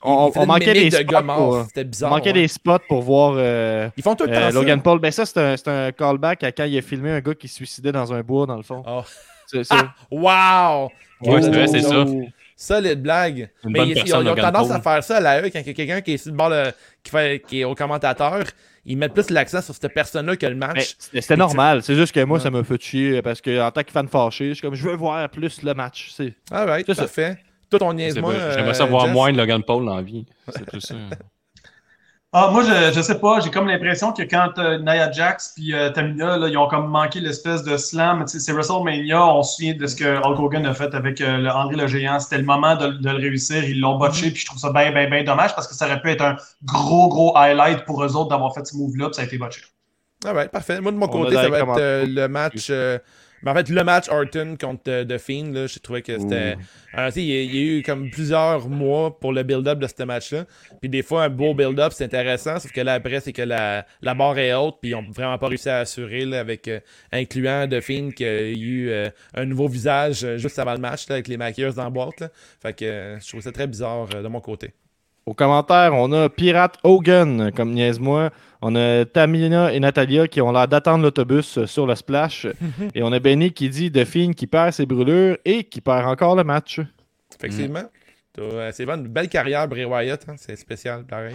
On, manquait des spots. pour- C'était on bizarre. manquait ouais. des spots pour voir euh, Ils font tout le temps euh, ça. Logan Paul. Ben ça, c'est un, c'est un callback à quand il a filmé un gars qui se suicidait dans un bois, dans le fond. Oh. C'est ça. Ah! Wow! Ouais, c'est vrai, c'est ça. Solide blague. Une Mais bonne ils, ils ont, ils ont tendance à faire ça à la E quand il y a quelqu'un qui est sur le bord de- qui, fait, qui est au commentateur. Ils mettent plus l'accent sur cette personne-là que le match. C'était normal. C'est juste que moi, Ouais. ça me fait chier parce que en tant que fan fâché, je suis comme je veux voir plus le match. C'est Ah ouais, C'est ça. parfait. Tout ton vrai. euh, J'aimerais ça voir Jess? moins de Logan Paul dans la vie. C'est tout ça. Ah, moi, je, je sais pas, j'ai comme l'impression que quand euh, Nia Jax puis euh, Tamina, là, ils ont comme manqué l'espèce de slam. C'est WrestleMania, on se souvient de ce que Hulk Hogan a fait avec euh, le André le Géant. C'était le moment de, de le réussir. Ils l'ont botché, puis je trouve ça bien, bien, bien dommage parce que ça aurait pu être un gros, gros highlight pour eux autres d'avoir fait ce move-là, puis ça a été botché. Ah ouais, parfait. Moi, de mon On côté, ça va être euh, le match. Euh, mais en fait, le match Orton contre euh, The Fiend, là, j'ai trouvé que c'était. Euh, tu sais, il, y a- il y a eu comme plusieurs mois pour le build-up de ce match-là. Puis des fois, un beau build-up, c'est intéressant. Sauf que là, après, c'est que la, la barre est haute. Puis ils ont vraiment pas réussi à assurer, là, avec euh, incluant The Fiend qu'il y a eu euh, un nouveau visage euh, juste avant le match, là, avec les maquilleurs dans la boîte. Là. Fait que euh, je trouve ça très bizarre euh, de mon côté. Au commentaire, on a Pirate Hogan, comme niaise-moi. On a Tamina et Natalia qui ont l'air d'attendre l'autobus euh, sur le splash. et on a Benny qui dit de Finn qui perd ses brûlures et qui perd encore le match. Effectivement. T'as, euh, C'est vraiment une belle carrière, Bray Wyatt. hein, C'est spécial, pareil.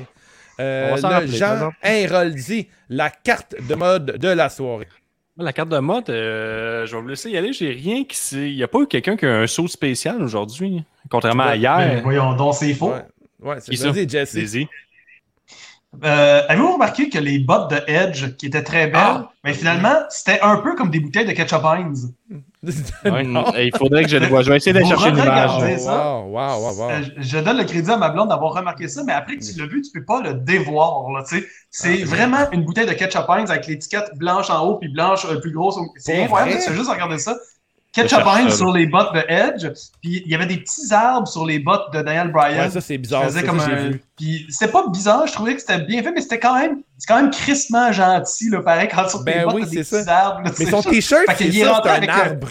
Euh, On va rappeler, Jean. Héroldi, la carte de mode de la soirée. La carte de mode, euh, je vais vous laisser y aller. J'ai rien qui s'est. Il n'y a pas eu quelqu'un qui a un saut spécial aujourd'hui, contrairement à hier. voyons donc, c'est faux. Ouais, ouais c'est ça. ça? Vas-y, Jesse. Allez-y. Euh, Avez-vous remarqué que les bottes de Edge, qui étaient très belles, Ah! mais finalement, c'était un peu comme des bouteilles de ketchup Heinz? Ouais, il faudrait que je le vois. Je vais essayer d'aller Vous chercher une image. Oh, c'est ça? wow, wow, wow, wow. Euh, je donne le crédit à ma blonde d'avoir remarqué ça, mais après que tu l'as vu, tu peux pas le dévoir. sais. C'est Ah, vraiment une bouteille de ketchup Heinz avec l'étiquette blanche en haut puis blanche euh, plus grosse. C'est incroyable, tu juste regarder ça. Ketchup cherche Heinz ça, sur les bottes de Edge, puis il y avait des petits arbres sur les bottes de Daniel Bryan. Ouais, ça, c'est bizarre. faisaient Ça, comme ça, j'ai un- vu. Puis c'était pas bizarre, je trouvais que c'était bien fait, mais c'était quand même, c'est quand même crissement gentil, là, pareil, quand sur tes Ben bottes, oui, des c'est petits ça. arbres. là, Mais c'est son t-shirt, c'est qu'il est ça, rentré c'est un avec un- arbre.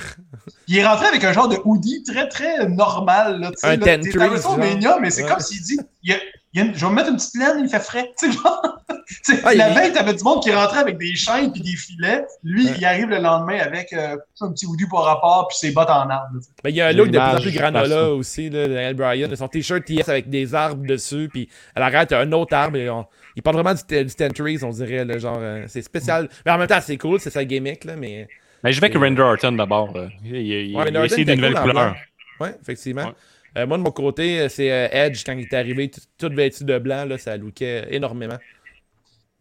il est rentré avec un genre de hoodie très, très normal. Là, tu sais, Un là, ten t'es trees, à WrestleMania, mais c'est Ouais. comme s'il dit il y a- il y a une- Je vais me mettre une petite laine, il fait frais. Tu sais, genre, tu sais, Ah, la il- veille, t'avais du monde qui rentrait avec des chaînes puis des filets. Lui, Ouais. il arrive le lendemain avec euh, un petit hoodie pour rapport puis ses bottes en arbre. là, sais. Ben, il y a un look de plus en plus granola aussi, là, Daniel Bryan. Son t-shirt TS avec des arbres dessus, puis à l'arrière, t'as un autre arbre. Et on- Il parle vraiment du, du Ten Trees, on dirait. là, genre, euh, c'est spécial. Mais en même temps, c'est cool, c'est sa gimmick, là, mais. Mais je vais avec Randy Orton d'abord. Il, il, Ouais, il des nouvelles cool couleurs. Ouais, effectivement. Ouais. Euh, moi, de mon côté, c'est euh, Edge, quand il est arrivé, tout, vêtu de blanc, là, ça lookait énormément.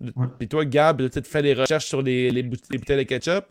Ouais. Puis toi, Gab, tu fais des recherches sur les, les, bout- les bouteilles de ketchup?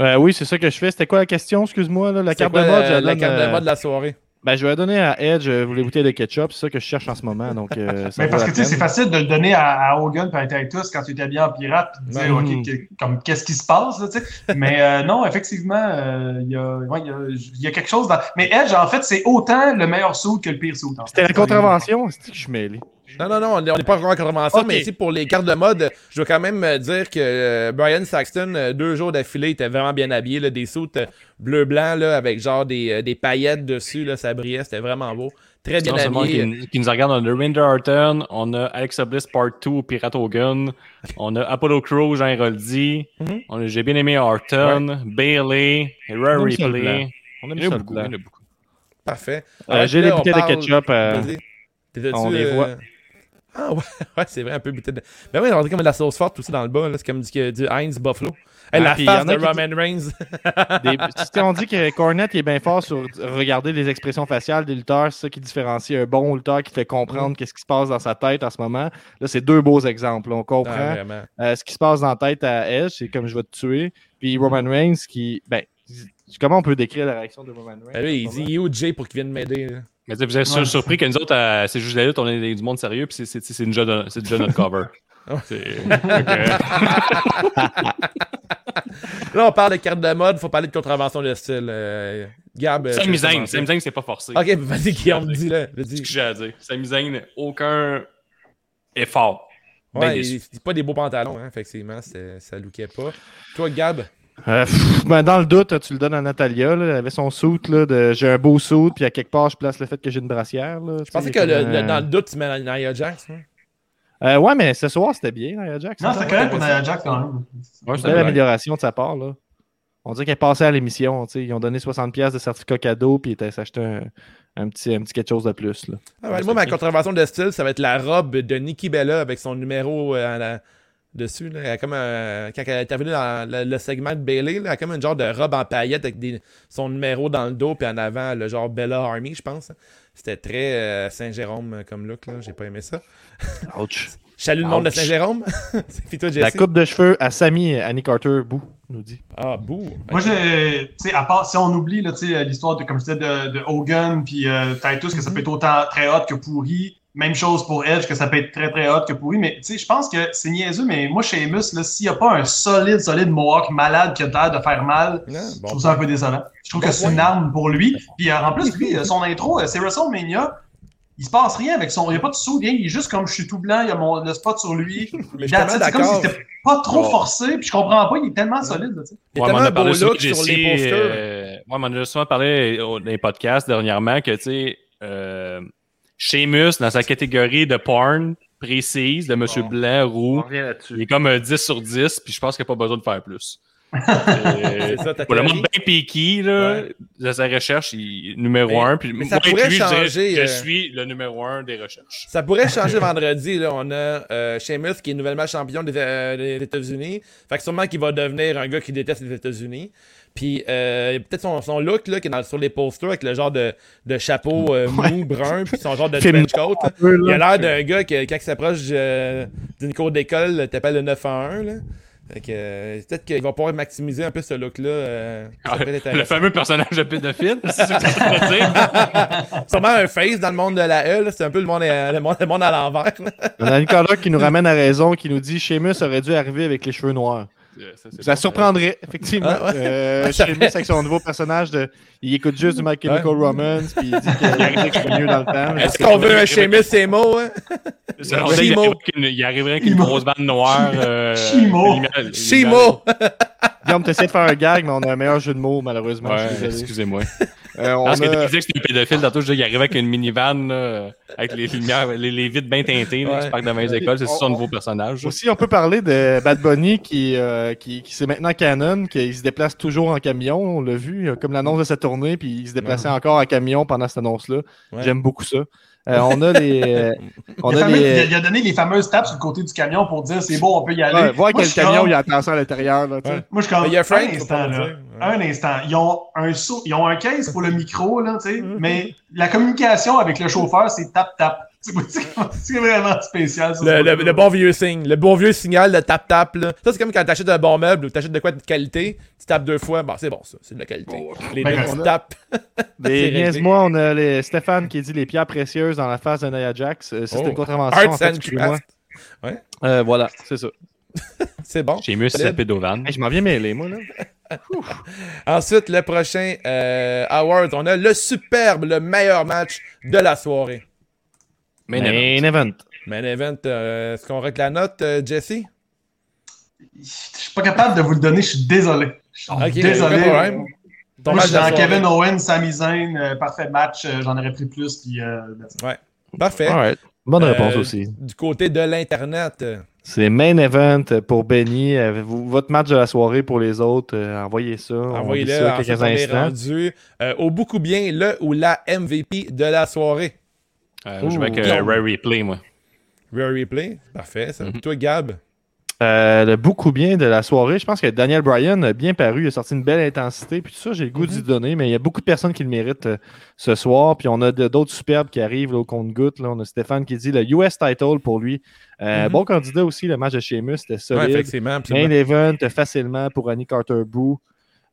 Euh, oui, c'est ça que je fais. C'était quoi la question, excuse-moi, là, la carte quoi de mode? la, la carte de mode de la soirée? Ben, je vais donner à Edge euh, les bouteilles de ketchup, c'est ça que je cherche en ce moment. Donc, euh, ça Mais vaut parce que tu sais, c'est facile de le donner à, à Hogan et à Titus quand tu étais bien en pirate puis de dire, Mhm. OK, que- comme, qu'est-ce qui se passe, là, tu sais? Mais euh, non, effectivement, euh, il y, a, ouais, il y, y a quelque chose dans. Mais Edge, en fait, c'est autant le meilleur saut que le pire saut. C'était la contravention, c'est que je suis mêlé? Non, non, non, on n'est pas encore en contravention, Ok. mais ici, pour les cartes de mode, je veux quand même euh, dire que euh, Brian Saxton, euh, deux jours d'affilée, était vraiment bien habillé, là, des soutes bleu-blanc, là, avec genre des, euh, des paillettes dessus, là, ça brillait, c'était vraiment beau. Très bien Sinon, habillé. qui, qui nous regarde, on a Rinder Orton, on a Alexa Bliss Part 2 au Pirate Hogan, on a Apollo Crew, Jean Héroldi, Mhm. on a- j'ai bien aimé Orton, Bailey, Rare On aime ça, le Replay. On aime ça, beaucoup, beaucoup. Parfait. Euh, J'ai on bouteilles parle- de ketchup. euh, on les euh, voit. Ah ouais, ouais c'est vrai, un peu bouteille de... Ben oui, on dirait comme de la sauce forte aussi dans le bas. C'est comme du, du Heinz Buffalo. Hey, Ah, la face y en a de Roman Reigns. Des- si on dit que Cornette est bien fort sur regarder les expressions faciales des lutteurs, c'est ça qui différencie un bon lutteur qui fait comprendre qu'est-ce qui se passe dans sa tête en ce moment. Là, c'est deux beaux exemples. On comprend Ah, euh, ce qui se passe dans la tête à Edge, c'est comme je vais te tuer. Puis Roman Reigns qui. Ben, comment on peut décrire la réaction de Roman Reigns? Ben oui, il dit, il est où Jay pour qu'il vienne m'aider? Mais vous êtes Ouais. surpris que nous autres, à- c'est juste la lutte, on est du monde sérieux, puis c'est- déjà, de- déjà notre cover. Là, on parle de cartes de mode, faut parler de contravention de style. Euh, Gab. euh, Sami Zayn, c'est pas forcé. Ok, vas-y, Guillaume, dis-le. C'est ce que j'ai à dire. Sami Zayn, aucun effort. Ben Ouais, déçu. il- c'est pas des beaux pantalons, hein, effectivement, ça lookait pas. Toi, Gab, Euh, pff, ben, dans le doute, tu le donnes à Natalia. Là, elle avait son de j'ai un beau suit, puis à quelque part, je place le fait que j'ai une brassière. Là, je pensais que le- le- dans le doute, tu mets Nia Jax. hein. Euh, ouais, mais ce soir, c'était bien, Nia Jax. Non, c'est correct pour Nia Jax quand même. Ouais, Belle amélioration de sa part. Là. On dirait qu'elle est passée à l'émission. tu sais. Ils ont donné 60$ piastres de certificat cadeau, puis ils s'acheté un, un, petit, un petit quelque chose de plus. Là. Ah ouais, moi, ma contravention de style, ça va être la robe de Nikki Bella avec son numéro euh, à la- dessus. Là. Elle a comme un- quand elle est intervenue dans le, le segment de Bailey, là, elle a comme une genre de robe en paillettes avec des, son numéro dans le dos, puis en avant, le genre Bella Army, je pense. C'était très euh, Saint-Jérôme euh, comme look. là. J'ai pas aimé ça. Ouch. Je salue le monde de. Saint-Jérôme. La coupe de cheveux à Samy Annie Carter, bout, nous dit. Ah, bouh. Moi, sais, à part si on oublie là, tu sais, l'histoire de, comme je disais, de, de Hogan puis euh, Titus, que ça peut être autant très hot que pourri. Même chose pour Edge, que ça peut être très très hot que pourri. Mais tu sais, je pense que c'est niaiseux, mais moi, chez Mus, là, s'il n'y a pas un solide, solide Mohawk malade qui a l'air de faire mal, Non, je trouve ça un peu décevant. Je trouve Bon que c'est une arme pour lui. Puis euh, en plus, lui, euh, son intro, euh, c'est WrestleMania. Il se passe rien avec son. Il n'y a pas de saut, rien. Il est juste comme je suis tout blanc, il y a mon, le spot sur lui. C'est comme si c'était pas trop forcé, puis je comprends pas, il est tellement solide. là, tu sais. Il Ouais, on a parlé sur les posters. euh, ouais, on a souvent parlé au- dans les podcasts dernièrement que, tu sais, euh, Sheamus, dans sa catégorie de porn précise, de Monsieur Bon. Blanc, roux, il est comme un 10 sur 10, puis je pense qu'il n'y a pas besoin de faire plus. C'est ça, ta Pour le monde bien piqué, là, Ouais. de sa recherche, il est numéro Mais- 1. Puis mais ça pourrait lui, je dirais, changer, Je, euh, suis le numéro 1 des recherches. Ça pourrait changer vendredi. Là. On a euh, Sheamus qui est nouvellement champion des, euh, des États-Unis. Fait que sûrement qu'il va devenir un gars qui déteste les États-Unis. Puis euh, peut-être son, son look là, qui est dans- sur les posters avec le genre de, de chapeau euh, mou brun puis son genre de trench coat. là. Il a l'air d'un gars qui, quand il s'approche euh, d'une cour d'école, t'appelles le 911. Là. Fait que euh, peut-être qu'il va pouvoir maximiser un peu ce look-là. euh, être le fameux personnage de pédophile, c'est ça que ça veut dire. Sûrement un face dans le monde de la E. là. C'est un peu le monde, à- le monde, le monde à l'envers. là. On a Nicolas qui nous ramène à raison, qui nous dit Sheamus aurait dû arriver avec les cheveux noirs. Euh, ça, surprendrait, effectivement. Ah, ouais. Euh, avec son nouveau personnage de. Il écoute juste du My Chemical Ouais. Romance, puis il dit qu'il arriverait que je suis mieux dans le temps. Est-ce qu'on veut un Sheamus et mots? Hein? Il arriverait avec une- il arriverait avec une Chimo. grosse bande noire. Euh, Chimo. Chimo! Guillaume, t'essaies de faire un gag, mais on a un meilleur jeu de mots, malheureusement. Ouais, excusez-moi. Euh, on Parce que a- tu disais que c'était un pédophile, tantôt, je disais qu'il arrivait avec une minivan, là, avec les lumières, les, les vitres bien teintées, là, Ouais. qui se parquent devant les écoles. C'est ça son nouveau personnage. Aussi, on peut parler de Bad Bunny qui, euh, qui, qui c'est maintenant canon, qu'il se déplace toujours en camion. On l'a vu, euh, comme l'annonce de sa tournée, puis il se déplaçait encore en camion pendant cette annonce-là. Ouais. J'aime beaucoup ça. Euh, on a les. euh, on Il a, a fameux- les. il a- il a donné les fameuses tapes sur le côté du camion pour dire c'est bon, on peut y aller. Ouais, voir Moi, quel camion comme- il y a attention à l'intérieur. Là, tu sais. Ouais. Moi, je suis comme. Il y a Frank, un instant, là. Ouais. Un instant. Ils ont un, saut, ils ont un case pour le micro, là, tu sais, Mm-hmm. mais la communication avec le chauffeur, c'est tap-tap. C'est vraiment spécial. ça, Le, bon vieux signe, le bon vieux signal de tap-tap. Ça, c'est comme quand t'achètes un bon meuble ou t'achètes de quoi de qualité, tu tapes deux fois, bon, c'est bon, ça, c'est de la qualité. Les Ben, deux, on C'est réglé. niaise-moi, on a les Stéphane qui dit les pierres précieuses dans la face de Nia Jax. Euh, ça, Oh. C'était une contravention. Arts en fait, craft. Euh, voilà, c'est ça. C'est bon. Seamus Solide. s'appelle Dovan. Hey, je m'en viens mêler, moi, là. Ensuite, le prochain euh, Awards, on a le superbe, le meilleur match de la soirée. Main Main event. event. Main event, euh, est-ce qu'on règle la note, euh, Jesse? Je suis pas capable de vous le donner, je suis désolé. Je suis désolé. Moi, je suis dans soirée. Kevin Owens, Sami Zayn, euh, parfait match, euh, j'en aurais pris plus. Puis, euh, it. Parfait. Alright. Bonne Euh, réponse aussi. Du côté de l'Internet, C'est main event pour Benny. Votre match de la soirée pour les autres, euh, envoyez ça. Envoyez-le. quelques on est instants. rendu euh, au beaucoup bien le ou la MVP de la soirée. Euh, je vais avec euh, Rare Replay, moi. Real Replay. Parfait. Ça. Mhm. Toi, Gab? Euh, le beaucoup bien de la soirée, je pense que Daniel Bryan a bien paru, il a sorti une belle intensité, puis tout ça, j'ai le goût Mhm. d'y donner, mais il y a beaucoup de personnes qui le méritent euh, ce soir, puis on a de- d'autres superbes qui arrivent là, au compte-goutte. là. On a Stéphane qui dit le US title pour lui. Euh, Mhm. Bon candidat aussi, le match de Sheamus, c'était Ouais, solide. effectivement. main event facilement pour Annie Carter Boo.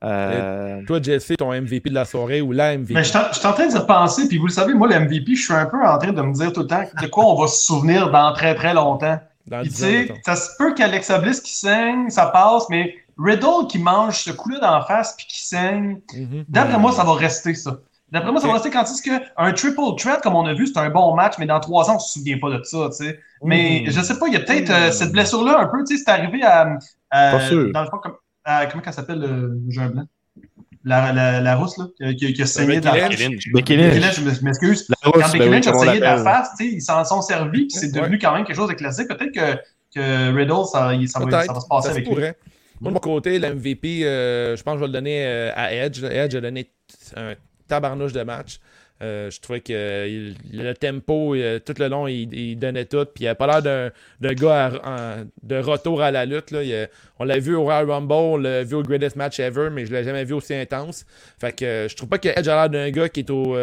Euh, Toi, Jesse, ton MVP de la soirée ou la MVP. Mais je suis en- train de repenser, puis vous le savez, moi, le MVP, je suis un peu en train de me dire tout le temps de quoi on va se souvenir dans très très longtemps. Dans Puis tu 10 ans, sais, ça se peut qu'Alexa Bliss qui saigne, ça passe, mais Riddle qui mange ce coup-là d'en face puis qui saigne, Mhm. d'après moi, ça va rester ça. D'après moi, ça va rester quand est-ce qu'un triple threat, comme on a vu, c'est un bon match, mais dans trois ans, on se souvient pas de ça, tu sais. Mais Mhm. je sais pas, il y a peut-être euh, cette blessure-là un peu, tu sais, c'est arrivé à, à- Pas sûr. dans le fond, comme, à- comment elle s'appelle, le jeu blanc? La, la, la rousse, là, qui, qui- qui a saigné dans la face. Je m'excuse. Quand Becky ben oui, Lynch a essayé de la face, tu sais, ils s'en sont servis, puis c'est devenu quand même quelque chose de classique. Peut-être que, que Riddle, ça, il- ça, va, Peut-être. ça va se passer ça se avec lui. Moi, de mon côté, l'MVP, euh, je pense que je vais le donner euh, à Edge. Edge a donné un tabarnouche de match. Euh, je trouvais que euh, le tempo, euh, tout le long, il, donnait tout. Puis il n'a pas l'air d'un, gars de retour à la lutte. Là. On l'a vu au Royal Rumble, on l'a vu au Greatest Match Ever, mais je l'ai jamais vu aussi intense. Fait que je trouve pas que Edge a l'air d'un gars qui est au.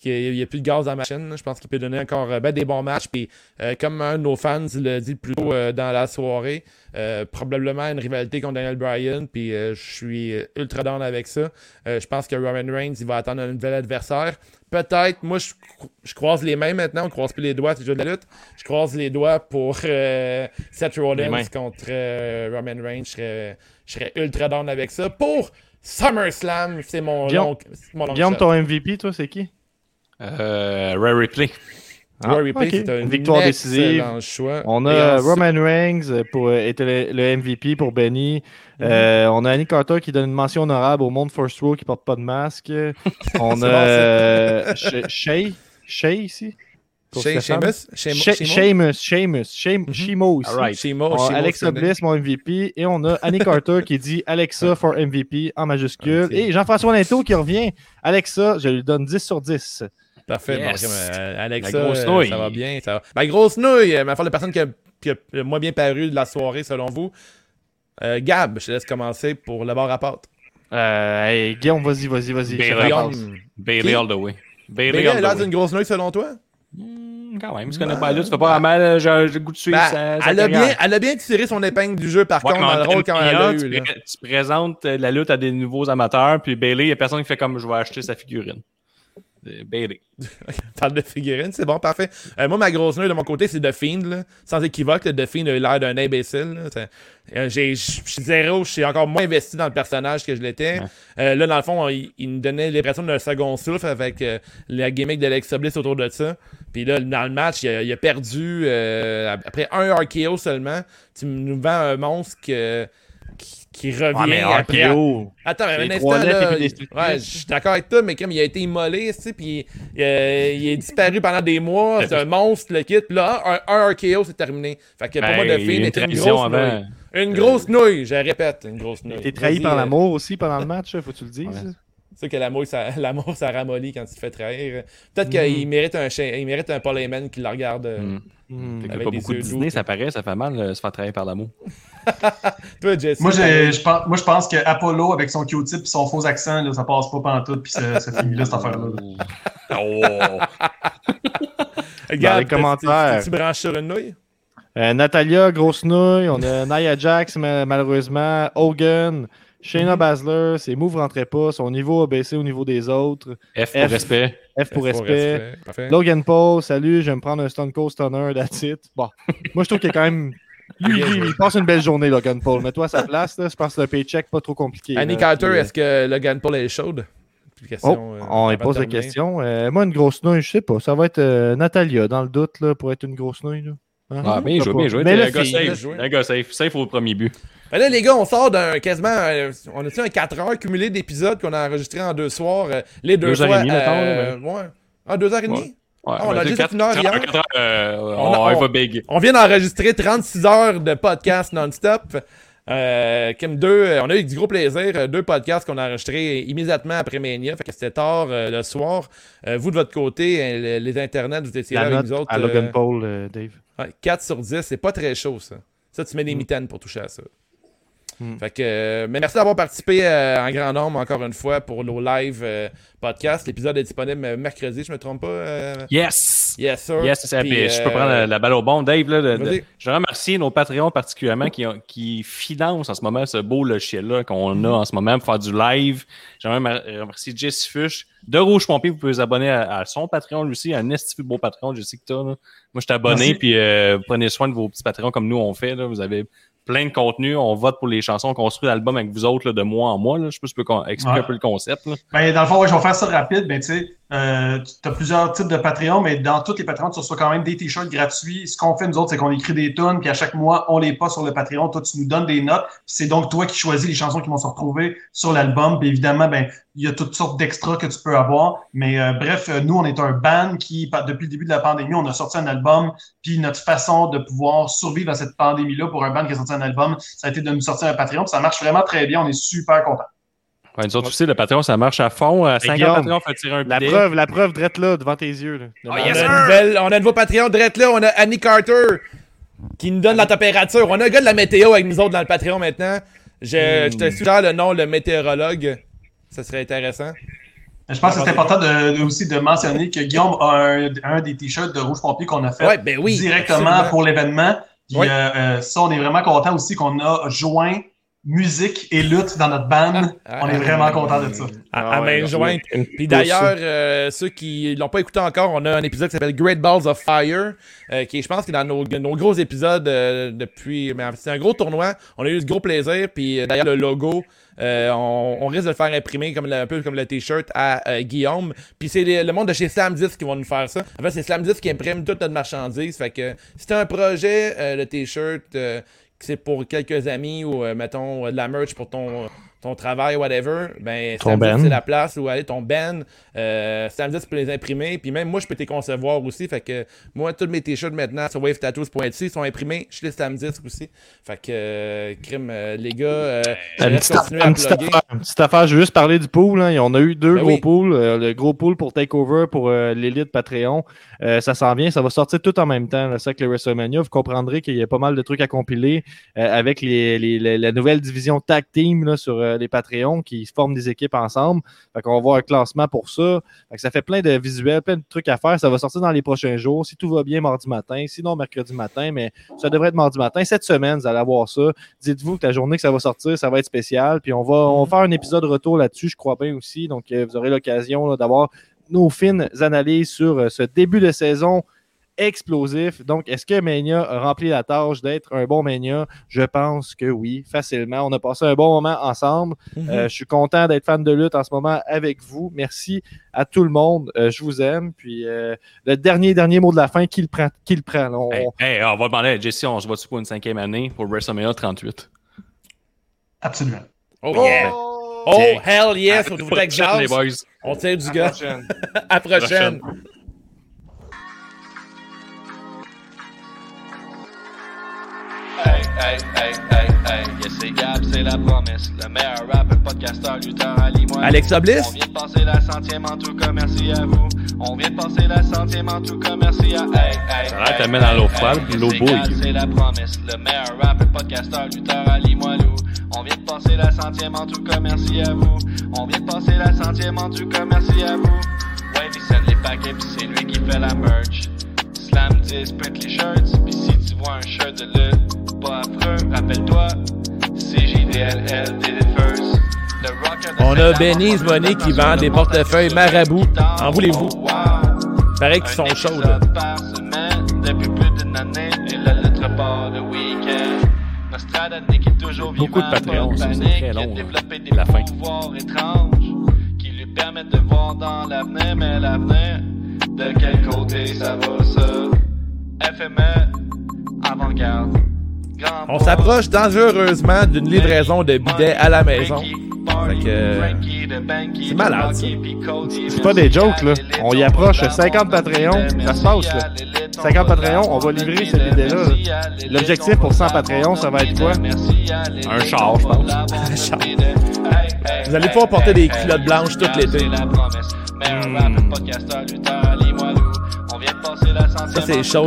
Qu'il n'y a plus de gaz dans la machine. Je pense qu'il peut donner encore euh, ben, des bons matchs. Puis, euh, comme un de nos fans l'a dit plus tôt euh, dans la soirée, euh, probablement une rivalité contre Daniel Bryan. Puis, je suis ultra down avec ça. Je pense que Roman Reigns, il va attendre un nouvel adversaire. Peut-être, moi, je, je croise les mains maintenant. On croise plus les doigts, c'est le de la lutte. Je croise les doigts pour Seth Rollins contre Roman Reigns. Je serais, je serais ultra down avec ça. Pour SummerSlam, c'est mon Guillaume- long, c'est mon long Guillaume, shot. ton MVP, toi, c'est qui? Euh, Rare Replay. Ah, Rory Replay, ok. c'est un Victoire décisive. choix. On a ensuite- Roman Reigns pour euh, être le, le MVP pour Benny. Euh, on a Annie Carter qui donne une mention honorable au monde First Row qui porte pas de masque. On a euh, Shay- Shay, ici? Sheamus? Sheamus? Sheamus, Sheamus, Shimo, Alexa Bliss, mon MVP. Et on a Annie Carter qui dit Alexa for MVP en majuscule. Ok. Et Jean-François Linto qui revient. Alexa, je lui donne 10 sur 10. Parfait. Yes. bon, euh, Alexa, La grosse euh, nouille. ça va bien. Ça va. Ben, grosse nouille, euh, ma folle de personne qui a, qui a le moins bien paru de la soirée, selon vous. Euh, Gab, je te laisse commencer pour le bar à pâte. Euh, hey, Guillaume, vas-y, vas-y, vas-y. Bailey. la. Guillaume, Bailey all the way. Bailey Bailey a d'une grosse nouille, selon toi? Hmm, Quand même, tu connais pas la lutte, tu fais pas mal, euh, j'ai le goût de suivre Ben, sa, sa elle, a bien, elle a bien tiré son épingle du jeu, par Ouais, contre, dans le rôle quand elle a eu. tu, là. tu présentes euh, la lutte à des nouveaux amateurs, puis Bailey, il y a personne qui fait comme je vais acheter sa figurine. Euh, Bailey. Parle de figurines, c'est bon, parfait. Euh, moi, ma grosse nouille de mon côté, c'est The Fiend, là. sans équivoque. The Fiend a eu l'air d'un imbécile. euh, Je suis zéro, je suis encore moins investi dans le personnage que je l'étais. Ouais. Euh, là, dans le fond, il, il me donnait l'impression d'un second souffle avec euh, la gimmick d'Alexa Bliss autour de ça. Puis là, dans le match, il a, il a perdu après un RKO seulement. Tu nous vends un monstre que- qui, revient Ouais, mais après. Attends, mais Les un instant, là, il- ouais, je suis d'accord avec toi, mais comme il a été immolé, tu sais, puis il, euh, il est disparu pendant des mois, c'est un monstre, le kit, là, un, un RKO, c'est terminé. Fait que pour Ben, moi, il y a The eu Fiend une grosse avant. nouille. Une grosse nouille, je répète, une grosse nouille. T'es trahi par euh, l'amour aussi pendant le match, faut que tu le dises. Ouais. C'est que l'amour, ça, l'amour, ça ramollit quand tu te fais trahir. Peut-être Mhm. qu'il mérite un, chien- il mérite un Paul Heyman qui le regarde. euh. T'écoutes Avec pas des beaucoup de Disney, ça paraît, ça fait mal euh, se faire travailler par l'amour. Toi, Jesse. Moi, je pense, moi, je pense que Apollo, avec son Q-tip et son faux accent, là, ça passe pas pantoute, puis ça, ça finit là, cette affaire-là. là. Oh! Regarde, les commentaires. Tu branches sur une nouille? Euh, Natalia, grosse nouille. On a Nia Jax, ma- malheureusement. Hogan. Shayna Baszler, ses moves rentraient pas. Son niveau a baissé au niveau des autres. F pour F. respect. F pour respect. Logan Paul, salut, je vais me prendre un Stone Cold Stunner, that's it. Bon, moi je trouve qu'il est quand même. Lui, lui, il passe une belle journée, Logan Paul. Mets-toi à sa place, là. je pense que c'est un paycheck pas trop compliqué. Annie là. Carter, Puis, est-ce que Logan Paul est chaude? Question, Oh, euh, on y avant pose de la question. Euh, moi, une grosse nouille, je sais pas. Ça va être euh, Natalia, dans le doute, là, pour être une grosse nouille. Là. Hein? Ah, bien joué, bien joué. Mais un gars safe. Un gars safe. Safe au premier but. Ben là, les gars, on sort d'un quasiment. euh, on a-tu un 4 heures cumulé d'épisodes qu'on a enregistré en deux soirs? euh, les deux, Deux heures et demie, mettons, euh, ouais. Ah, deux heures et demie? Ouais. Ouais, Ah, on a ben, juste une heure hier. euh, On on, a- on on- va big. On vient d'enregistrer 36 heures de podcast non-stop. Euh, comme deux, euh, on a eu du gros plaisir. euh, Deux podcasts qu'on a enregistrés immédiatement après Mania. Fait que c'était tard euh, le soir. Euh, vous, de votre côté, euh, les, les internets, vous étiez là avec nous autres. à Logan euh, Paul, euh, Dave. ouais, 4 sur 10, c'est pas très chaud, ça. Ça, tu mets des mitaines pour toucher à ça. Mm. Fait que, euh, mais merci d'avoir participé euh, en grand nombre encore une fois pour nos live euh, podcasts. L'épisode est disponible mercredi, je me trompe pas. euh, Yes! Yes, sir. Yes, c'est ça. Puis, je peux prendre la, la balle au bon. Dave, là, de- de- je remercie nos Patreons particulièrement qui, ont- qui financent en ce moment ce beau logiciel-là qu'on a en ce moment pour faire du live. J'aimerais mer- remercier Jess Fush de Rouge Pompé. Vous pouvez vous abonner à, à son Patreon, lui aussi, un estifi beau Patreon. Je sais que t'as. là. Moi, je suis abonné, puis euh, prenez soin de vos petits Patreons comme nous on fait. Là. Vous avez plein de contenu. On vote pour les chansons. On construit l'album avec vous autres là, de mois en mois. Là. Je sais pas si tu peux expliquer Ouais. un peu le concept. Là. Ben, dans le fond, ouais, je vais faire ça rapide. Ben, tu sais, euh, tu as plusieurs types de Patreon, mais dans tous les Patreons, tu reçois quand même des t-shirts gratuits. Ce qu'on fait, nous autres, c'est qu'on écrit des tunes, puis à chaque mois, on les passe sur le Patreon. Toi, tu nous donnes des notes. C'est donc toi qui choisis les chansons qui vont se retrouver sur l'album. Puis évidemment, ben, il y a toutes sortes d'extras que tu peux avoir. Mais euh, bref, euh, nous, on est un band qui, depuis le début de la pandémie, on a sorti un album. Puis notre façon de pouvoir survivre à cette pandémie-là pour un band qui a sorti un album, ça a été de nous sortir un Patreon. Ça marche vraiment très bien. On est super contents. Ouais, nous autres aussi, le Patreon, ça marche à fond. À 50 Guillaume, Patreon, fait tirer un La bidet. preuve, la preuve, drette là, devant tes yeux. Là. On, a une nouvelle- on a un nouveau Patreon direct là. On a Annie Carter qui nous donne la température. On a un gars de la météo avec nous autres dans le Patreon maintenant. Je, Hmm. je te suggère le nom, le météorologue. Ça serait intéressant. Je pense que c'est important de, de- aussi de mentionner que Guillaume a un, un des t-shirts de Rouge Pompier qu'on a fait Ouais, ben oui. directement absolument. pour l'événement. Puis Oui. euh, euh, ça, on est vraiment content aussi qu'on a joint musique et lutte dans notre band. Ah, on est ah, vraiment content de ça. À, Ah à main jointe. Puis d'ailleurs, euh, ceux qui l'ont pas écouté encore, on a un épisode qui s'appelle Great Balls of Fire, euh, qui est, je pense, qui est dans nos, nos gros épisodes euh, depuis. mais C'est un gros tournoi. On a eu du gros plaisir. Puis euh, d'ailleurs, le logo, euh, on, on risque de le faire imprimer comme le- un peu comme le t-shirt à euh, Guillaume. Puis c'est le monde de chez Slam 10 qui vont nous faire ça. En fait, c'est Slam 10 qui imprime toute notre marchandise. Fait que t'as un projet, euh, le t-shirt, euh, que c'est pour quelques amis ou euh, mettons euh, de la merch pour ton ton travail, whatever, ben, Ton Slam 10, band. c'est la place où aller ton band. Euh, 10, tu peux les imprimer. Puis même moi, je peux les concevoir aussi. Fait que moi, tous mes t-shirts maintenant sur wavetattoos.ci sont imprimés chez les 10 aussi. Fait que, euh, crime, euh, les gars, euh, je Une laisse petite, continuer à une petite affaire, une petite affaire, je veux juste parler du pool. hein. On a eu deux Ben gros oui. pools. euh, le gros pool pour Takeover pour euh, l'élite Patreon. Euh, ça s'en vient, ça va sortir tout en même temps. là, ça que le WrestleMania. Vous comprendrez qu'il y a pas mal de trucs à compiler euh, avec les, les- les- la nouvelle division Tag Team là, sur euh, les Patreons qui forment des équipes ensemble. Fait qu'on va avoir un classement pour ça. Ça fait plein de visuels, plein de trucs à faire. Ça va sortir dans les prochains jours. Si tout va bien, mardi matin. Sinon, mercredi matin. Mais ça devrait être mardi matin. Cette semaine, vous allez avoir ça. Dites-vous que la journée que ça va sortir, ça va être spécial. Puis on va, on va faire un épisode retour là-dessus, je crois bien aussi. Donc, euh, vous aurez l'occasion d'avoir nos fines analyses sur euh, ce début de saison explosif. Donc, est-ce que Mania a rempli la tâche d'être un bon Mania? Je pense que oui, facilement. On a passé un bon moment ensemble. Mhm. Euh, je suis content d'être fan de lutte en ce moment avec vous. Merci à tout le monde. Euh, je vous aime. Puis euh, le dernier, dernier mot de la fin, qui le prend? Qui le prend? On- Hey, hey, on va demander à Jesse, on se voit-tu pour une cinquième année pour WrestleMania 38? Absolument. Oh, yeah. Oh, hell yes, prochaine, les boys. On tire du gars. À la prochaine. Hey, hey, hey, hey, hey, yes, c'est Gab, c'est la promesse. Le meilleur rapper, podcasteur, lutteur, Ali, moi. Alexa Bliss? On vient de passer la centième en tout cas, merci à vous. On vient de passer la centième en tout cas, merci à hey, hey, Ça a l'air hey, dans l'eau froide, hey, puis l'eau bouille. c'est Gab, C'est la promesse. Le meilleur rapper, podcasteur, lutteur, Ali, moi, Lou. On vient de passer la centième en tout cas, merci à vous. On vient de passer la centième en tout cas, merci à vous. Ouais, il les paquets, puis c'est lui qui fait la merch. Slam 10, print les shirts. Pis si tu vois un shirt de lutte, pas affreux, rappelle-toi, c'est JDLL, did it first. On a Benny's Money qui vend des portefeuilles marabout. En voulez-vous? Paraît qu'ils sont chauds, là. Beaucoup de Patreon, c'est très long, La fin. qui lui permettent de voir dans l'avenir, mais l'avenir, de quel côté ça va ça? FME, avant-garde. On s'approche dangereusement d'une livraison de bidets à la maison. Fait que, c'est malade, ça. C'est pas des jokes, là. On y approche 50 Patreons, ça se passe, là. 50 Patreons, on va livrer ce bidet-là, là. L'objectif pour 100 Patreons, ça va être quoi? Un char, je pense. Un char. Vous allez pouvoir porter des culottes blanches tout l'été. Centième Ça, c'est chaud